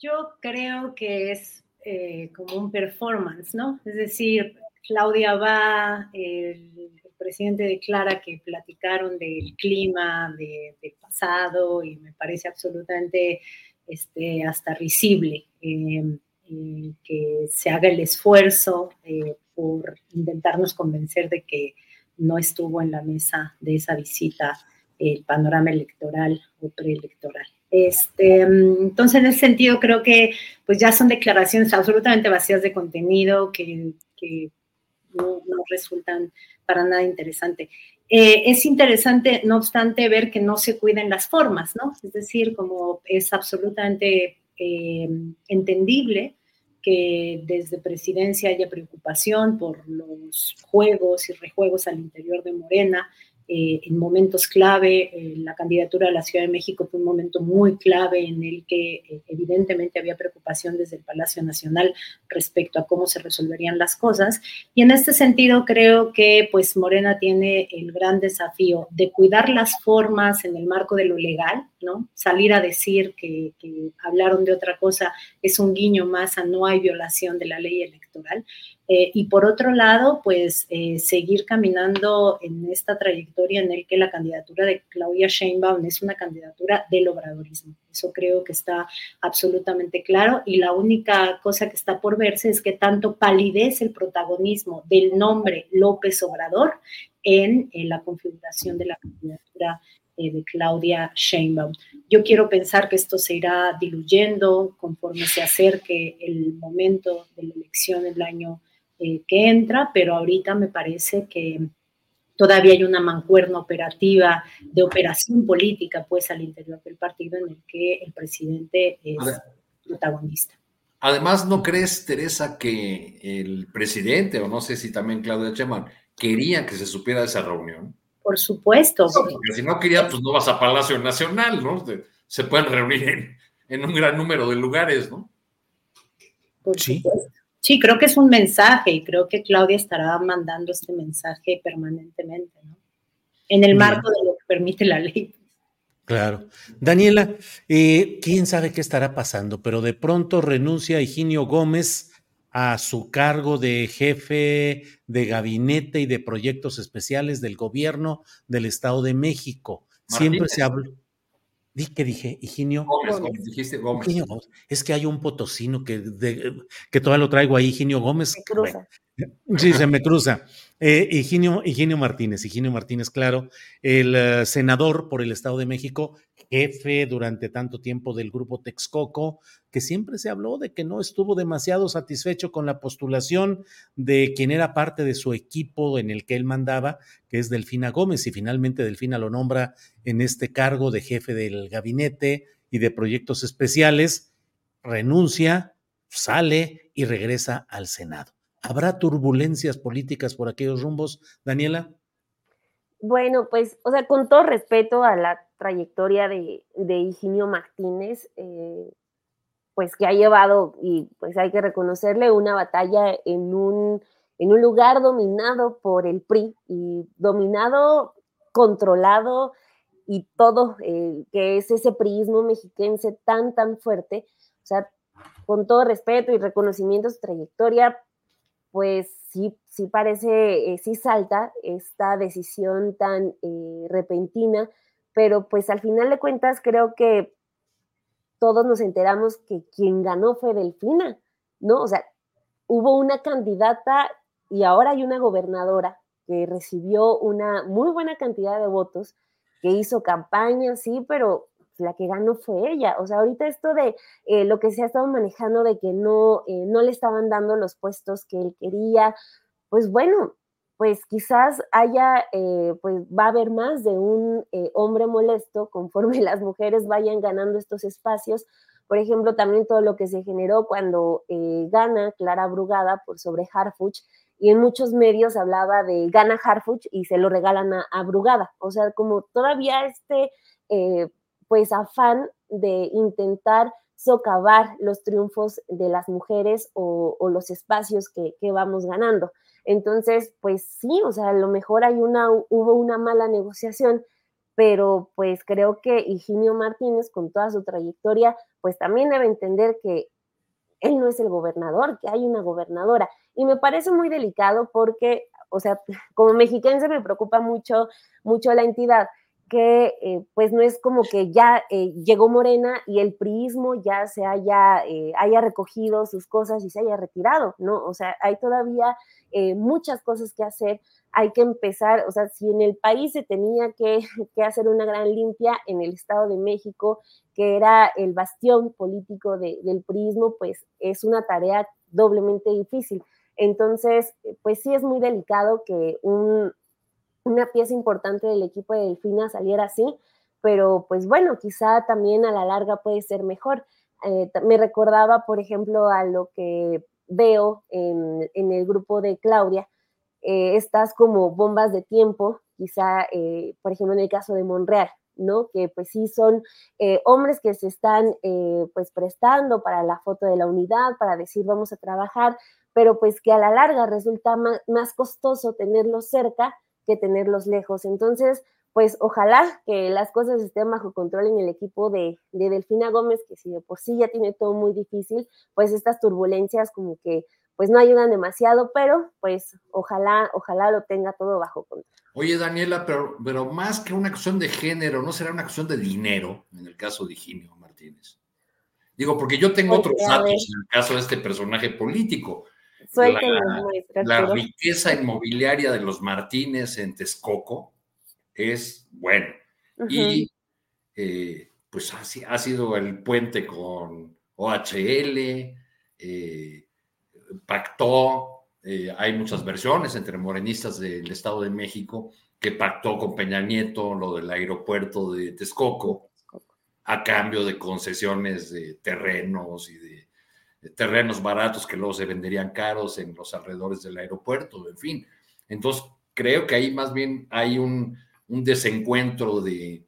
Yo creo que es eh, como un performance, ¿no? Es decir, Claudia va, el, presidente declara que platicaron del clima, del pasado, y me parece absolutamente este, hasta risible. Eh, eh, que se haga el esfuerzo eh, por intentarnos convencer de que no estuvo en la mesa de esa visita el panorama electoral o preelectoral. Este, entonces, en ese sentido, creo que pues ya son declaraciones absolutamente vacías de contenido que, no, resultan para nada interesante. Eh, es interesante, no obstante, ver que no se cuiden las formas, ¿no? Es decir, como es absolutamente eh, entendible que desde presidencia haya preocupación por los juegos y rejuegos al interior de Morena, eh, en momentos clave. Eh, la candidatura a la Ciudad de México fue un momento muy clave en el que eh, evidentemente había preocupación desde el Palacio Nacional respecto a cómo se resolverían las cosas. Y en este sentido creo que pues Morena tiene el gran desafío de cuidar las formas en el marco de lo legal, ¿no? Salir a decir que, que hablaron de otra cosa es un guiño más a no hay violación de la ley electoral eh, y por otro lado, pues eh, seguir caminando en esta trayectoria en el que la candidatura de Claudia Sheinbaum es una candidatura del obradorismo. Eso creo que está absolutamente claro y la única cosa que está por verse es que tanto palidece el protagonismo del nombre López Obrador en, la configuración de la candidatura eh, de Claudia Sheinbaum. Yo quiero pensar que esto se irá diluyendo conforme se acerque el momento de la elección el año eh, que entra, pero ahorita me parece que todavía hay una mancuerna operativa de operación política pues al interior del partido en el que el presidente es protagonista. Además, ¿no crees, Teresa, que el presidente, o no sé si también Claudia Sheinbaum, quería que se supiera de esa reunión? Por supuesto. porque si no quería, pues no vas a Palacio Nacional, ¿no? Se pueden reunir en, en un gran número de lugares, ¿no? Por sí. Supuesto. Sí, creo que es un mensaje y creo que Claudia estará mandando este mensaje permanentemente, ¿no? En el marco de lo que permite la ley. Claro. Daniela, eh, quién sabe qué estará pasando, pero de pronto renuncia Higinio Gómez a su cargo de jefe de gabinete y de proyectos especiales del gobierno del Estado de México. Siempre se habló. Di que dije, Higinio. Gómez, dijiste Gómez. Es que hay un potosino que, que todavía lo traigo ahí, Higinio Gómez. Sí, se me cruza. Eh, Higinio, Martínez, Higinio Martínez, claro, el eh, senador por el Estado de México, jefe durante tanto tiempo del grupo Texcoco, que siempre se habló de que no estuvo demasiado satisfecho con la postulación de quien era parte de su equipo en el que él mandaba, que es Delfina Gómez, y finalmente Delfina lo nombra en este cargo de jefe del gabinete y de proyectos especiales, renuncia, sale y regresa al Senado. ¿Habrá turbulencias políticas por aquellos rumbos, Daniela? Bueno, pues, o sea, con todo respeto a la trayectoria de, de Higinio Martínez, eh, pues que ha llevado, y pues hay que reconocerle, una batalla en un, en un lugar dominado por el PRI y dominado, controlado y todo, eh, que es ese priismo mexiquense tan, tan fuerte. O sea, con todo respeto y reconocimiento a su trayectoria, pues sí, sí parece, eh, sí salta esta decisión tan eh, repentina, pero pues al final de cuentas creo que todos nos enteramos que quien ganó fue Delfina, ¿no? O sea, hubo una candidata y ahora hay una gobernadora que recibió una muy buena cantidad de votos, que hizo campaña, sí, pero la que ganó fue ella. O sea, ahorita esto de eh, lo que se ha estado manejando de que no, eh, no le estaban dando los puestos que él quería, pues bueno, pues quizás haya, eh, pues va a haber más de un hombre molesto conforme las mujeres vayan ganando estos espacios. Por ejemplo, también todo lo que se generó cuando gana Clara Brugada por sobre Harfuch, y en muchos medios hablaba de gana Harfuch y se lo regalan a, a Brugada. O sea, como todavía este pues afán de intentar socavar los triunfos de las mujeres o, los espacios que, vamos ganando. Entonces, pues sí, o sea, a lo mejor hay una, hubo una mala negociación, pero pues creo que Higinio Martínez, con toda su trayectoria, pues también debe entender que él no es el gobernador, que hay una gobernadora. Y me parece muy delicado porque, o sea, como mexiquense me preocupa mucho, mucho la entidad, eh, pues no es como que ya eh, llegó Morena y el priismo ya se haya, eh, haya recogido sus cosas y se haya retirado, ¿no? O sea, hay todavía muchas cosas que hacer, hay que empezar, o sea, si en el país se tenía que, que, hacer una gran limpia en el Estado de México, que era el bastión político del priismo, pues es una tarea doblemente difícil. Entonces, pues sí es muy delicado que un, una pieza importante del equipo de Delfina saliera así, pero pues bueno, quizá también a la larga puede ser mejor. Eh, me recordaba, por ejemplo, a lo que veo en, el grupo de Claudia, eh, estas como bombas de tiempo, quizá, eh, por ejemplo, en el caso de Monreal, ¿no? Que pues sí son hombres que se están pues prestando para la foto de la unidad, para decir vamos a trabajar, pero pues que a la larga resulta más costoso tenerlos cerca que tenerlos lejos. Entonces, pues ojalá que las cosas estén bajo control en el equipo de, Delfina Gómez, que si de por sí ya tiene todo muy difícil, pues estas turbulencias como que pues no ayudan demasiado, pero pues ojalá, ojalá lo tenga todo bajo control. Oye, Daniela, pero, pero más que una cuestión de género, ¿no será una cuestión de dinero en el caso de Higinio Martínez? Digo, porque yo tengo otros datos en el caso de este personaje político la, riqueza inmobiliaria de los Martínez en Texcoco es bueno. Y eh, pues ha, sido el puente con OHL, eh, pactó, eh, hay muchas versiones entre morenistas del Estado de México, que pactó con Peña Nieto lo del aeropuerto de Texcoco. a cambio de concesiones de terrenos y de, terrenos baratos que luego se venderían caros en los alrededores del aeropuerto, en fin. Entonces, creo que ahí más bien hay un, desencuentro de,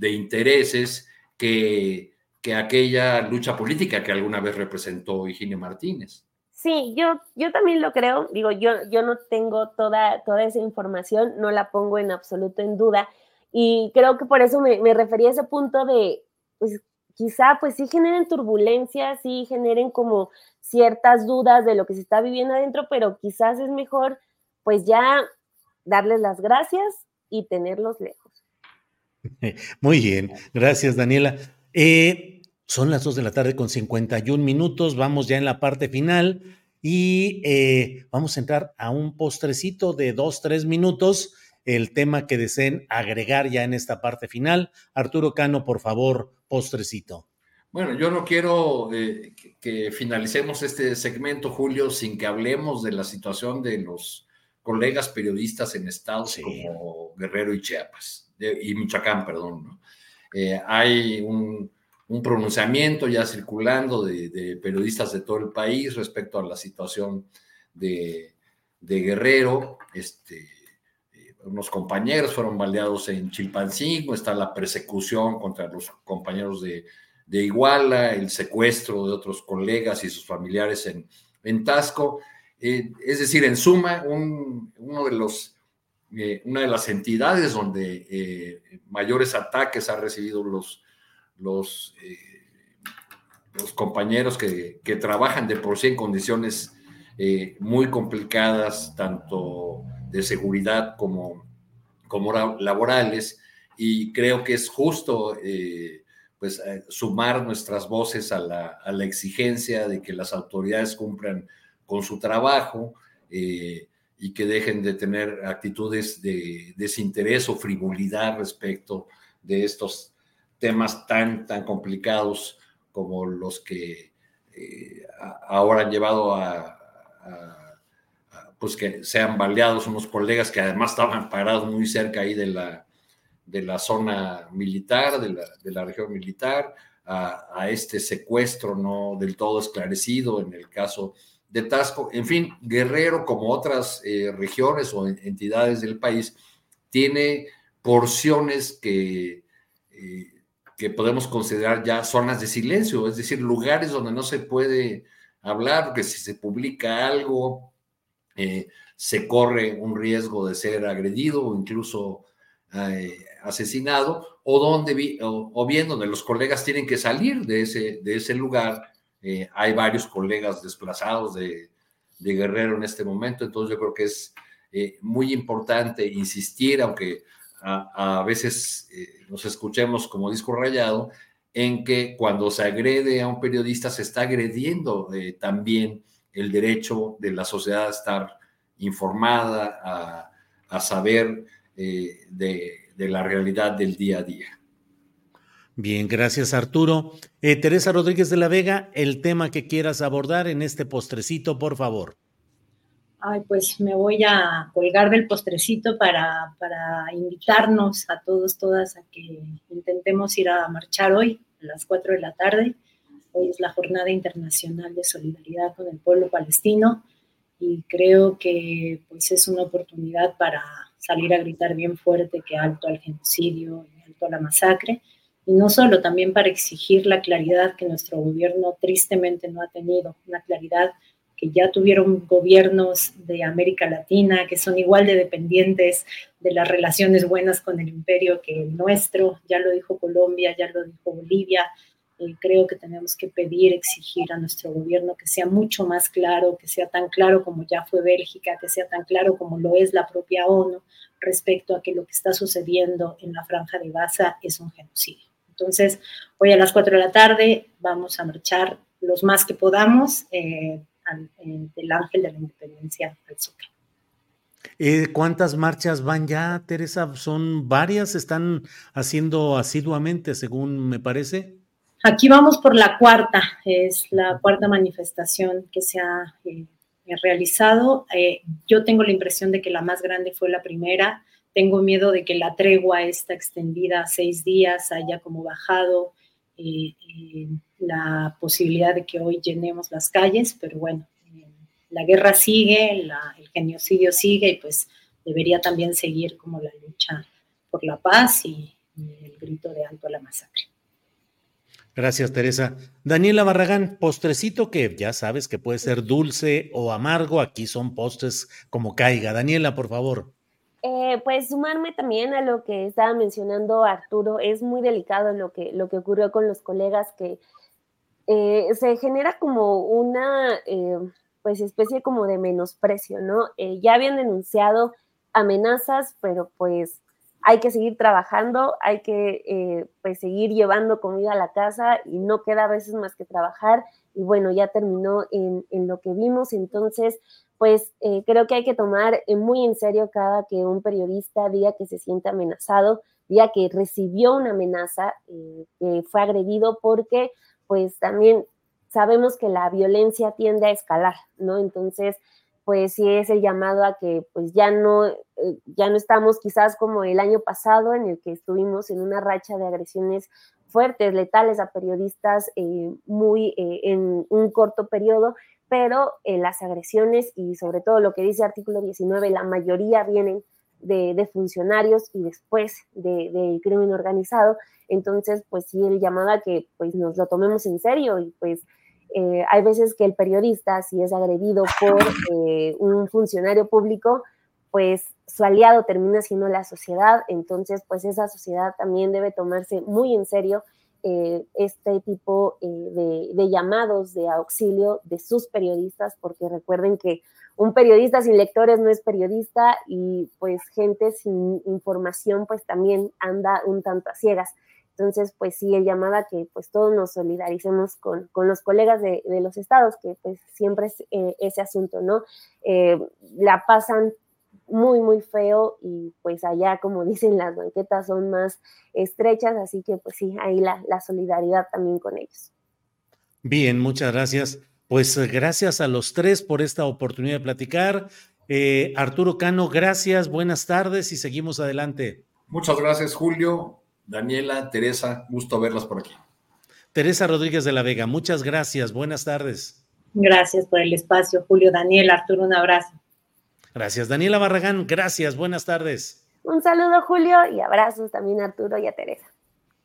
intereses que, que aquella lucha política que alguna vez representó Higinio Martínez. Sí, yo, yo también lo creo. Digo, yo, yo no tengo toda, toda esa información, no la pongo en absoluto en duda. Y creo que por eso me, me refería a ese punto de, pues quizá pues sí generen turbulencias, sí generen como ciertas dudas de lo que se está viviendo adentro, pero quizás es mejor pues ya darles las gracias y tenerlos lejos. Muy bien, gracias Daniela. Eh, son las dos de la tarde con 51 minutos, vamos ya en la parte final y eh, vamos a entrar a un postrecito de dos, tres minutos el tema que deseen agregar ya en esta parte final. Arturo Cano, por favor, postrecito. Bueno, yo no quiero eh, que, finalicemos este segmento, Julio, sin que hablemos de la situación de los colegas periodistas en estados como Guerrero y Chiapas, y Michoacán, perdón. Eh, hay un, pronunciamiento ya circulando de, periodistas de todo el país respecto a la situación de, de Guerrero. Este, unos compañeros fueron baleados en Chilpancingo, está la persecución contra los compañeros de, Iguala, el secuestro de otros colegas y sus familiares en, en Tasco. Eh, es decir, en suma, uno de los, eh, una de las entidades donde eh, mayores ataques han recibido los, los, los compañeros que, que, trabajan de por sí en condiciones muy complicadas, tanto de seguridad como, como laborales. Y creo que es justo eh, pues eh, sumar nuestras voces a la, a la, exigencia de que las autoridades cumplan con su trabajo eh, y que dejen de tener actitudes de desinterés o frivolidad respecto de estos temas tan, tan complicados como los que ahora han llevado a pues que sean baleados unos colegas que además estaban parados muy cerca ahí de la, de la zona militar, de la, de la región militar, a, este secuestro no del todo esclarecido en el caso de Tasco. En fin, Guerrero, como otras eh, regiones o entidades del país, tiene porciones que, eh, que podemos considerar ya zonas de silencio, es decir, lugares donde no se puede hablar, que si se publica algo, eh, se corre un riesgo de ser agredido o incluso eh, asesinado, o, donde, o, bien donde los colegas tienen que salir de ese, de ese lugar. Eh, hay varios colegas desplazados de, Guerrero en este momento, entonces yo creo que es muy importante insistir, aunque a, veces nos escuchemos como disco rayado, en que cuando se agrede a un periodista se está agrediendo también el derecho de la sociedad a estar informada, a, saber eh, de, la realidad del día a día. Bien, gracias Arturo. Eh, Teresa Rodríguez de la Vega, el tema que quieras abordar en este postrecito, por favor. Ay, pues me voy a colgar del postrecito para, para invitarnos a todos, todas, a que intentemos ir a marchar hoy a las 4 de la tarde Hoy es la Jornada Internacional de Solidaridad con el Pueblo Palestino y creo que pues, es una oportunidad para salir a gritar bien fuerte que alto al genocidio y alto a la masacre. Y no solo, también para exigir la claridad que nuestro gobierno tristemente no ha tenido, una claridad que ya tuvieron gobiernos de América Latina que son igual de dependientes de las relaciones buenas con el imperio que el nuestro, ya lo dijo Colombia, ya lo dijo Bolivia, creo que tenemos que pedir, exigir a nuestro gobierno que sea mucho más claro, que sea tan claro como ya fue Bélgica, que sea tan claro como lo es la propia ONU respecto a que lo que está sucediendo en la franja de Gaza es un genocidio. Entonces, hoy a las 4 de la tarde vamos a marchar los más que podamos eh, del Ángel de la Independencia al Zócalo. Eh, ¿Cuántas marchas van ya, Teresa? ¿Son varias? ¿Están haciendo asiduamente, según me parece? Aquí vamos por la cuarta, es la cuarta manifestación que se ha eh, realizado. Eh, yo tengo la impresión de que la más grande fue la primera. Tengo miedo de que la tregua esta extendida seis días haya como bajado la posibilidad de que hoy llenemos las calles, pero bueno, la guerra sigue, el genocidio sigue y pues debería también seguir como la lucha por la paz y, el grito de alto a la masacre. Gracias, Teresa. Daniela Barragán, postrecito que ya sabes que puede ser dulce o amargo, aquí son postres como caiga. Daniela, por favor. Eh, pues sumarme también a lo que estaba mencionando Arturo, es muy delicado lo que, lo que ocurrió con los colegas que eh, se genera como una eh, pues especie como de menosprecio, ¿no? ya habían denunciado amenazas, pero pues hay que seguir trabajando, hay que eh, pues seguir llevando comida a la casa y no queda a veces más que trabajar y bueno, ya terminó en, lo que vimos, entonces pues eh, creo que hay que tomar eh, muy en serio cada que un periodista diga que se siente amenazado, diga que recibió una amenaza, que fue agredido porque pues también sabemos que la violencia tiende a escalar, ¿no? Entonces, pues sí es el llamado a que pues ya no, eh, ya no estamos quizás como el año pasado en el que estuvimos en una racha de agresiones fuertes, letales a periodistas eh, muy eh, en un corto periodo, pero las agresiones y sobre todo lo que dice artículo 19, la mayoría vienen de, funcionarios y después del de crimen organizado. Entonces, pues sí, el llamado a que pues nos lo tomemos en serio y pues eh, hay veces que el periodista, si es agredido por eh, un funcionario público, pues su aliado termina siendo la sociedad, entonces pues esa sociedad también debe tomarse muy en serio eh, este tipo de, de, llamados de auxilio de sus periodistas, porque recuerden que un periodista sin lectores no es periodista y pues gente sin información pues también anda un tanto a ciegas. Entonces, pues sí, el llamada que pues todos nos solidaricemos con, los colegas de, los estados, que pues siempre es eh, ese asunto, ¿no? Eh, la pasan muy, muy feo y pues allá, como dicen, las banquetas son más estrechas, así que pues sí, ahí la, solidaridad también con ellos. Bien, muchas gracias. Pues gracias a los tres por esta oportunidad de platicar. Eh, Arturo Cano, gracias, buenas tardes y seguimos adelante. Muchas gracias, Julio. Daniela, Teresa, gusto verlas por aquí. Teresa Rodríguez de la Vega, muchas gracias, buenas tardes. Gracias por el espacio, Julio, Daniel, Arturo, un abrazo. Gracias, Daniela Barragán, gracias, buenas tardes. Un saludo, Julio, y abrazos también a Arturo y a Teresa.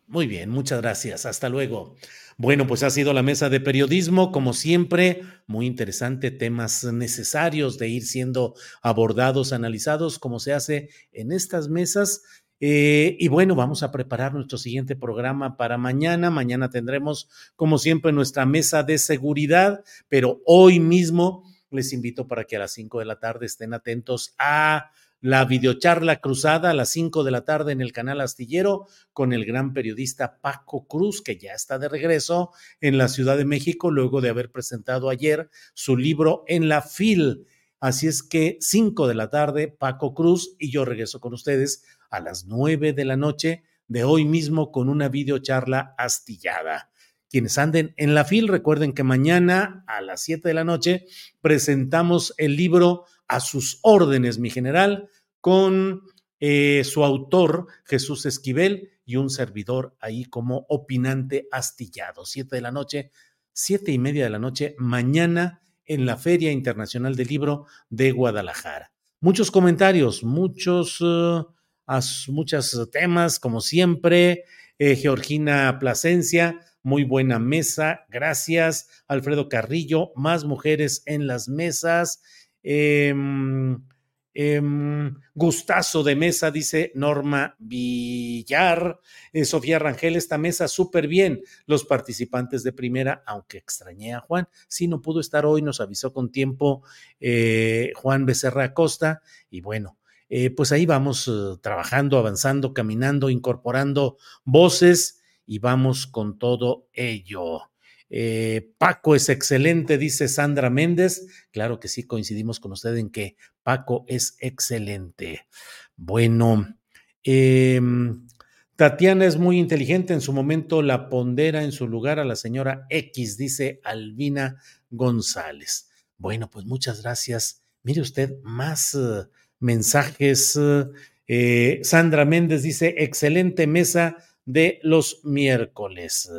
Muy bien, muchas gracias, hasta luego. Bueno, pues ha sido la mesa de periodismo, como siempre, muy interesante, temas necesarios de ir siendo abordados, analizados, como se hace en estas mesas eh, y bueno, vamos a preparar nuestro siguiente programa para mañana. Mañana tendremos, como siempre, nuestra mesa de seguridad, pero hoy mismo les invito para que a las 5 de la tarde estén atentos a la videocharla cruzada a las 5 de la tarde en el canal Astillero con el gran periodista Paco Cruz, que ya está de regreso en la Ciudad de México luego de haber presentado ayer su libro en la FIL. Así es que 5 de la tarde, Paco Cruz y yo regreso con ustedes a las 9 de la noche de hoy mismo con una videocharla astillada. Quienes anden en la FIL, recuerden que mañana a las 7 de la noche presentamos el libro A sus órdenes, mi general, con eh, su autor, Jesús Esquivel, y un servidor ahí como opinante astillado. 7 de la noche, siete y media de la noche, mañana en la Feria Internacional del Libro de Guadalajara. Muchos comentarios, muchos... Eh, a muchos temas, como siempre. Eh, Georgina Plasencia, muy buena mesa, gracias. Alfredo Carrillo, más mujeres en las mesas. Em, em, gustazo de mesa, dice Norma Villar. Eh, Sofía Rangel, esta mesa súper bien. Los participantes de primera, aunque extrañé a Juan, si no pudo estar hoy, nos avisó con tiempo eh, Juan Becerra Acosta. Y bueno, eh, pues ahí vamos eh, trabajando, avanzando, caminando, incorporando voces y vamos con todo ello. Eh, Paco es excelente, dice Sandra Méndez. Claro que sí, coincidimos con usted en que Paco es excelente. Bueno, em, Tatiana es muy inteligente, en su momento la pondera en su lugar a la señora X, dice Albina González. Bueno, pues muchas gracias. Mire usted, más mensajes. Eh, Sandra Méndez dice, excelente mesa de los miércoles.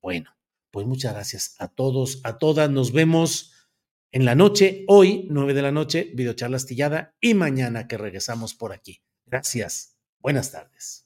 Bueno, pues muchas gracias a todos, a todas. Nos vemos en la noche, hoy, 9 de la noche, videocharla astillada y mañana que regresamos por aquí. Gracias. Buenas tardes.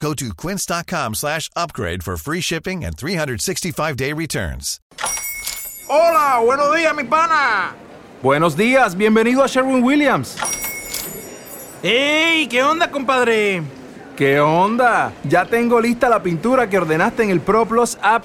Go to quince.com slash upgrade for free shipping and 365-day returns. Hola, buenos días, mi pana. Buenos días, bienvenido a Sherwin Williams. ¡Ey! ¿Qué onda, compadre? ¿Qué onda? Ya tengo lista la pintura que ordenaste en el ProPlus app.